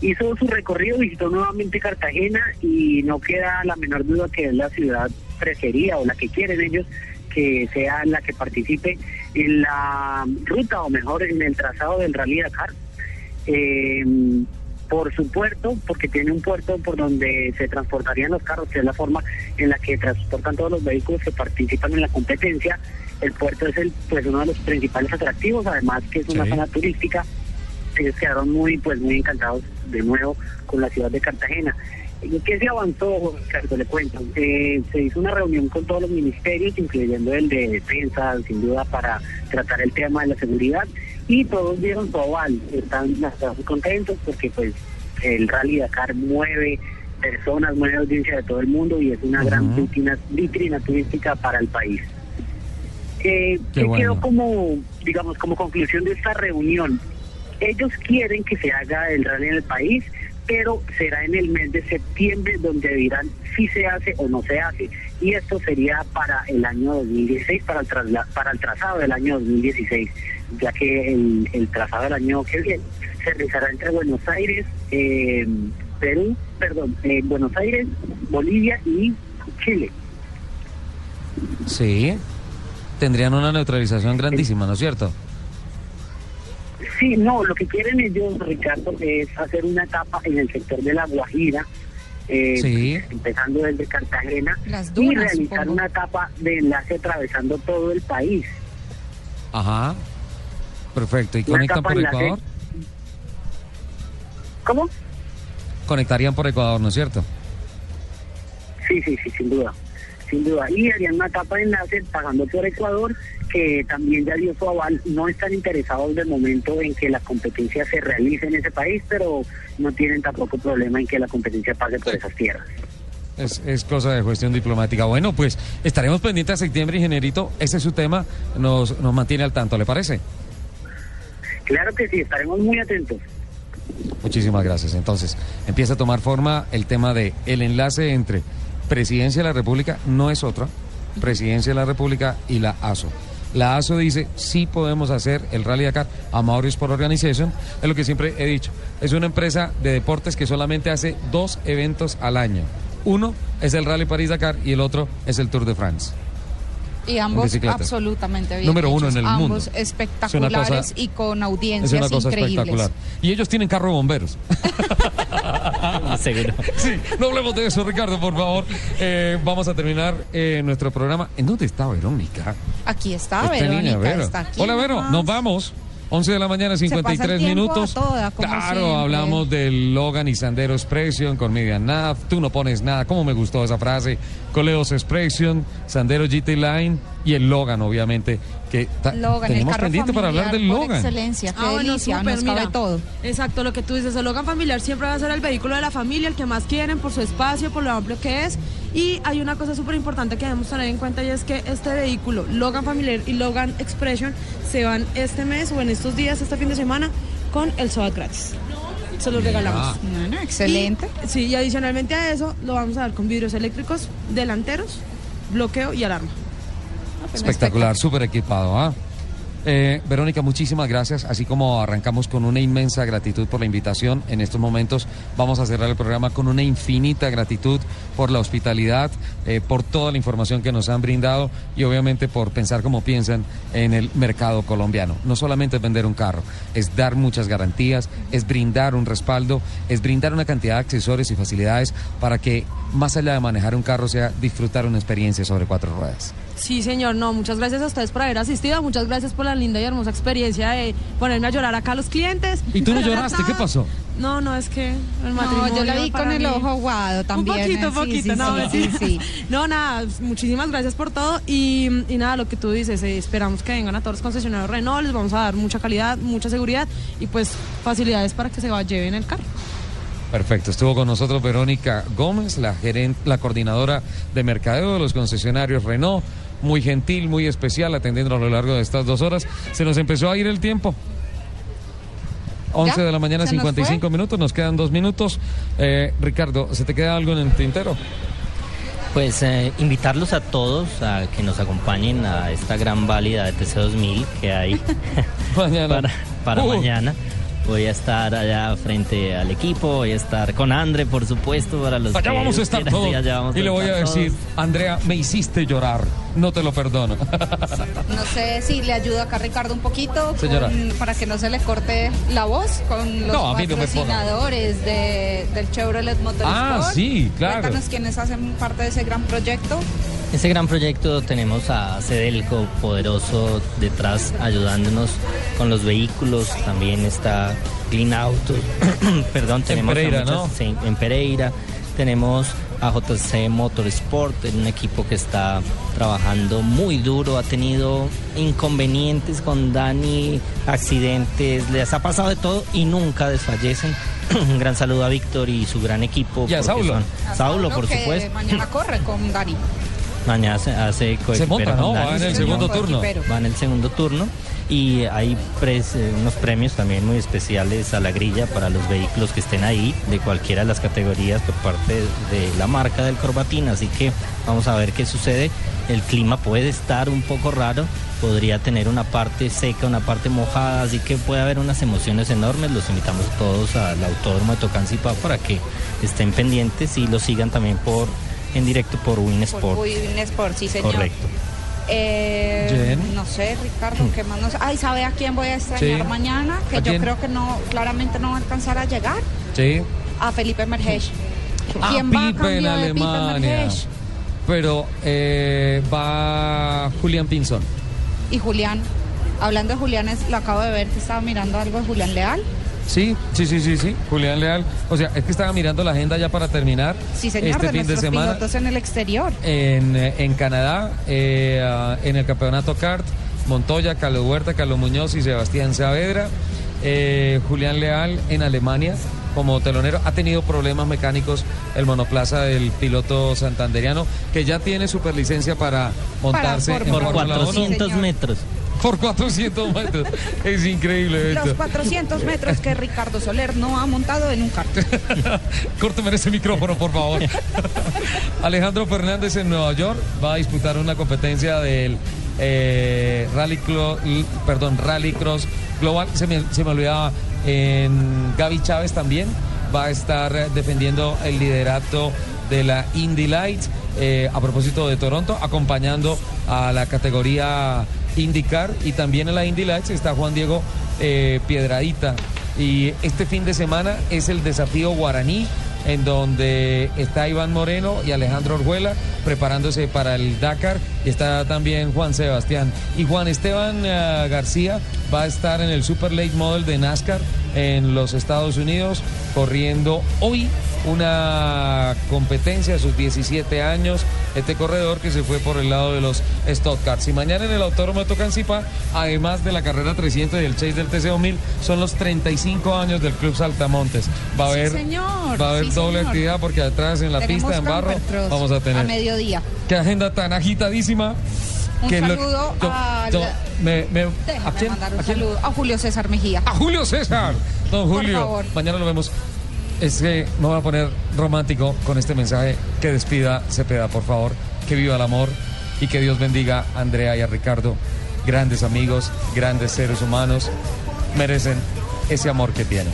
hizo su recorrido, visitó nuevamente Cartagena y no queda la menor duda que es la ciudad preferida o la que quieren ellos que sea la que participe en la ruta o mejor en el trazado del Rally Dakar. Eh, por su puerto, porque tiene un puerto por donde se transportarían los carros, que es la forma en la que transportan todos los vehículos que participan en la competencia. El puerto es el, pues uno de los principales atractivos, además que es una
Sí.
zona turística. Ellos quedaron muy, pues muy encantados de nuevo con la ciudad de Cartagena. ¿Y ¿Qué se avanzó, Ricardo? Le cuento. Eh, se hizo una reunión con todos los ministerios, incluyendo el de defensa, sin duda, para tratar el tema de la seguridad. Y todos dieron su aval. Están, están muy contentos porque, pues, el Rally Dakar mueve personas, mueve audiencia de todo el mundo y es una gran vitrina, vitrina turística para el país. Eh,
Qué
¿Qué
bueno.
quedó como, digamos, como conclusión de esta reunión? Ellos quieren que se haga el rally en el país, pero será en el mes de septiembre donde dirán si se hace o no se hace. Y esto sería para el año 2016, para el, trasla- para el trazado del año 2016, ya que el, el trazado del año que viene se realizará entre Buenos Aires, eh, Perú, perdón, eh, Buenos Aires, Bolivia y Chile.
Sí. Tendrían una neutralización grandísima, ¿no es cierto?
Sí, no, lo que quieren ellos, Ricardo, es hacer una etapa en el sector de La Guajira, eh,
Sí.
empezando desde Cartagena,
Las
y
dunas,
realizar
supongo.
una etapa de enlace atravesando todo el país.
Ajá. Perfecto. ¿Y
Una
conectan
etapa
por
enlace-
Ecuador?
¿Cómo?
Conectarían por Ecuador, ¿no es cierto?
Sí, sí, sí, sin duda. Sin duda. Y harían una etapa de enlace pagando por Ecuador, que también ya dio su aval. No están interesados de momento en que la competencia se realice en ese país, pero no tienen tampoco problema en que la competencia pase por esas tierras.
Es, es cosa de cuestión diplomática. Bueno, pues estaremos pendientes a septiembre, ingenierito. Ese es su tema. Nos, nos mantiene al tanto, ¿le parece?
Claro que sí, estaremos muy atentos.
Muchísimas gracias. Entonces, empieza a tomar forma el tema de el enlace entre Presidencia de la República, no es otra, Presidencia de la República y la ASO. La ASO dice, sí podemos hacer el Rally Dakar a Maurice por Organization, es lo que siempre he dicho. Es una empresa de deportes que solamente hace dos eventos al año. Uno es el Rally París Dakar y el otro es el Tour de France.
Y ambos absolutamente bien.
Número uno
hechos,
en el
ambos
mundo. Es
espectaculares
cosa-
y con
Es
audiencias
una cosa
increíbles.
espectacular. Y ellos tienen carro de bomberos.
Seguro.
Sí, no hablemos de eso, Ricardo, por favor. Eh, vamos a terminar eh, nuestro programa. ¿En dónde está Verónica?
Aquí está
niña,
Verónica,
Vero.
está aquí.
Hola, Vero,
nomás.
nos vamos. 11 de la mañana,
Se pasa el
53
tiempo
minutos.
a toda, como
claro,
siempre.
hablamos del Logan y Sandero Expression con Median Nav. Tú no pones nada. ¿Cómo me gustó esa frase? Coleos Expression, Sandero GT Line y el Logan, obviamente. Que ta-
Logan, el
tenemos
carro
pendiente para hablar del Logan.
excelencia, qué
Ah, bueno,
delicia,
súper,
nos cabe
mira.
todo.
Exacto, lo que tú dices, el Logan familiar siempre va a ser el vehículo de la familia, el que más quieren por su espacio, por lo amplio que es. Y hay una cosa súper importante que debemos tener en cuenta y es que este vehículo, Logan familiar y Logan Expression, se van este mes o en estos días, este fin de semana, con el SOAT gratis. Se los regalamos.
Bueno, excelente.
Y- sí, y adicionalmente a eso lo vamos a dar con vidrios eléctricos, delanteros, bloqueo y alarma.
Espectacular, súper equipado. ¿ah? Eh, Verónica, muchísimas gracias. Así como arrancamos con una inmensa gratitud por la invitación, en estos momentos vamos a cerrar el programa con una infinita gratitud por la hospitalidad, eh, por toda la información que nos han brindado y obviamente por pensar como piensan en el mercado colombiano. No solamente es vender un carro, es dar muchas garantías, es brindar un respaldo, es brindar una cantidad de accesorios y facilidades para que más allá de manejar un carro sea disfrutar una experiencia sobre cuatro ruedas.
Sí, señor, no, muchas gracias a ustedes por haber asistido, muchas gracias por la linda y hermosa experiencia de ponerme a llorar acá a los clientes.
¿Y tú no lloraste? ¿Qué pasó?
No, no, es que el
No,
matrimonio
yo la vi
para
con el ojo aguado también.
Un poquito,
eh,
poquito,
sí,
no,
sí, sí, sí.
No, nada, muchísimas gracias por todo y, y nada, lo que tú dices, eh, esperamos que vengan a todos los concesionarios Renault, les vamos a dar mucha calidad, mucha seguridad y pues facilidades para que se va, lleven el carro.
Perfecto, estuvo con nosotros Verónica Gómez, la gerente, la coordinadora de mercadeo de los concesionarios Renault, muy gentil, muy especial, atendiendo a lo largo de estas dos horas. Se nos empezó a ir el tiempo. 11
Ya,
de la mañana,
se nos
55 minutos, nos quedan dos minutos. Eh, Ricardo, ¿se te queda algo en el tintero?
Pues eh, invitarlos a todos a que nos acompañen a esta gran válida de TC2000 que hay
Mañana.
para, para
Uh.
mañana. Voy a estar allá frente al equipo, voy a estar con Andre, por supuesto, para los
Allá
que
vamos a estar todos.
allá vamos
Y le voy a decir,
todos.
Andrea, me hiciste llorar, no te lo perdono.
No sé si le ayuda acá Ricardo un poquito
Señora.
con- para que no se le corte la voz con los
No, a
patrocinadores de, del Chevrolet Motorsport.
Ah, sí, claro.
Cuéntanos quiénes hacen parte de ese gran proyecto.
Ese gran proyecto tenemos a Cedelco poderoso detrás ayudándonos con los vehículos, también está Clean Auto, perdón, tenemos a
Pereira,
muchas-
¿no?
sí, en Pereira, tenemos a JC Motorsport, un equipo que está trabajando muy duro, ha tenido inconvenientes con Dani, accidentes, les ha pasado de todo y nunca desfallecen. un gran saludo a Víctor y su gran equipo.
Y a Saulo.
son- Saulo, por
que
supuesto.
mañana corre con Gary.
Mañana se hace
Se monta, Va en el segundo turno.
Va en el segundo turno y hay pres- eh, unos premios también muy especiales a la grilla para los vehículos que estén ahí de cualquiera de las categorías por parte de la marca del Corbatín. Así que vamos a ver qué sucede. El clima puede estar un poco raro, podría tener una parte seca, una parte mojada, así que puede haber unas emociones enormes. Los invitamos todos al Autódromo de Tocancipá para que estén pendientes y lo sigan también por en directo por Win
Por
Sport.
Win Sport, sí, señor.
Correcto.
Eh, no sé, Ricardo, ¿qué más nos... Ay, ¿sabe a quién voy a extrañar
Sí.
mañana? Que
¿A
yo
quién?
creo que no, claramente no va a alcanzar a llegar.
Sí.
A Felipe Mergesh.
Ah,
¿Quién va a
Pipe en
cambio de Pipe
Alemania. Pero eh, va Julián Pinzón.
Y Julián, hablando de Julián, es- lo acabo de ver que estaba mirando algo de Julián Leal.
Sí, sí, sí, sí, sí. Julián Leal. O sea, es que estaba mirando la agenda ya para terminar.
Sí, señor,
este
de
fin de semana.
pilotos en el exterior.
en, eh, en Canadá, eh, en el campeonato kart, Montoya, Carlos Huerta, Carlos Muñoz y Sebastián Saavedra. Eh, Julián Leal en Alemania como telonero. Ha tenido problemas mecánicos el monoplaza del piloto santanderiano, que ya tiene superlicencia para montarse
Para
en
Por
Fórmula 1.
400 metros.
Por 400 metros. Es increíble
Los
esto.
400 metros que Ricardo Soler no ha montado en un kart.
Córteme ese micrófono, por favor. Alejandro Fernández en Nueva York va a disputar una competencia del eh, Rally, Clo- perdón, Rally Cross Global. Se me, se me olvidaba. En Gaby Chávez también va a estar defendiendo el liderato de la Indy Lights, eh, a propósito de Toronto, acompañando a la categoría IndyCar y también en la Indy Lights está Juan Diego eh, Piedradita. Y este fin de semana es el desafío guaraní en donde está Iván Moreno y Alejandro Orjuela preparándose para el Dakar y está también Juan Sebastián y Juan Esteban eh, García va a estar en el Super Late Model de NASCAR en los Estados Unidos corriendo hoy una competencia a sus 17 años este corredor que se fue por el lado de los Stock Cars y mañana en el Autódromo de Tocancipá además de la carrera 300 y el chase del TC2000 son los 35 años del Club Saltamontes va a
Sí,
haber
señor,
va a haber
sí,
doble
señor.
actividad porque atrás en la
Tenemos
pista en barro vamos a
A
tener
mediodía.
qué agenda tan agitadísima
Un
que lo-
saludo
yo-
a
yo-
la-
me- me-
Déjame
¿a quién?
mandar un
¿A quién?
saludo a Julio César Mejía.
a Julio César don
Por
Julio
favor.
mañana lo vemos es que me voy a poner romántico con este mensaje que despida Cepeda por favor que viva el amor y que Dios bendiga a Andrea y a Ricardo grandes amigos grandes seres humanos merecen ese amor que tienen.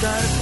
Despertar